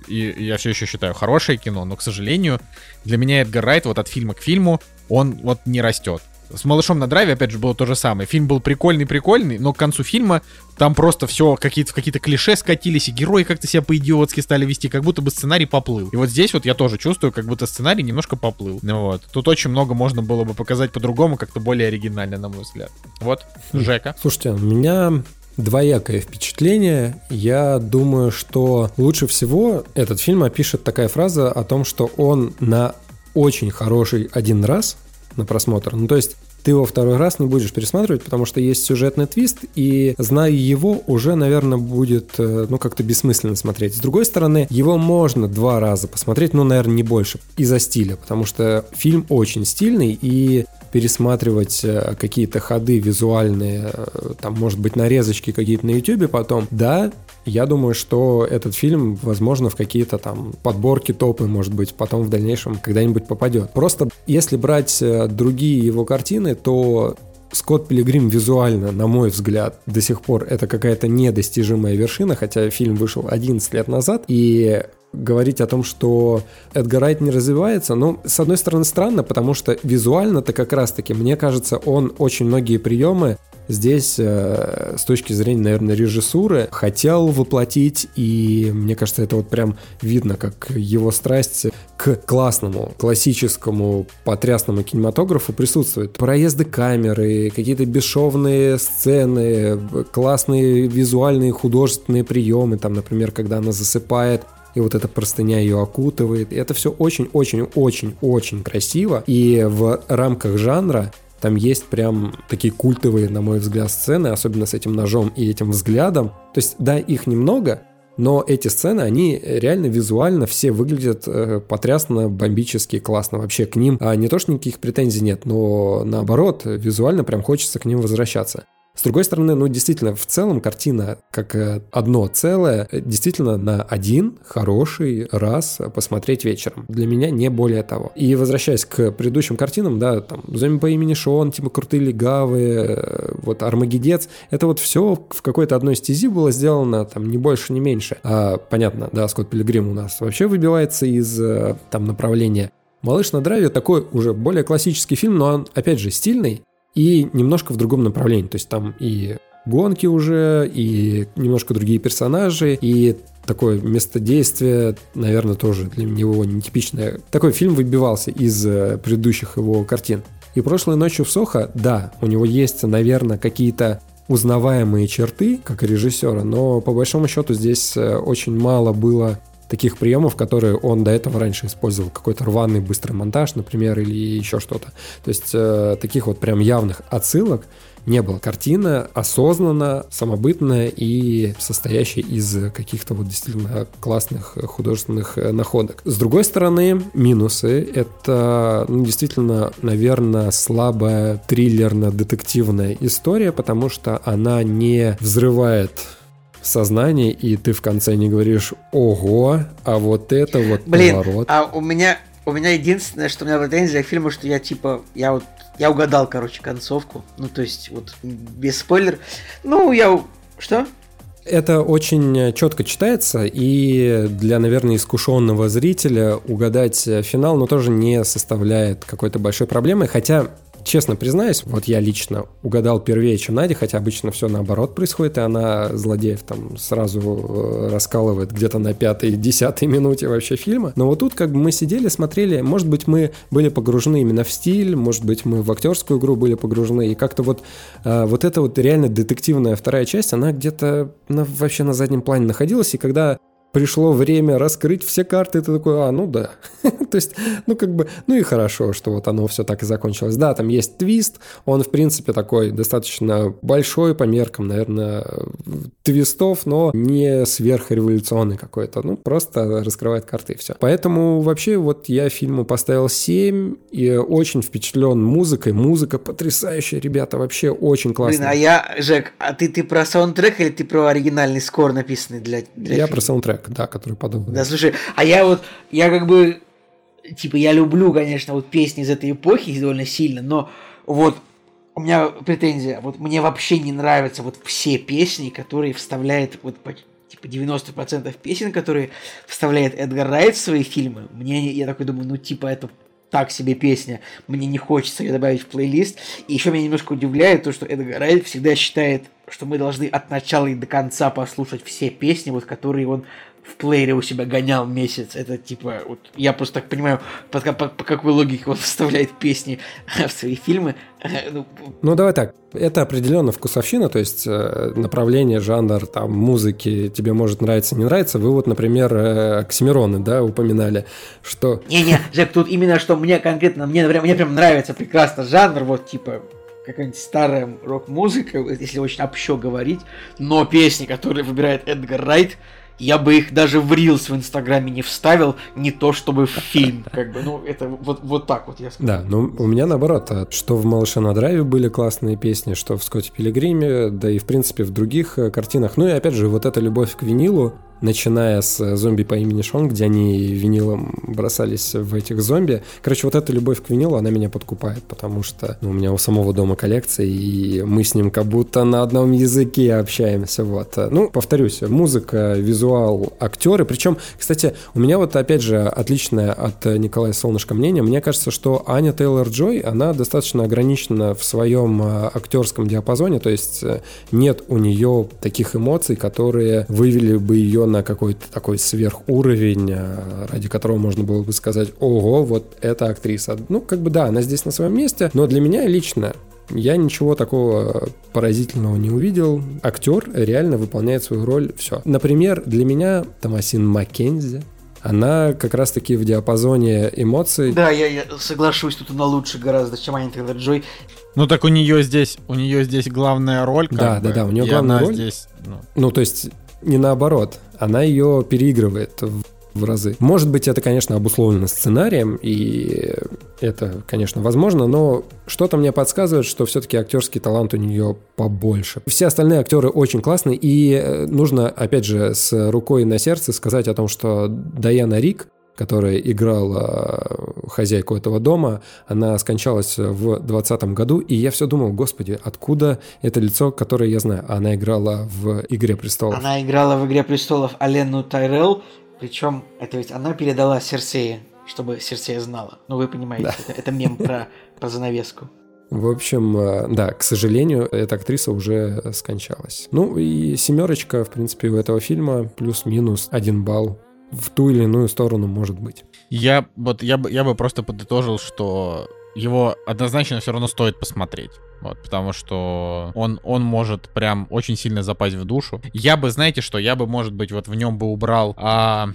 И я все еще считаю хорошее кино, но, к сожалению, для меня Эдгар Райт вот от фильма к фильму, он вот не растет. С «Малышом на драйве», опять же, было то же самое. Фильм был прикольный-прикольный, но к концу фильма там просто все какие-то, в какие-то клише скатились, и герои как-то себя по-идиотски стали вести, как будто бы сценарий поплыл. И вот здесь вот я тоже чувствую, как будто сценарий немножко поплыл. Ну Вот. Тут очень много можно было бы показать по-другому, как-то более оригинально, на мой взгляд. Вот, Жека. Слушайте, у меня двоякое впечатление. Я думаю, что лучше всего этот фильм опишет такая фраза о том, что он на очень хороший один раз на просмотр. Ну, то есть ты его второй раз не будешь пересматривать, потому что есть сюжетный твист, и зная его, уже, наверное, будет, э, ну, как-то бессмысленно смотреть. С другой стороны, его можно два раза посмотреть, ну, наверное, не больше, из-за стиля, потому что фильм очень стильный, и пересматривать э, какие-то ходы визуальные, э, там, может быть, нарезочки какие-то на YouTube потом, да, я думаю, что этот фильм, возможно, в какие-то там подборки топы, может быть, потом в дальнейшем когда-нибудь попадет. Просто если брать э, другие его картины, то Скотт Пилигрим визуально, на мой взгляд, до сих пор это какая-то недостижимая вершина, хотя фильм вышел 11 лет назад, и говорить о том, что Эдгар Райт не развивается, ну, с одной стороны, странно, потому что визуально-то как раз-таки, мне кажется, он очень многие приемы здесь э, с точки зрения, наверное, режиссуры хотел воплотить, и мне кажется, это вот прям видно, как его страсть к классному, классическому, потрясному кинематографу присутствует. Проезды камеры, какие-то бесшовные сцены, классные визуальные художественные приемы, там, например, когда она засыпает, и вот эта простыня ее окутывает. И это все очень-очень-очень-очень красиво. И в рамках жанра там есть прям такие культовые, на мой взгляд, сцены, особенно с этим ножом и этим взглядом. То есть, да, их немного, но эти сцены, они реально визуально все выглядят э, потрясно, бомбически, классно. Вообще к ним а не то, что никаких претензий нет, но наоборот, визуально прям хочется к ним возвращаться. С другой стороны, ну, действительно, в целом картина как э, одно целое, э, действительно на один хороший раз посмотреть вечером. Для меня не более того. И возвращаясь к предыдущим картинам, да, там, «Зомби по имени Шон», типа «Крутые легавые», э, вот «Армагеддец», это вот все в какой-то одной стези было сделано, там, не больше, не меньше. А, понятно, да, Скотт Пилигрим у нас вообще выбивается из, там, направления «Малыш на драйве» такой уже более классический фильм, но он, опять же, стильный, и немножко в другом направлении. То есть там и гонки уже, и немножко другие персонажи, и такое место действия, наверное, тоже для него нетипичное. Такой фильм выбивался из э, предыдущих его картин. И прошлой ночью в Сохо, да, у него есть, наверное, какие-то узнаваемые черты, как режиссера, но по большому счету здесь э, очень мало было таких приемов, которые он до этого раньше использовал. Какой-то рваный быстрый монтаж, например, или еще что-то. То есть э, таких вот прям явных отсылок не было. Картина осознанно, самобытная и состоящая из каких-то вот действительно классных художественных э, находок. С другой стороны, минусы — это ну, действительно, наверное, слабая триллерно-детективная история, потому что она не взрывает сознание, и ты в конце не говоришь «Ого, а вот это вот Блин, поворот». а у меня, у меня единственное, что у меня претензия к фильму, что я типа, я вот, я угадал, короче, концовку. Ну, то есть, вот, без спойлер. Ну, я... Что? Это очень четко читается, и для, наверное, искушенного зрителя угадать финал, но тоже не составляет какой-то большой проблемы. Хотя честно признаюсь, вот я лично угадал первее, чем Надя, хотя обычно все наоборот происходит, и она злодеев там сразу э, раскалывает где-то на пятой, десятой минуте вообще фильма. Но вот тут как бы мы сидели, смотрели, может быть, мы были погружены именно в стиль, может быть, мы в актерскую игру были погружены, и как-то вот, э, вот эта вот реально детективная вторая часть, она где-то вообще на заднем плане находилась, и когда пришло время раскрыть все карты, ты такой, а, ну да. То есть, ну как бы, ну и хорошо, что вот оно все так и закончилось. Да, там есть твист, он в принципе такой достаточно большой по меркам, наверное, твистов, но не сверхреволюционный какой-то, ну просто раскрывает карты и все. Поэтому вообще вот я фильму поставил 7 и очень впечатлен музыкой. Музыка потрясающая, ребята, вообще очень классная. Блин, а я, Жек, а ты, ты про саундтрек или ты про оригинальный скор, написанный для, для Я фильма? про саундтрек да, который подобный. Да, слушай, а я вот, я как бы, типа, я люблю, конечно, вот песни из этой эпохи довольно сильно, но вот у меня претензия, вот мне вообще не нравятся вот все песни, которые вставляет вот типа 90% песен, которые вставляет Эдгар Райт в свои фильмы. Мне, я такой думаю, ну типа это так себе песня, мне не хочется ее добавить в плейлист. И еще меня немножко удивляет то, что Эдгар Райт всегда считает, что мы должны от начала и до конца послушать все песни, вот которые он в плеере у себя гонял месяц. Это типа, вот, я просто так понимаю, по, по, по какой логике он вставляет песни в свои фильмы. Ну, ну, давай так. Это определенно вкусовщина, то есть э, направление, жанр там, музыки тебе может нравиться, не нравится. Вы вот, например, э, Оксимироны, да, упоминали, что... Не-не, Жек, тут именно, что мне конкретно, мне, мне прям нравится прекрасно жанр, вот, типа, какая-нибудь старая рок-музыка, если очень общо говорить, но песни, которые выбирает Эдгар Райт, я бы их даже в Рилс в Инстаграме не вставил, не то чтобы в фильм, как бы, ну, это вот, вот так вот я скажу. Да, ну, у меня наоборот, а что в «Малыше на драйве» были классные песни, что в «Скотте Пилигриме», да и, в принципе, в других э, картинах. Ну и, опять же, вот эта любовь к винилу, начиная с зомби по имени Шон, где они винилом бросались в этих зомби. Короче, вот эта любовь к винилу, она меня подкупает, потому что ну, у меня у самого дома коллекция, и мы с ним как будто на одном языке общаемся. Вот. Ну, повторюсь, музыка, визуал, актеры. Причем, кстати, у меня вот опять же отличное от Николая Солнышко мнение. Мне кажется, что Аня Тейлор-Джой, она достаточно ограничена в своем а, актерском диапазоне, то есть э, нет у нее таких эмоций, которые вывели бы ее на какой-то такой сверхуровень, а, ради которого можно было бы сказать, ого, вот эта актриса. Ну, как бы да, она здесь на своем месте, но для меня лично я ничего такого поразительного не увидел. Актер реально выполняет свою роль. Все. Например, для меня Томасин Маккензи она как раз-таки в диапазоне эмоций. Да, я, я соглашусь, тут она лучше гораздо, чем Аня Тейлор Джой. Ну так у нее здесь, у нее здесь главная роль. да, бы, да, да, у нее главная роль. Здесь, ну. ну, то есть не наоборот, она ее переигрывает в в разы. Может быть, это, конечно, обусловлено сценарием, и это, конечно, возможно, но что-то мне подсказывает, что все-таки актерский талант у нее побольше. Все остальные актеры очень классные, и э, нужно, опять же, с рукой на сердце сказать о том, что Даяна Рик, которая играла хозяйку этого дома, она скончалась в 2020 году, и я все думал, господи, откуда это лицо, которое я знаю? Она играла в «Игре престолов». Она играла в «Игре престолов» Алену Тайрелл, причем это ведь она передала Серсея, чтобы Серсея знала. Ну, вы понимаете, да. это, это мем про, про занавеску. В общем, э, да, к сожалению, эта актриса уже скончалась. Ну и семерочка, в принципе, у этого фильма плюс-минус один балл в ту или иную сторону может быть. Я вот я бы я бы просто подытожил, что его однозначно все равно стоит посмотреть. Вот, потому что он, он может прям очень сильно запасть в душу. Я бы, знаете что, я бы, может быть, вот в нем бы убрал... А,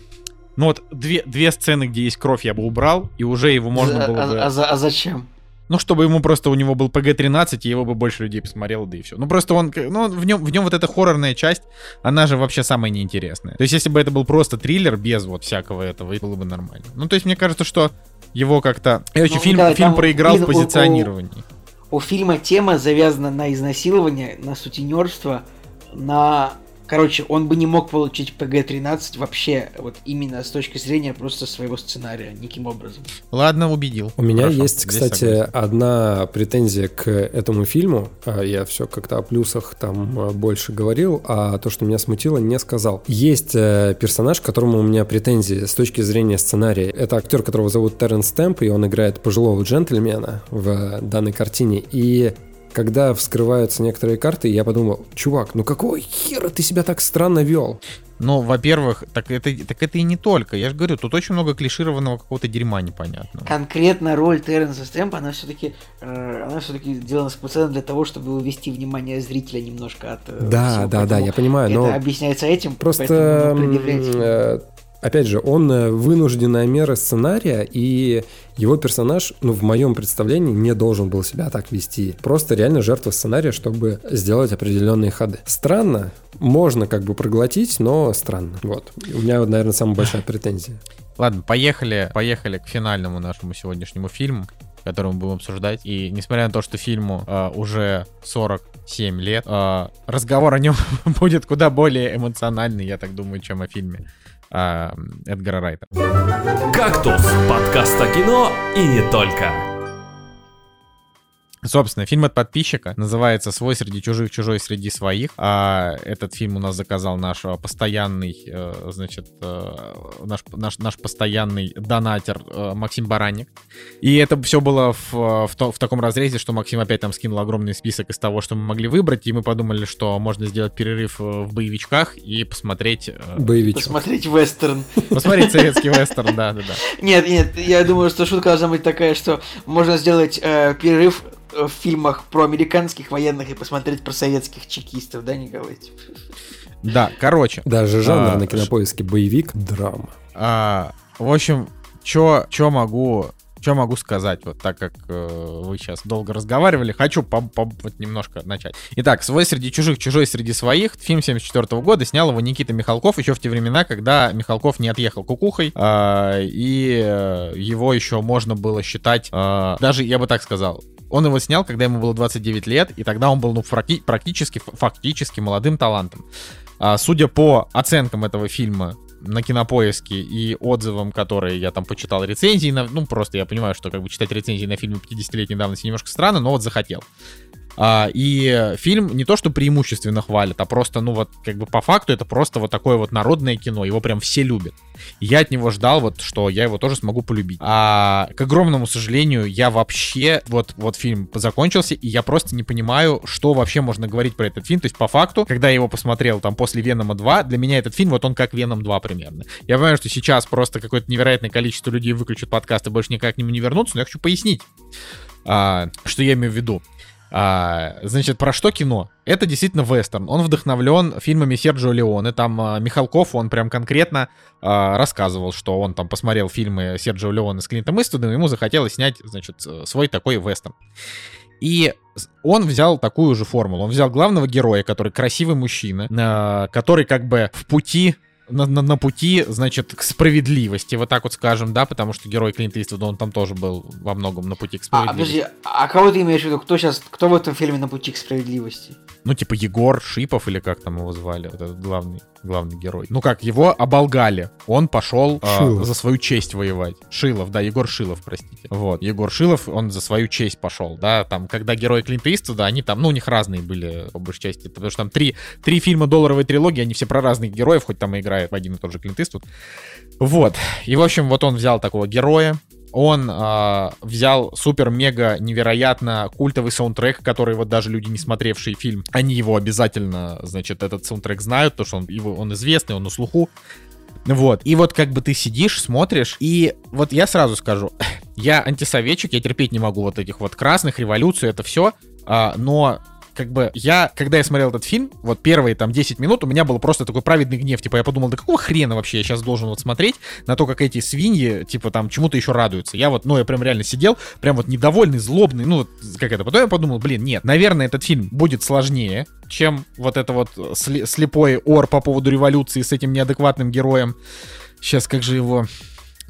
ну вот две, две сцены, где есть кровь, я бы убрал, и уже его можно было бы... А, а, а зачем? Ну, чтобы ему просто у него был ПГ-13, и его бы больше людей посмотрело, да и все. Ну, просто он, ну, в нем, в нем вот эта хоррорная часть, она же вообще самая неинтересная. То есть, если бы это был просто триллер без вот всякого этого, было бы нормально. Ну, то есть, мне кажется, что его как-то... Короче, ну, фильм, да, фильм проиграл в позиционировании. У, у фильма тема завязана на изнасилование, на сутенерство, на... Короче, он бы не мог получить ПГ-13 вообще, вот именно с точки зрения просто своего сценария, никаким образом. Ладно, убедил. У меня Хорошо, есть, кстати, согласен. одна претензия к этому фильму. А, я все как-то о плюсах там а, больше говорил, а то, что меня смутило, не сказал. Есть э, персонаж, к которому у меня претензии с точки зрения сценария. Это актер, которого зовут Терренс Темп, и он играет пожилого джентльмена в данной картине. И когда вскрываются некоторые карты, я подумал, чувак, ну какого хера ты себя так странно вел? Ну, во-первых, так это, так это и не только. Я же говорю, тут очень много клишированного какого-то дерьма непонятного. Конкретно роль Терренса Стэмпа, она все-таки э, она все-таки сделана специально для того, чтобы увести внимание зрителя немножко от... Э, да, всего, да, да, я понимаю, но... Это объясняется этим, просто опять же, он э, вынужденная мера сценария, и его персонаж, ну, в моем представлении, не должен был себя так вести. Просто реально жертва сценария, чтобы сделать определенные ходы. Странно, можно как бы проглотить, но странно. Вот. У меня, наверное, самая большая претензия. Ладно, поехали, поехали к финальному нашему сегодняшнему фильму который мы будем обсуждать. И несмотря на то, что фильму э, уже 47 лет, э, разговор о нем будет куда более эмоциональный, я так думаю, чем о фильме Эдгара Райта. «Кактус» — подкаст о кино и не только. Собственно, фильм от подписчика называется «Свой среди чужих, чужой среди своих». А этот фильм у нас заказал наш э, постоянный, э, значит, э, наш, наш, наш постоянный донатер Максим Баранник. И это все было в, в, то, в таком разрезе, что Максим опять там скинул огромный список из того, что мы могли выбрать, и мы подумали, что можно сделать перерыв в боевичках и посмотреть... Боевичок. Посмотреть вестерн. Посмотреть советский вестерн, да, да, да. Нет, нет, я думаю, что шутка должна быть такая, что можно сделать э, перерыв в фильмах про американских военных и посмотреть про советских чекистов, да, Николай? Да, короче. Даже жанр а, на кинопоиске боевик, драма. А, в общем, чё, чё могу что могу сказать, вот так как э, вы сейчас долго разговаривали, хочу по, по, вот немножко начать. Итак, «Свой среди чужих, чужой среди своих», фильм 74 года, снял его Никита Михалков еще в те времена, когда Михалков не отъехал кукухой, э, и э, его еще можно было считать, э, даже, я бы так сказал, он его снял, когда ему было 29 лет, и тогда он был ну, практически, фактически молодым талантом. А, судя по оценкам этого фильма на кинопоиске и отзывам, которые я там почитал рецензии, на, ну просто я понимаю, что как бы читать рецензии на фильмы 50-летней давности немножко странно, но вот захотел. А, и фильм не то, что преимущественно хвалят, а просто, ну вот, как бы по факту это просто вот такое вот народное кино, его прям все любят. Я от него ждал вот, что я его тоже смогу полюбить. А, к огромному сожалению, я вообще, вот, вот фильм закончился, и я просто не понимаю, что вообще можно говорить про этот фильм. То есть, по факту, когда я его посмотрел там после Венома 2, для меня этот фильм, вот он как Веном 2 примерно. Я понимаю, что сейчас просто какое-то невероятное количество людей выключат подкаст и больше никак к нему не вернутся, но я хочу пояснить, а, что я имею в виду. А, значит, про что кино? Это действительно вестерн. Он вдохновлен фильмами Серджио Леоне. Там а, Михалков, он прям конкретно а, рассказывал, что он там посмотрел фильмы Серджио Леоне с Клинтом Иствудом, ему захотелось снять, значит, свой такой вестерн. И он взял такую же формулу. Он взял главного героя, который красивый мужчина, а, который как бы в пути на, на, на пути, значит, к справедливости, вот так вот скажем, да, потому что герой Клинта Иствуда, он там тоже был во многом на пути к А, справедливости. подожди, а кого ты имеешь в виду? Кто сейчас, кто в этом фильме на пути к справедливости? Ну, типа Егор Шипов или как там его звали, вот этот главный, главный герой. Ну как, его оболгали. Он пошел Шилов. за свою честь воевать. Шилов, да, Егор Шилов, простите. Вот, Егор Шилов, он за свою честь пошел, да, там, когда герои Клинта Иствуда, они там, ну, у них разные были, по большей части, потому что там три, три фильма долларовой трилогии, они все про разных героев, хоть там и играет в один и тот же Клинт Иствуд. Вот, и, в общем, вот он взял такого героя, он а, взял супер-мега невероятно культовый саундтрек, который вот даже люди, не смотревшие фильм, они его обязательно, значит, этот саундтрек знают, потому что он, его, он известный, он на слуху. Вот, и вот как бы ты сидишь, смотришь, и вот я сразу скажу, я антисоветчик, я терпеть не могу вот этих вот красных, революцию, это все, но как бы я, когда я смотрел этот фильм, вот первые там 10 минут, у меня был просто такой праведный гнев, типа я подумал, да какого хрена вообще я сейчас должен вот смотреть на то, как эти свиньи, типа там чему-то еще радуются. Я вот, ну я прям реально сидел, прям вот недовольный, злобный, ну как это. Потом я подумал, блин, нет, наверное, этот фильм будет сложнее, чем вот это вот сли- слепой ор по поводу революции с этим неадекватным героем. Сейчас как же его...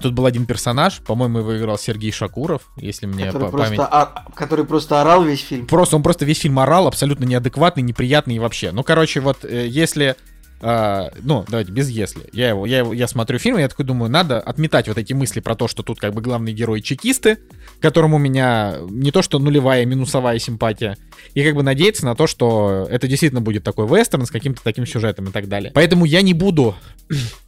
Тут был один персонаж, по-моему, его играл Сергей Шакуров, если мне который, па- просто, память... а- который просто орал весь фильм. Просто он просто весь фильм орал, абсолютно неадекватный, неприятный и вообще. Ну, короче, вот э, если а, ну, давайте без если. Я его, я его, я смотрю фильм, и я такой думаю, надо отметать вот эти мысли про то, что тут как бы главные герои чекисты, которым у меня не то что нулевая, минусовая симпатия, и как бы надеяться на то, что это действительно будет такой вестерн с каким-то таким сюжетом и так далее. Поэтому я не буду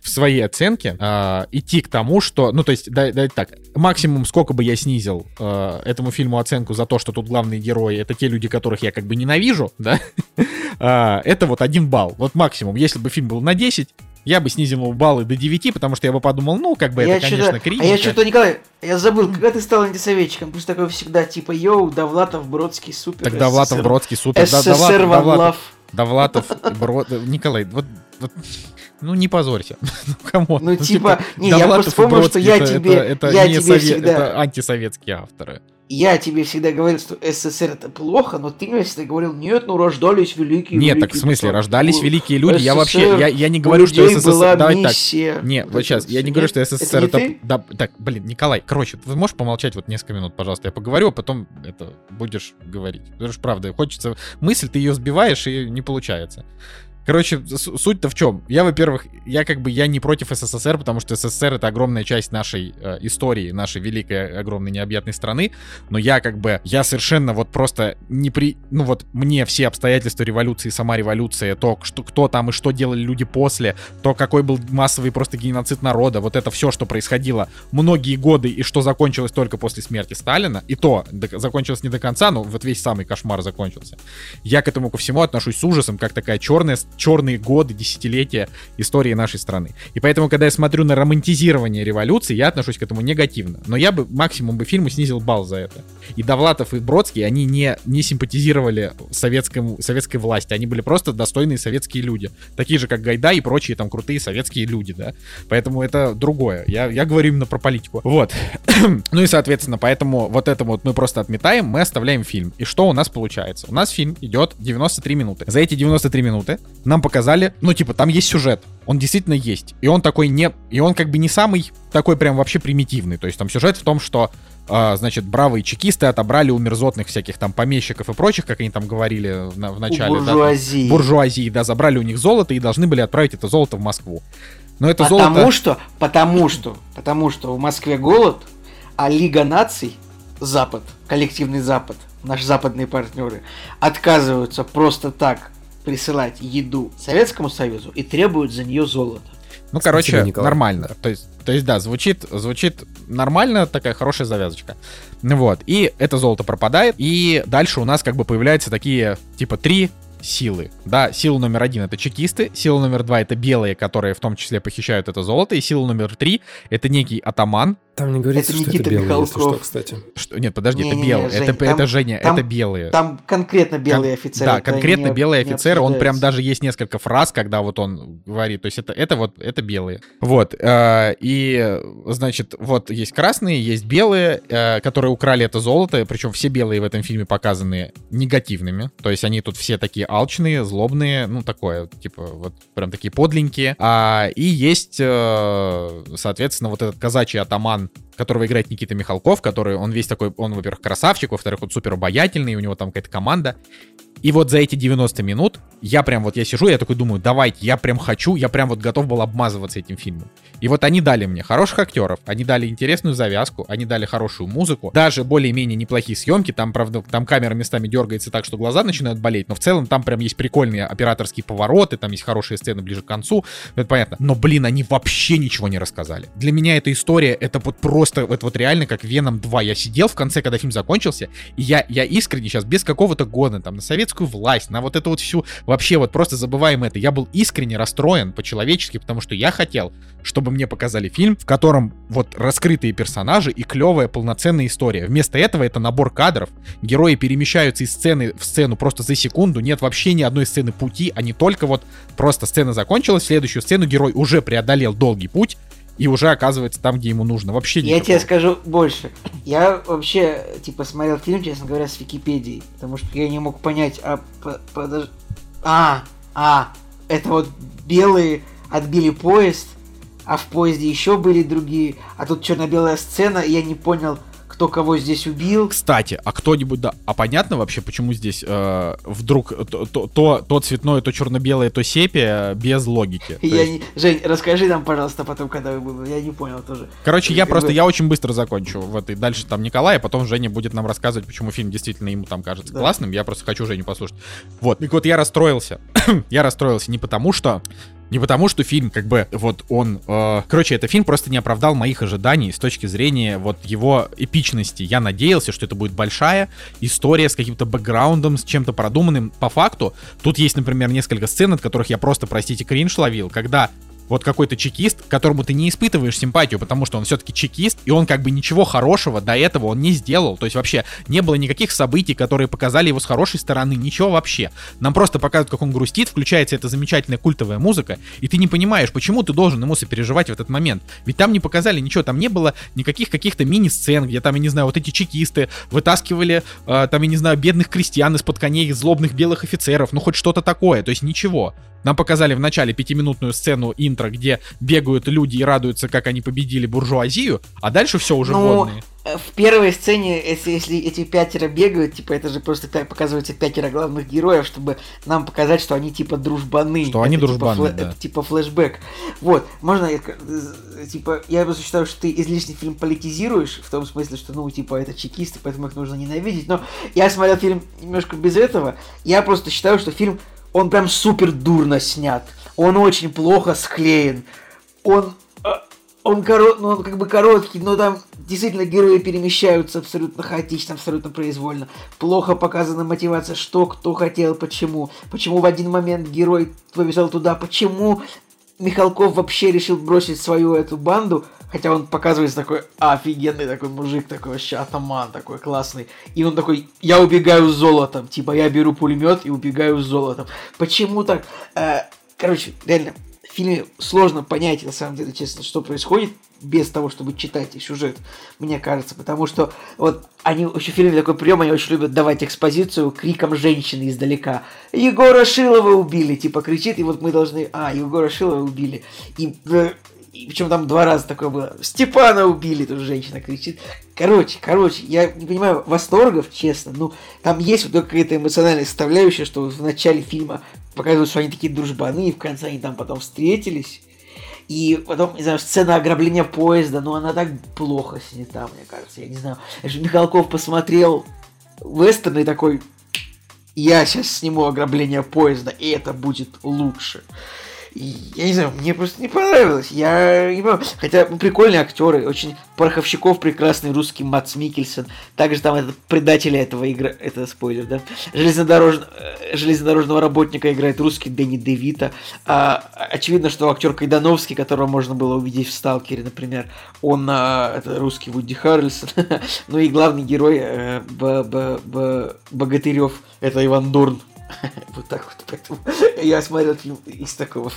в своей оценке а, идти к тому, что, ну, то есть, да, да, так, максимум, сколько бы я снизил а, этому фильму оценку за то, что тут главные герои, это те люди, которых я как бы ненавижу, да, а, это вот один балл, вот максимум. Если бы фильм был на 10, я бы снизил ему баллы до 9, потому что я бы подумал, ну, как бы Я это, конечно, А критика. я что-то, Николай, я забыл, когда ты стал антисоветчиком? Ты же такой всегда, типа, yo, Довлатов, Бродский, супер. Так Довлатов. Бродский, супер. Да, СССР, Довлатов, Довлатов, Брод... Николай, вот, вот, ну не позорься. ну, come on. Ну, типа, не, я просто вспомнил, что я это- тебе- это, это я не тебе всегда- это антисоветские авторы. Я тебе всегда говорил, что СССР это плохо, но ты мне всегда говорил, нет, ну рождались великие Нет, так в смысле, пацаны. рождались великие люди. Я СССР вообще, я, я не говорю, что СССР... была Давай так, миссия. Не, вот сейчас, я не говорю, что Нет? СССР это... ты? Да, так, блин, Николай, короче, ты можешь помолчать вот несколько минут, пожалуйста, я поговорю, а потом это будешь говорить. Потому что, правда, хочется... Мысль, ты ее сбиваешь, и не получается. Короче, суть-то в чем? Я, во-первых, я как бы я не против СССР, потому что СССР это огромная часть нашей э, истории, нашей великой, огромной, необъятной страны. Но я как бы, я совершенно вот просто не при... Ну вот мне все обстоятельства революции, сама революция, то, что, кто там и что делали люди после, то, какой был массовый просто геноцид народа, вот это все, что происходило многие годы и что закончилось только после смерти Сталина, и то до- закончилось не до конца, но вот весь самый кошмар закончился. Я к этому ко всему отношусь с ужасом, как такая черная, черные годы, десятилетия истории нашей страны. И поэтому, когда я смотрю на романтизирование революции, я отношусь к этому негативно. Но я бы максимум бы фильму снизил балл за это. И Довлатов, и Бродский, они не, не симпатизировали советскому, советской власти. Они были просто достойные советские люди. Такие же, как Гайда и прочие там крутые советские люди, да. Поэтому это другое. Я, я говорю именно про политику. Вот. ну и, соответственно, поэтому вот это вот мы просто отметаем, мы оставляем фильм. И что у нас получается? У нас фильм идет 93 минуты. За эти 93 минуты нам показали, ну, типа, там есть сюжет, он действительно есть. И он такой не... И он как бы не самый такой прям вообще примитивный. То есть там сюжет в том, что а, значит, бравые чекисты отобрали у мерзотных всяких там помещиков и прочих, как они там говорили в, в начале. У буржуазии. Да, буржуазии, да, забрали у них золото и должны были отправить это золото в Москву. Но это потому золото... что, потому что, потому что в Москве голод, а Лига наций, Запад, коллективный Запад, наши западные партнеры, отказываются просто так присылать еду Советскому Союзу и требуют за нее золото. Ну, короче, Спасибо, нормально. То есть, то есть, да, звучит, звучит нормально, такая хорошая завязочка. Вот. И это золото пропадает. И дальше у нас как бы появляются такие, типа, три силы. Да, сила номер один это чекисты, сила номер два это белые, которые в том числе похищают это золото, и сила номер три это некий атаман. Там не говорится, это что Никита это белые, если что, кстати. Что? Нет, подожди, не, это белые. Не, Жень, это, там, это Женя, там, это белые. Там конкретно белые Кон- офицеры. Да, конкретно не, белый офицер. Он прям даже есть несколько фраз, когда вот он говорит. То есть это, это вот, это белые. Вот. Э, и, значит, вот есть красные, есть белые, э, которые украли это золото. Причем все белые в этом фильме показаны негативными. То есть они тут все такие алчные, злобные, ну такое, типа вот прям такие подленькие. А, и есть, э, соответственно, вот этот казачий атаман которого играет Никита Михалков, который, он весь такой, он, во-первых, красавчик, во-вторых, он супер обаятельный, у него там какая-то команда. И вот за эти 90 минут я прям вот, я сижу, я такой думаю, давайте, я прям хочу, я прям вот готов был обмазываться этим фильмом. И вот они дали мне хороших актеров, они дали интересную завязку, они дали хорошую музыку, даже более-менее неплохие съемки, там, правда, там камера местами дергается так, что глаза начинают болеть, но в целом там прям есть прикольные операторские повороты, там есть хорошие сцены ближе к концу, это понятно. Но, блин, они вообще ничего не рассказали. Для меня эта история, это вот просто, это вот реально как Веном 2. Я сидел в конце, когда фильм закончился, и я, я искренне сейчас, без какого-то года, там, на советскую власть, на вот эту вот всю, вообще вот просто забываем это. Я был искренне расстроен по-человечески, потому что я хотел, чтобы мне показали фильм, в котором вот раскрытые персонажи и клевая полноценная история. Вместо этого это набор кадров, герои перемещаются из сцены в сцену просто за секунду, нет вообще ни одной сцены пути, а не только вот просто сцена закончилась, следующую сцену герой уже преодолел долгий путь, и уже оказывается там, где ему нужно. Вообще Я тебе скажу больше. Я вообще, типа, смотрел фильм, честно говоря, с Википедией, потому что я не мог понять, а, подож... а, а, это вот белые отбили поезд, а в поезде еще были другие, а тут черно-белая сцена, и я не понял, кто кого здесь убил. Кстати, а кто-нибудь, да, а понятно вообще, почему здесь э, вдруг то, то, то, то цветное, то черно-белое, то сепия без логики? Я есть... не... Жень, расскажи нам, пожалуйста, потом, когда вы были. Я не понял тоже. Короче, я просто, я очень быстро закончу в этой. Дальше там Николай, а потом Женя будет нам рассказывать, почему фильм действительно ему там кажется да. классным. Я просто хочу Женю послушать. Вот. И вот я расстроился. я расстроился не потому, что не потому, что фильм, как бы, вот он... Э, короче, этот фильм просто не оправдал моих ожиданий с точки зрения вот его эпичности. Я надеялся, что это будет большая история с каким-то бэкграундом, с чем-то продуманным. По факту, тут есть, например, несколько сцен, от которых я просто, простите, кринж ловил, когда вот какой-то чекист, которому ты не испытываешь симпатию, потому что он все-таки чекист, и он как бы ничего хорошего до этого он не сделал. То есть вообще не было никаких событий, которые показали его с хорошей стороны, ничего вообще. Нам просто показывают, как он грустит, включается эта замечательная культовая музыка, и ты не понимаешь, почему ты должен ему сопереживать в этот момент. Ведь там не показали ничего, там не было никаких каких-то мини-сцен, где там, я не знаю, вот эти чекисты вытаскивали, э, там, я не знаю, бедных крестьян из-под коней, злобных белых офицеров, ну хоть что-то такое, то есть ничего. Нам показали в начале пятиминутную сцену интро, где бегают люди и радуются, как они победили буржуазию, а дальше все уже ну, водные. Э, в первой сцене, если, если эти пятеро бегают, типа это же просто так показывается пятеро главных героев, чтобы нам показать, что они типа дружбаны. Что они это, дружбаны, типа, флэ- да. Это типа флешбэк. Вот, можно я, типа, я просто считаю, что ты излишний фильм политизируешь, в том смысле, что, ну, типа, это чекисты, поэтому их нужно ненавидеть, но я смотрел фильм немножко без этого, я просто считаю, что фильм он прям супер дурно снят. Он очень плохо склеен. Он э, он, корот, ну, он как бы короткий, но там действительно герои перемещаются абсолютно хаотично, абсолютно произвольно. Плохо показана мотивация, что кто хотел, почему. Почему в один момент герой побежал туда, почему Михалков вообще решил бросить свою эту банду, хотя он показывается такой офигенный такой мужик, такой вообще атаман, такой классный. И он такой, я убегаю с золотом, типа я беру пулемет и убегаю с золотом. Почему так? Э, короче, реально, в фильме сложно понять, на самом деле, честно, что происходит без того, чтобы читать сюжет, мне кажется, потому что вот они очень в фильме такой прием, они очень любят давать экспозицию криком женщины издалека. Егора Шилова убили, типа кричит, и вот мы должны, а, Егора Шилова убили. И э, и причем там два раза такое было. Степана убили, тут женщина кричит. Короче, короче, я не понимаю восторгов, честно. Ну, там есть вот какая-то эмоциональная составляющая, что в начале фильма показывают, что они такие дружбаны, и в конце они там потом встретились. И потом, не знаю, сцена ограбления поезда, но она так плохо снята, мне кажется. Я не знаю. Я же Михалков посмотрел вестерн и такой, я сейчас сниму ограбление поезда, и это будет лучше я не знаю, мне просто не понравилось. Я не понимаю. Хотя ну, прикольные актеры, очень Пороховщиков прекрасный русский Мац Микельсон. Также там этот предатель этого игра, это спойлер, да? Железнодорож... Э, железнодорожного работника играет русский Дэнни Девита. А, очевидно, что актер Кайдановский, которого можно было увидеть в Сталкере, например, он а, это русский Вуди Харрельсон. ну и главный герой э, Б -б -б Богатырев это Иван Дурн вот так вот. Поэтому я смотрел фильм из такого,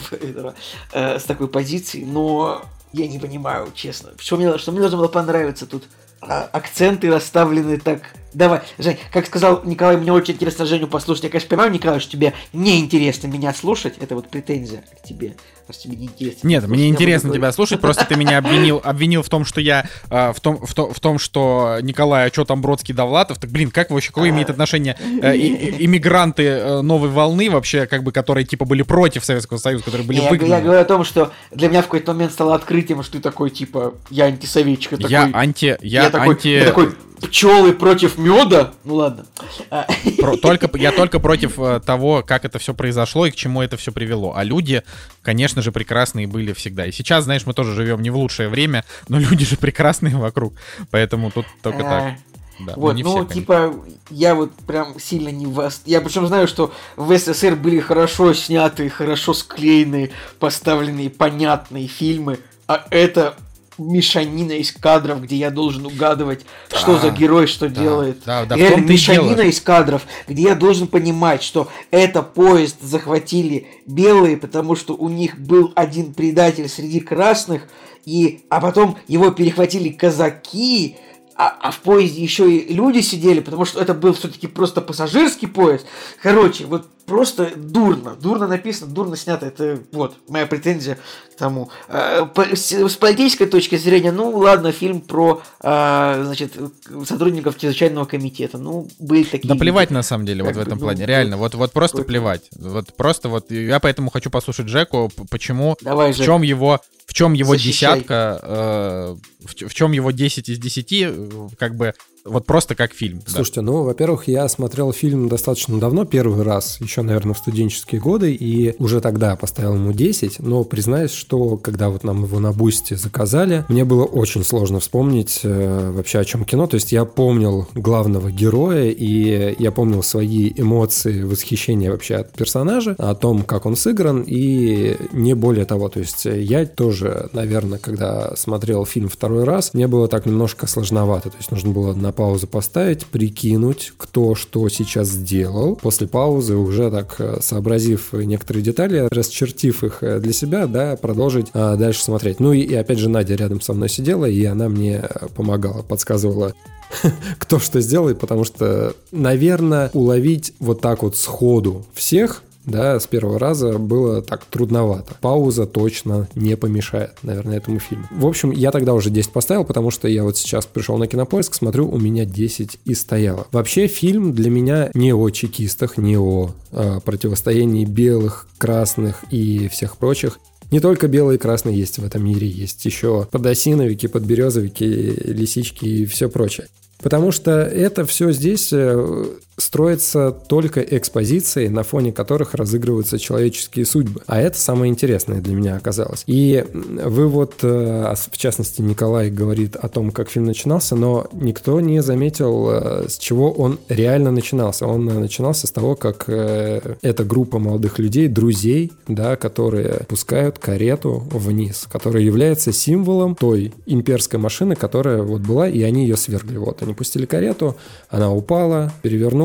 э, с такой позиции, но я не понимаю, честно. Что мне, что мне должно было понравиться тут? А, акценты расставлены так. Давай, Жень, как сказал Николай, мне очень интересно Женю послушать. Я, конечно, понимаю, Николай, что тебе не интересно меня слушать. Это вот претензия к тебе. Раз тебе не интересно. Нет, мне интересно тебя слушать, просто ты меня обвинил, обвинил в том, что я э, в, том, в, том, в том, что Николай, а что там Бродский Довлатов, так блин, как вообще, какое имеет отношение э, и, иммигранты э, новой волны вообще, как бы, которые типа были против Советского Союза, которые были я, выгнаны. Я говорю о том, что для меня в какой-то момент стало открытием, что ты такой, типа, я антисоветчик. Я, я анти... Я, я такой, анти... Я такой, пчелы против меда? Ну ладно. Про, только, я только против э, того, как это все произошло и к чему это все привело. А люди, конечно же, прекрасные были всегда. И сейчас, знаешь, мы тоже живем не в лучшее время, но люди же прекрасные вокруг. Поэтому тут только так. А, да, вот, ну, все, типа, я вот прям сильно не вас. Я причем знаю, что в СССР были хорошо снятые, хорошо склеенные, поставленные, понятные фильмы, а это мешанина из кадров, где я должен угадывать, да, что за герой что да, делает. Да, да, Реально, мешанина из кадров, где я должен понимать, что это поезд захватили белые, потому что у них был один предатель среди красных, и, а потом его перехватили казаки, а, а в поезде еще и люди сидели, потому что это был все-таки просто пассажирский поезд. Короче, вот просто дурно, дурно написано, дурно снято. Это вот моя претензия к тому. А, с политической точки зрения, ну ладно, фильм про а, значит сотрудников чрезвычайного комитета. Ну были такие. Да плевать на самом деле вот в этом ну, плане, реально, вот вот просто плевать, вот просто вот я поэтому хочу послушать Джеку, почему, Давай, в чем его в чем его Защищай. десятка, э, в, в чем его 10 из 10, э, как бы вот просто как фильм. Слушайте, да. ну, во-первых, я смотрел фильм достаточно давно, первый раз, еще, наверное, в студенческие годы, и уже тогда поставил ему 10, но признаюсь, что когда вот нам его на бусте заказали, мне было очень сложно вспомнить э, вообще о чем кино, то есть я помнил главного героя, и я помнил свои эмоции, восхищение вообще от персонажа, о том, как он сыгран, и не более того, то есть я тоже, наверное, когда смотрел фильм второй раз, мне было так немножко сложновато, то есть нужно было на паузу поставить, прикинуть, кто что сейчас сделал. После паузы уже так э, сообразив некоторые детали, расчертив их э, для себя, да, продолжить а, дальше смотреть. Ну и, и опять же Надя рядом со мной сидела, и она мне помогала, подсказывала, кто что сделает, потому что, наверное, уловить вот так вот сходу всех да, с первого раза было так трудновато. Пауза точно не помешает, наверное, этому фильму. В общем, я тогда уже 10 поставил, потому что я вот сейчас пришел на кинопоиск, смотрю, у меня 10 и стояло. Вообще фильм для меня не о чекистах, не о э, противостоянии белых, красных и всех прочих. Не только белые и красные есть в этом мире, есть еще подосиновики, подберезовики, лисички и все прочее. Потому что это все здесь э, строится только экспозицией, на фоне которых разыгрываются человеческие судьбы. А это самое интересное для меня оказалось. И вы вот, э, в частности, Николай говорит о том, как фильм начинался, но никто не заметил, э, с чего он реально начинался. Он начинался с того, как эта группа молодых людей, друзей, да, которые пускают карету вниз, которая является символом той имперской машины, которая вот была, и они ее свергли. Вот они пустили карету, она упала, перевернулась,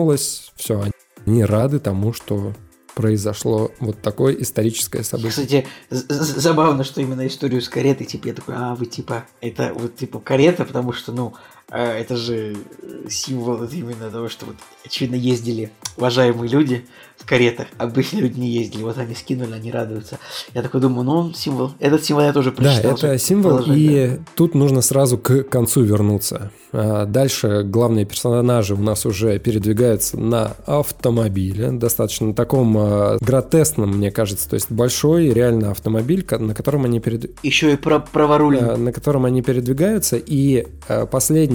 все, они рады тому, что произошло вот такое историческое событие. Кстати, забавно, что именно историю с каретой, типа, я такой, а, вы, типа, это вот, типа, карета, потому что, ну, это же символ именно того, что вот, очевидно, ездили уважаемые люди в каретах. Обычные люди не ездили. Вот они скинули, они радуются. Я такой думаю, ну, он символ. Этот символ я тоже прочитал. Да, это символ, и да. тут нужно сразу к концу вернуться. А дальше главные персонажи у нас уже передвигаются на автомобиле, достаточно таком а, гротесном, мне кажется, то есть большой реально автомобиль, на котором они перед... Еще и про праворульный. На котором они передвигаются, и а,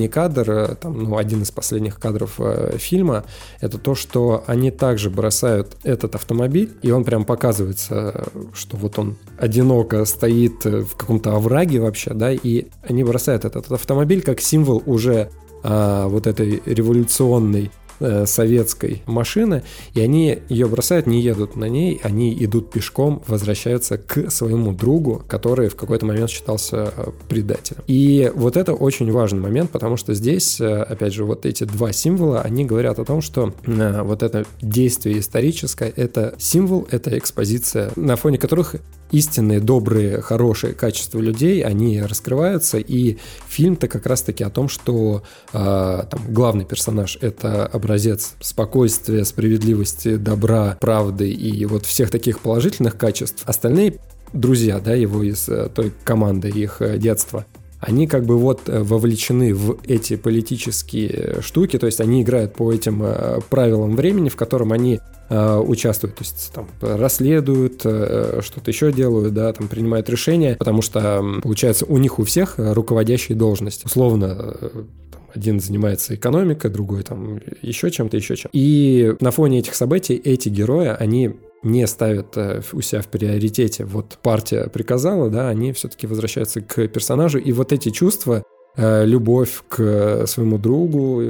последний кадр, там, ну, один из последних кадров фильма, это то, что они также бросают этот автомобиль, и он прям показывается, что вот он одиноко стоит в каком-то овраге вообще, да, и они бросают этот автомобиль как символ уже а, вот этой революционной Э, советской машины, и они ее бросают, не едут на ней, они идут пешком, возвращаются к своему другу, который в какой-то момент считался э, предателем. И вот это очень важный момент, потому что здесь, э, опять же, вот эти два символа, они говорят о том, что вот это действие историческое, это символ, это экспозиция, на фоне которых истинные, добрые, хорошие качества людей, они раскрываются, и фильм-то как раз-таки о том, что э, там, главный персонаж — это образец спокойствия, справедливости, добра, правды и вот всех таких положительных качеств. Остальные друзья, да, его из э, той команды их э, детства, они как бы вот э, вовлечены в эти политические штуки, то есть они играют по этим правилам времени, в котором они участвуют, то есть там расследуют, что-то еще делают, да, там принимают решения, потому что получается у них у всех руководящие должности. Условно, один занимается экономикой, другой там еще чем-то, еще чем. И на фоне этих событий эти герои, они не ставят э, у себя в приоритете. Вот партия приказала, да, они все-таки возвращаются к персонажу. И вот эти чувства, э, любовь к своему другу,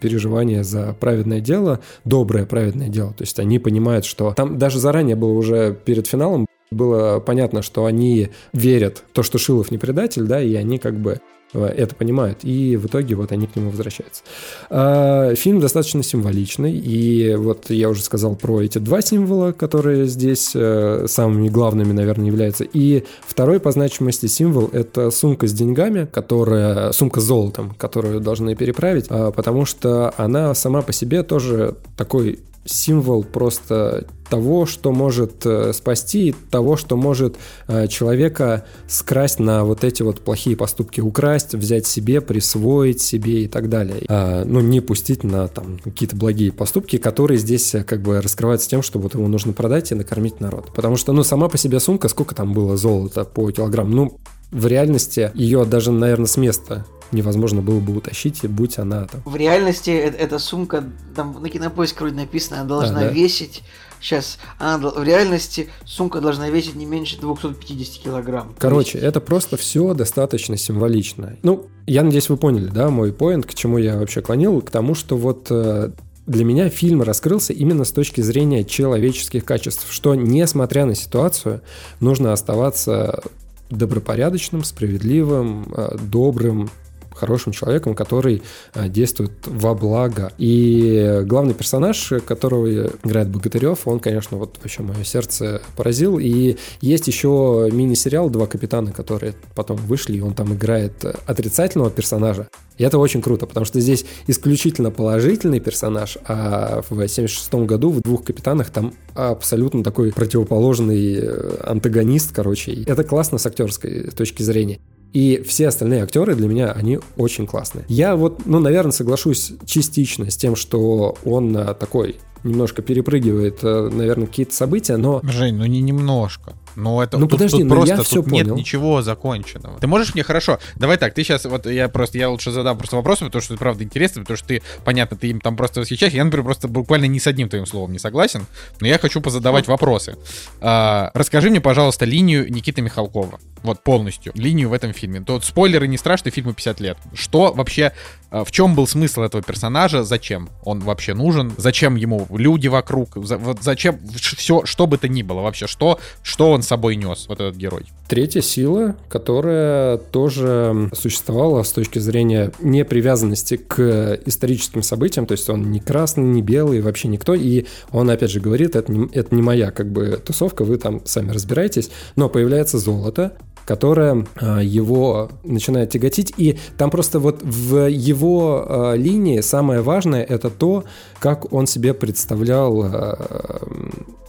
переживание за праведное дело, доброе праведное дело. То есть они понимают, что там даже заранее было уже перед финалом было понятно, что они верят в то, что Шилов не предатель, да, и они как бы это понимают, и в итоге вот они к нему возвращаются. А, фильм достаточно символичный, и вот я уже сказал про эти два символа, которые здесь э, самыми главными, наверное, являются. И второй по значимости символ — это сумка с деньгами, которая, сумка с золотом, которую должны переправить, а, потому что она сама по себе тоже такой символ просто того, что может э, спасти, того, что может э, человека скрасть на вот эти вот плохие поступки, украсть, взять себе, присвоить себе и так далее. А, ну, не пустить на там какие-то благие поступки, которые здесь э, как бы раскрываются тем, что вот его нужно продать и накормить народ. Потому что, ну, сама по себе сумка, сколько там было золота по килограмм? Ну, в реальности ее даже, наверное, с места невозможно было бы утащить, будь она там. В реальности эта сумка, там на кинопоиске вроде написано, она должна а, да? весить Сейчас, она, в реальности сумка должна весить не меньше 250 килограмм. Короче, это просто все достаточно символично. Ну, я надеюсь, вы поняли, да, мой поинт, к чему я вообще клонил, к тому, что вот э, для меня фильм раскрылся именно с точки зрения человеческих качеств, что, несмотря на ситуацию, нужно оставаться добропорядочным, справедливым, э, добрым, хорошим человеком, который э, действует во благо. И главный персонаж, которого играет Богатырев, он, конечно, вот вообще мое сердце поразил. И есть еще мини-сериал «Два капитана», которые потом вышли, и он там играет отрицательного персонажа. И это очень круто, потому что здесь исключительно положительный персонаж, а в 76 году в «Двух капитанах» там абсолютно такой противоположный э, антагонист, короче. Это классно с актерской точки зрения. И все остальные актеры для меня, они очень классные. Я вот, ну, наверное, соглашусь частично с тем, что он э, такой немножко перепрыгивает, э, наверное, какие-то события, но... Жень, ну не немножко. Ну, это ну, тут, подожди, тут ну, просто я все тут понял. нет ничего законченного. Ты можешь мне хорошо? Давай так, ты сейчас, вот я просто, я лучше задам просто вопросы, потому что это правда интересно, потому что ты, понятно, ты им там просто восхищаешься. Я, например, просто буквально ни с одним твоим словом не согласен, но я хочу позадавать вопросы. А, расскажи мне, пожалуйста, линию Никиты Михалкова. Вот полностью. Линию в этом фильме. Тот спойлеры не страшны, фильму 50 лет. Что вообще, а, в чем был смысл этого персонажа? Зачем он вообще нужен? Зачем ему люди вокруг? За, вот зачем все, что бы то ни было вообще? Что, что он собой нес, вот этот герой. Третья сила, которая тоже существовала с точки зрения непривязанности к историческим событиям, то есть он не красный, не белый, вообще никто, и он опять же говорит, это не, это не моя как бы тусовка, вы там сами разбираетесь, но появляется золото, которая его начинает тяготить. И там просто вот в его а, линии самое важное это то, как он себе представлял а,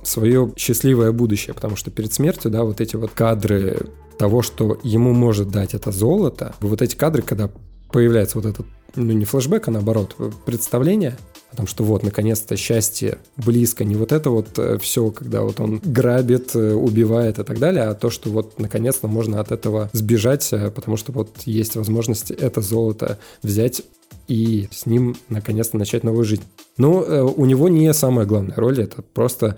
свое счастливое будущее, потому что перед смертью, да, вот эти вот кадры того, что ему может дать это золото, вот эти кадры, когда появляется вот этот, ну не флешбэк, а наоборот, представление, о том, что вот, наконец-то счастье близко, не вот это вот э, все, когда вот он грабит, э, убивает и так далее, а то, что вот, наконец-то можно от этого сбежать, э, потому что вот есть возможность это золото взять и с ним наконец-то начать новую жизнь. Но у него не самая главная роль, это просто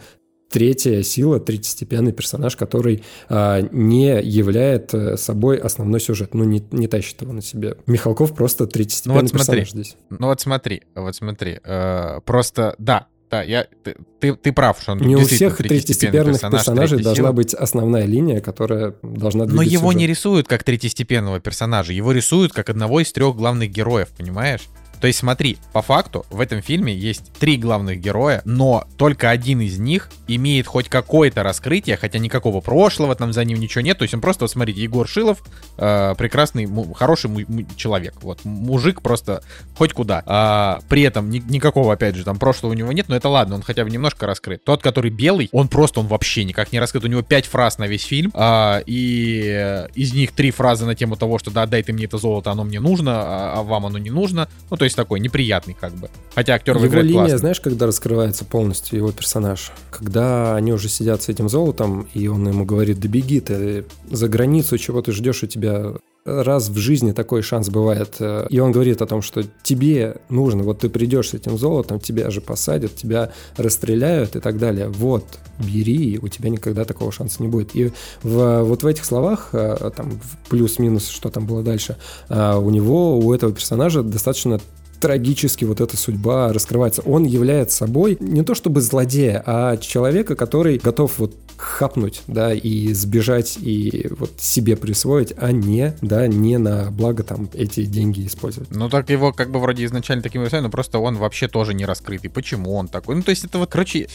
третья сила, третьестепенный персонаж, который а, не являет э, собой основной сюжет, ну, не, не тащит его на себе. Михалков просто третьестепенный ну, вот смотри, персонаж здесь. Ну вот смотри, вот смотри, э, просто, да, да, я, ты, ты, ты прав, что он Не у всех третьестепенных персонаж, персонажей должна быть основная линия, которая должна Но его сюжет. не рисуют как третьестепенного персонажа, его рисуют как одного из трех главных героев, понимаешь? То есть смотри, по факту в этом фильме есть три главных героя, но только один из них имеет хоть какое-то раскрытие, хотя никакого прошлого там за ним ничего нет. То есть он просто, вот смотрите, Егор Шилов, э, прекрасный, хороший человек. Вот, мужик просто хоть куда. А, при этом ни, никакого, опять же, там прошлого у него нет, но это ладно, он хотя бы немножко раскрыт. Тот, который белый, он просто, он вообще никак не раскрыт. У него пять фраз на весь фильм, а, и из них три фразы на тему того, что да, дай ты мне это золото, оно мне нужно, а, а вам оно не нужно. Ну, то есть такой неприятный как бы. Хотя актер его линия, классно. знаешь, когда раскрывается полностью его персонаж? Когда они уже сидят с этим золотом, и он ему говорит, да беги ты за границу, чего ты ждешь, у тебя раз в жизни такой шанс бывает. И он говорит о том, что тебе нужно, вот ты придешь с этим золотом, тебя же посадят, тебя расстреляют и так далее. Вот, бери, у тебя никогда такого шанса не будет. И в, вот в этих словах, э, там, плюс-минус, что там было дальше, э, у него, у этого персонажа достаточно трагически вот эта судьба раскрывается. Он является собой не то чтобы злодея, а человека, который готов вот хапнуть, да, и сбежать, и вот себе присвоить, а не, да, не на благо там эти деньги использовать. Ну так его как бы вроде изначально таким рисовали, но просто он вообще тоже не раскрытый. Почему он такой? Ну то есть это вот, короче,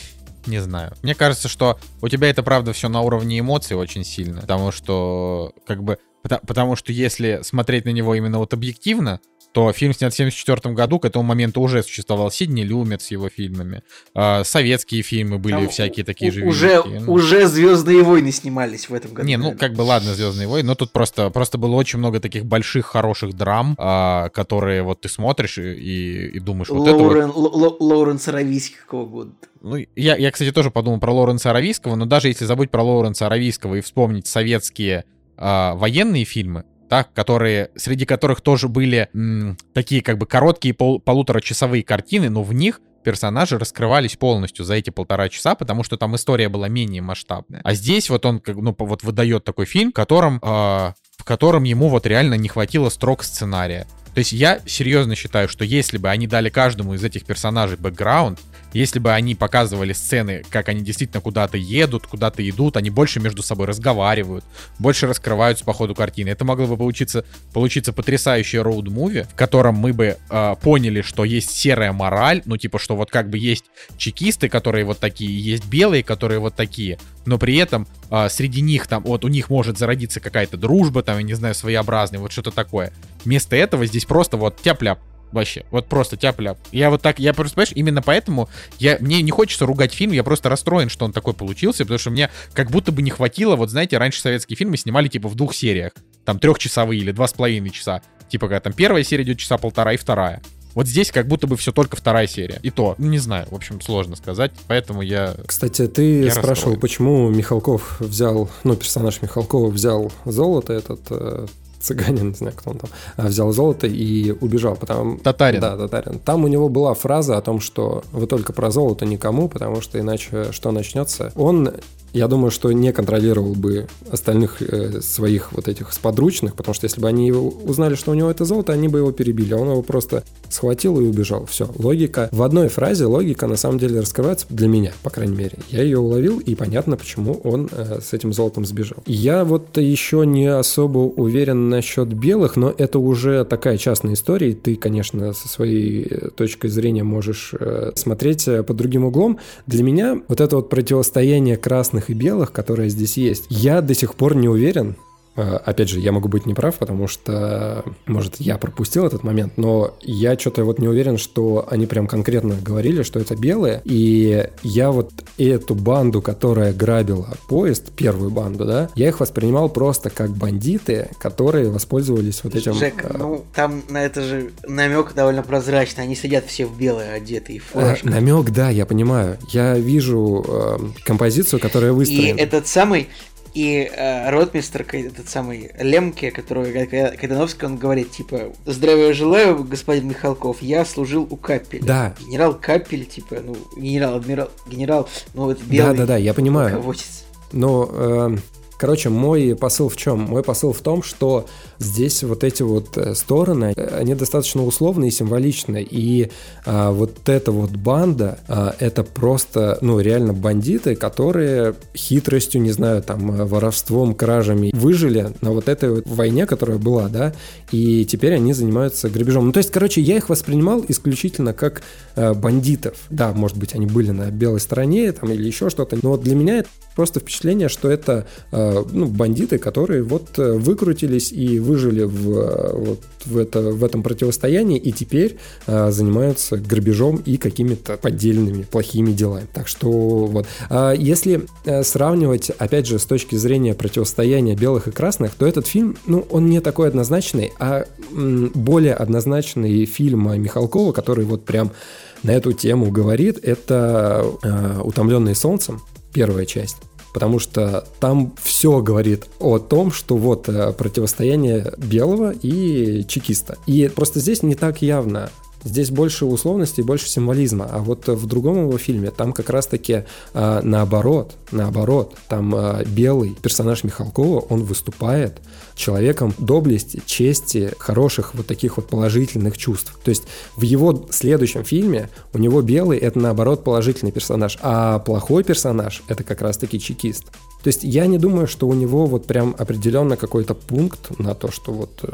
не знаю. Мне кажется, что у тебя это правда все на уровне эмоций очень сильно, потому что как бы Потому что если смотреть на него именно вот объективно, то фильм снят в 1974 году, к этому моменту уже существовал Сидни Люмет с его фильмами. Э, советские фильмы были Там всякие такие же. Уже. Ну. уже Звездные войны снимались в этом году. Не, ну как бы ладно, Звездные войны, но тут просто, просто было очень много таких больших, хороших драм, э, которые вот ты смотришь и, и думаешь, вот Лоурен, это вот... Л- Лоуренс Аравийский какого года? Ну, я, я, кстати, тоже подумал про Лоуренса Аравийского, но даже если забыть про Лоуренса Аравийского и вспомнить советские э, военные фильмы, так, которые, среди которых тоже были м, такие как бы короткие пол, полуторачасовые картины, но в них персонажи раскрывались полностью за эти полтора часа, потому что там история была менее масштабная. А здесь вот он как, ну, вот выдает такой фильм, в котором, э, в котором ему вот реально не хватило строк сценария. То есть я серьезно считаю, что если бы они дали каждому из этих персонажей бэкграунд, если бы они показывали сцены, как они действительно куда-то едут, куда-то идут, они больше между собой разговаривают, больше раскрываются по ходу картины. Это могло бы получиться, получиться потрясающее роуд-муви, в котором мы бы э, поняли, что есть серая мораль, ну типа, что вот как бы есть чекисты, которые вот такие, есть белые, которые вот такие, но при этом э, среди них там, вот у них может зародиться какая-то дружба, там, я не знаю, своеобразная, вот что-то такое. Вместо этого здесь просто вот тяп-ляп Вообще, вот просто тяп-ляп. Я вот так, я просто, понимаешь, именно поэтому я, мне не хочется ругать фильм, я просто расстроен, что он такой получился, потому что мне как будто бы не хватило, вот знаете, раньше советские фильмы снимали типа в двух сериях, там трехчасовые или два с половиной часа. Типа, когда там первая серия идет часа полтора и вторая. Вот здесь как будто бы все только вторая серия. И то, ну, не знаю, в общем, сложно сказать. Поэтому я... Кстати, ты я спрашивал, расстроен. почему Михалков взял, ну, персонаж Михалкова взял золото этот. Цыганин, не знаю, кто он там, а, взял золото и убежал. Потому... Татарин. Да, татарин. Там у него была фраза о том, что вы только про золото никому, потому что иначе что начнется? Он я думаю, что не контролировал бы остальных э, своих вот этих сподручных, потому что если бы они узнали, что у него это золото, они бы его перебили. А он его просто схватил и убежал. Все, логика. В одной фразе логика на самом деле раскрывается для меня, по крайней мере. Я ее уловил, и понятно, почему он э, с этим золотом сбежал. Я вот еще не особо уверен насчет белых, но это уже такая частная история. Ты, конечно, со своей э, точкой зрения можешь э, смотреть э, под другим углом. Для меня вот это вот противостояние красных черных и белых, которые здесь есть, я до сих пор не уверен, опять же, я могу быть неправ, потому что, может, я пропустил этот момент, но я что-то вот не уверен, что они прям конкретно говорили, что это белые. И я вот эту банду, которая грабила поезд, первую банду, да, я их воспринимал просто как бандиты, которые воспользовались вот этим... Жек, э... ну там на это же намек довольно прозрачный. Они сидят все в белые одетые э, намек, да, я понимаю. Я вижу э, композицию, которая выстроена. И этот самый и э, ротмистр, этот самый Лемке, который Кайдановский, он говорит, типа, здравия желаю, господин Михалков, я служил у Капеля. Да. Генерал Капель, типа, ну, генерал, адмирал, генерал, ну, это белый. Да-да-да, я понимаю. Руководец. Но э, Короче, мой посыл в чем? Мой посыл в том, что здесь вот эти вот э, стороны, э, они достаточно условные и символичные. И а, вот эта вот банда, а, это просто, ну, реально бандиты, которые хитростью, не знаю, там, э, воровством, кражами выжили на вот этой вот войне, которая была, да, и теперь они занимаются грабежом. Ну, то есть, короче, я их воспринимал исключительно как а, бандитов. Да, может быть, они были на белой стороне там или еще что-то, но для меня это просто впечатление, что это э, ну, бандиты, которые вот э, выкрутились и выжили в, э, вот, в, это, в этом противостоянии и теперь э, занимаются грабежом и какими-то поддельными плохими делами. Так что вот. А если сравнивать, опять же, с точки зрения противостояния белых и красных, то этот фильм, ну, он не такой однозначный, а более однозначный фильм Михалкова, который вот прям на эту тему говорит, это «Утомленные солнцем», первая часть. Потому что там все говорит о том, что вот э, противостояние белого и чекиста. И просто здесь не так явно Здесь больше условности больше символизма. А вот в другом его фильме там как раз-таки э, наоборот, наоборот, там э, белый персонаж Михалкова, он выступает человеком доблести, чести, хороших вот таких вот положительных чувств. То есть в его следующем фильме у него белый это наоборот положительный персонаж, а плохой персонаж это как раз-таки чекист. То есть я не думаю, что у него вот прям определенно какой-то пункт на то, что вот э,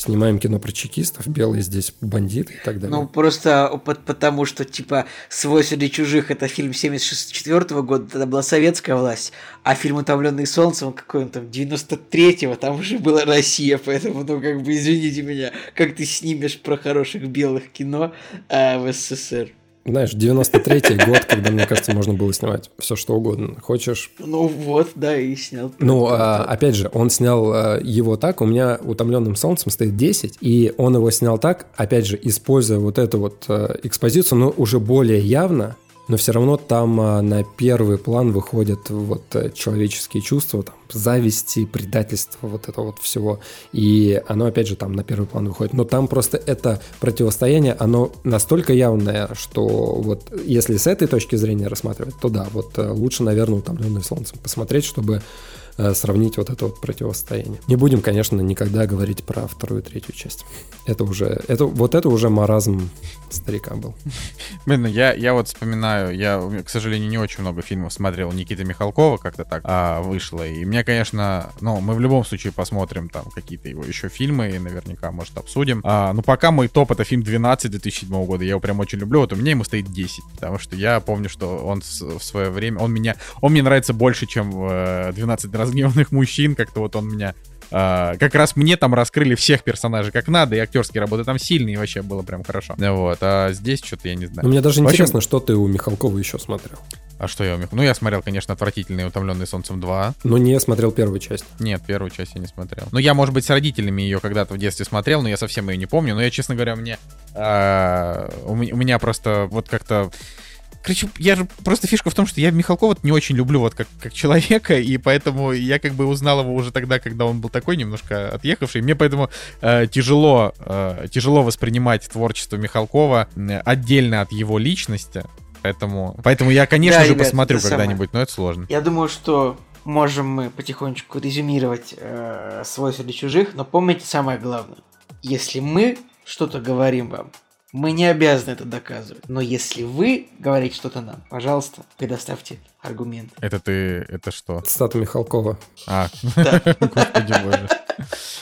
снимаем кино про чекистов, белые здесь бандиты и так далее. Ну, просто потому что, типа, «Свой среди чужих» — это фильм 74 года, тогда была советская власть, а фильм «Утомленный солнцем» какой он там, 93-го, там уже была Россия, поэтому, ну, как бы, извините меня, как ты снимешь про хороших белых кино а, в СССР? Знаешь, 93-й год, когда, мне кажется, можно было снимать все, что угодно. Хочешь? Ну вот, да, и снял. Ну, а, опять же, он снял а, его так, у меня «Утомленным солнцем» стоит 10, и он его снял так, опять же, используя вот эту вот а, экспозицию, но уже более явно, но все равно там а, на первый план выходят вот э, человеческие чувства, там, зависти, предательства, вот это вот всего. И оно, опять же, там на первый план выходит. Но там просто это противостояние, оно настолько явное, что вот если с этой точки зрения рассматривать, то да, вот э, лучше, наверное, утомленный солнцем посмотреть, чтобы сравнить вот это вот противостояние. Не будем, конечно, никогда говорить про вторую и третью часть. Это уже, это, вот это уже маразм старика был. Блин, ну я, я вот вспоминаю, я, к сожалению, не очень много фильмов смотрел Никиты Михалкова, как-то так а, вышло. И мне, конечно, ну, мы в любом случае посмотрим там какие-то его еще фильмы и наверняка, может, обсудим. А, ну, пока мой топ это фильм 12 2007 года, я его прям очень люблю. Вот у меня ему стоит 10, потому что я помню, что он в свое время, он меня, он мне нравится больше, чем 12 раз разгневанных мужчин, как-то вот он меня Uh, как раз мне там раскрыли всех персонажей как надо, и актерские работы там сильные, и вообще было прям хорошо. Вот, а здесь что-то я не знаю. мне даже общем... интересно, что ты у Михалкова еще смотрел. А что я у Михалкова? Ну, я смотрел, конечно, «Отвратительный утомленный солнцем 2». Но не смотрел первую часть. Нет, первую часть я не смотрел. Ну, я, может быть, с родителями ее когда-то в детстве смотрел, но я совсем ее не помню. Но я, честно говоря, мне... Uh, у меня просто вот как-то Короче, я же просто фишка в том, что я Михалкова не очень люблю вот как, как человека, и поэтому я как бы узнал его уже тогда, когда он был такой немножко отъехавший. Мне поэтому э, тяжело, э, тяжело воспринимать творчество Михалкова э, отдельно от его личности. Поэтому, поэтому я, конечно Да, же, ребят, посмотрю когда-нибудь, но это сложно. Я думаю, что можем мы потихонечку резюмировать э, свой среди чужих, но помните самое главное. Если мы что-то говорим вам, мы не обязаны это доказывать. Но если вы говорите что-то нам, пожалуйста, предоставьте аргумент. Это ты, это что? Цитата Михалкова. А, Да. господи боже.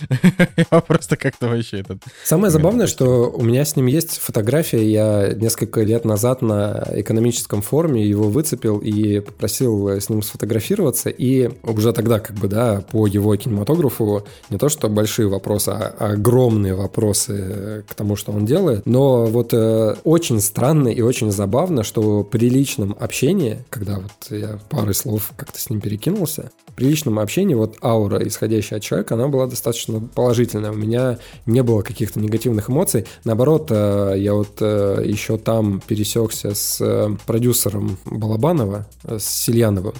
Я просто как-то вообще этот... Самое забавное, что у меня с ним есть фотография. Я несколько лет назад на экономическом форуме его выцепил и попросил с ним сфотографироваться. И уже тогда, как бы, да, по его кинематографу не то, что большие вопросы, а огромные вопросы к тому, что он делает. Но вот э, очень странно и очень забавно, что при личном общении, когда вот я парой слов как-то с ним перекинулся, при личном общении вот аура, исходящая от человека, она была достаточно положительная. У меня не было каких-то негативных эмоций. Наоборот, э, я вот э, еще там пересекся с э, продюсером Балабанова, с Сильяновым.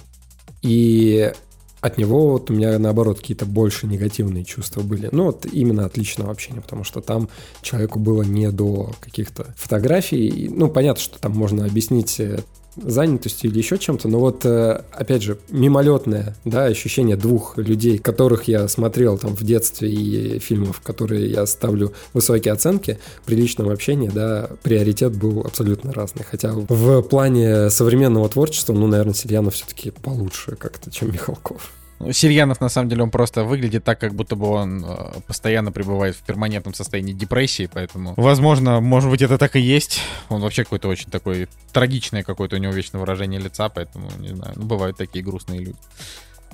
И от него вот у меня, наоборот, какие-то больше негативные чувства были. Ну, вот именно от личного общения, потому что там человеку было не до каких-то фотографий. Ну, понятно, что там можно объяснить занятостью или еще чем-то, но вот, э, опять же, мимолетное, да, ощущение двух людей, которых я смотрел там в детстве и фильмов, которые я ставлю высокие оценки, при личном общении, да, приоритет был абсолютно разный. Хотя в плане современного творчества, ну, наверное, Сильянов все-таки получше как-то, чем Михалков. Ну, Сильянов, на самом деле, он просто выглядит так, как будто бы он э, постоянно пребывает в перманентном состоянии депрессии, поэтому, возможно, может быть, это так и есть. Он вообще какой-то очень такой трагичное какое-то у него вечное выражение лица, поэтому, не знаю, ну, бывают такие грустные люди.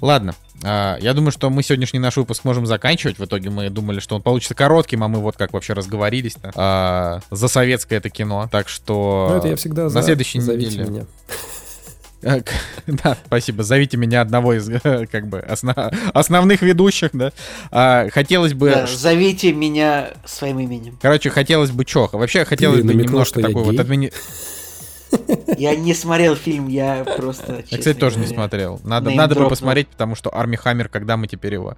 Ладно, а, я думаю, что мы сегодняшний наш выпуск можем заканчивать. В итоге мы думали, что он получится коротким, а мы вот как вообще разговорились-то. А, за советское это кино. Так что Ну, это я всегда на за. следующей Зовите неделе. меня. Э, Да, спасибо. Зовите меня одного из э, как бы осно- основных ведущих, да. А, Хотелось бы... Да, зовите меня своим именем. Короче, хотелось бы чё? Вообще хотелось бы немножко такой вот админи... Я не смотрел фильм, я просто. Я, кстати, тоже не смотрел. Надо, надо бы dropнул. посмотреть, потому что Арми Хаммер, когда мы теперь его...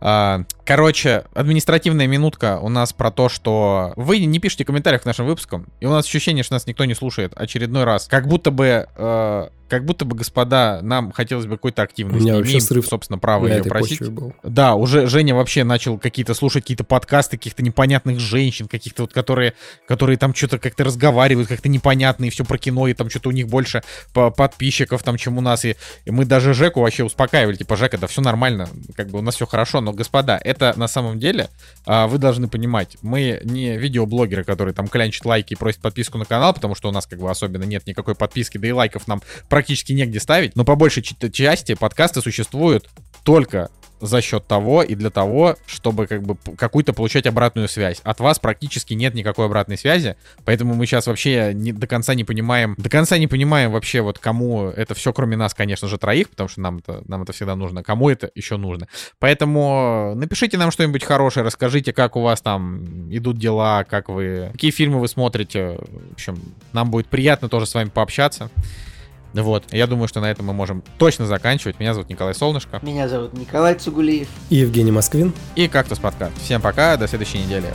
А, короче, административная минутка у нас про то, что вы не пишете комментариев к нашим выпускам, и у нас ощущение, что нас никто не слушает очередной раз. Как будто бы... э, как будто бы, господа, нам хотелось бы какой-то активности. У меня вообще Имеем, срыв собственно, право ее просить. был. Да, уже Женя вообще начал какие-то слушать какие-то подкасты каких-то непонятных женщин, каких-то вот, которые, которые там что-то как-то разговаривают, как-то непонятно, и все про кино, и там что-то у них больше по- подписчиков, там, чем у нас. И, мы даже Жеку вообще успокаивали, типа, Жека, да все нормально, как бы у нас все хорошо, но, господа, это на самом деле, а, вы должны понимать, мы не видеоблогеры, которые там клянчат лайки и просят подписку на канал, потому что у нас как бы особенно нет никакой подписки, да и лайков нам практически негде ставить, но по большей части подкасты существуют только за счет того и для того, чтобы как бы какую-то получать обратную связь. От вас практически нет никакой обратной связи, поэтому мы сейчас вообще не, до конца не понимаем, до конца не понимаем вообще вот кому это все, кроме нас, конечно же, троих, потому что нам это, нам это всегда нужно, кому это еще нужно. Поэтому напишите нам что-нибудь хорошее, расскажите, как у вас там идут дела, как вы, какие фильмы вы смотрите. В общем, нам будет приятно тоже с вами пообщаться. Вот, я думаю, что на этом мы можем точно заканчивать. Меня зовут Николай Солнышко. Меня зовут Николай Цугулиев. И Евгений Москвин. И Кактус подкаст. Всем пока, до следующей недели.